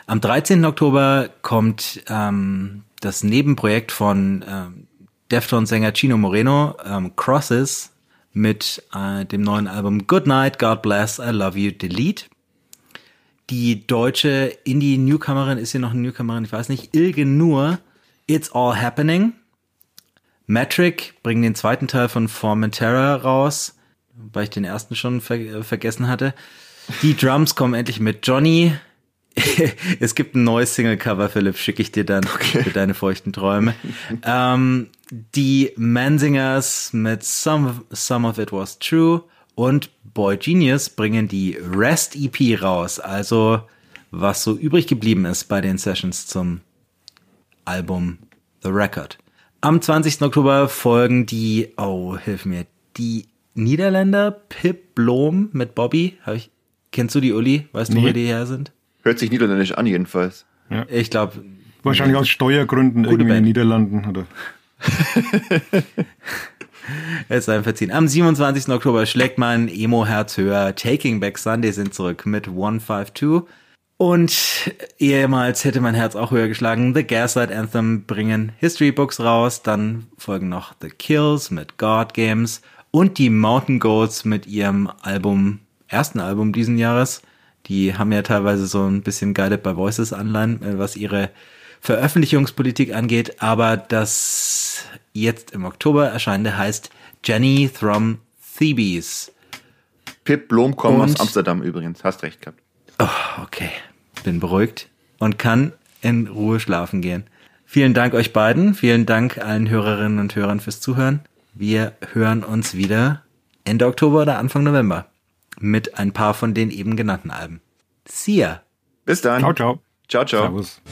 Am 13. Oktober kommt ähm, das Nebenprojekt von ähm, Deftones-Sänger Chino Moreno, ähm, Crosses, mit äh, dem neuen Album Good Night, God Bless, I Love You, Delete. Die deutsche Indie-Newcomerin ist hier noch eine Newcomerin, ich weiß nicht, Ilge Nur, It's All Happening. Metric bringen den zweiten Teil von Formentera raus, weil ich den ersten schon ver äh, vergessen hatte. Die Drums kommen endlich mit Johnny. [LAUGHS] es gibt ein neues Single-Cover, Philipp, schicke ich dir dann okay. für deine feuchten Träume. ähm, die Mansingers mit Some, Some of It Was True und Boy Genius bringen die Rest EP raus, also was so übrig geblieben ist bei den Sessions zum Album The Record. Am 20. Oktober folgen die, oh, hilf mir, die Niederländer, Pip Blom mit Bobby. Hab ich, kennst du die Uli? Weißt du, Nee. wo die her sind? Hört sich niederländisch an, jedenfalls. Ich glaube, Wahrscheinlich aus Steuergründen irgendwie in den Band. Niederlanden. Oder? [LAUGHS] Es sei verziehen. Am 27. Oktober schlägt mein Emo-Herz höher. Taking Back Sunday sind zurück mit 152. Und ehemals hätte mein Herz auch höher geschlagen. The Gaslight Anthem bringen History Books raus. Dann folgen noch The Kills mit God Games und die Mountain Goats mit ihrem Album, ersten Album diesen Jahres. Die haben ja teilweise so ein bisschen Guided by Voices Anleihen, äh, was ihre Veröffentlichungspolitik angeht, aber das jetzt im Oktober erscheinende heißt Jenny from Thebes. Pip Blom kommt aus Amsterdam übrigens. Hast recht gehabt. Oh, okay, bin beruhigt und kann in Ruhe schlafen gehen. Vielen Dank euch beiden, vielen Dank allen Hörerinnen und Hörern fürs Zuhören. Wir hören uns wieder Ende Oktober oder Anfang November mit ein paar von den eben genannten Alben. See ya! Bis dann. Ciao, ciao. Ciao, ciao. Servus.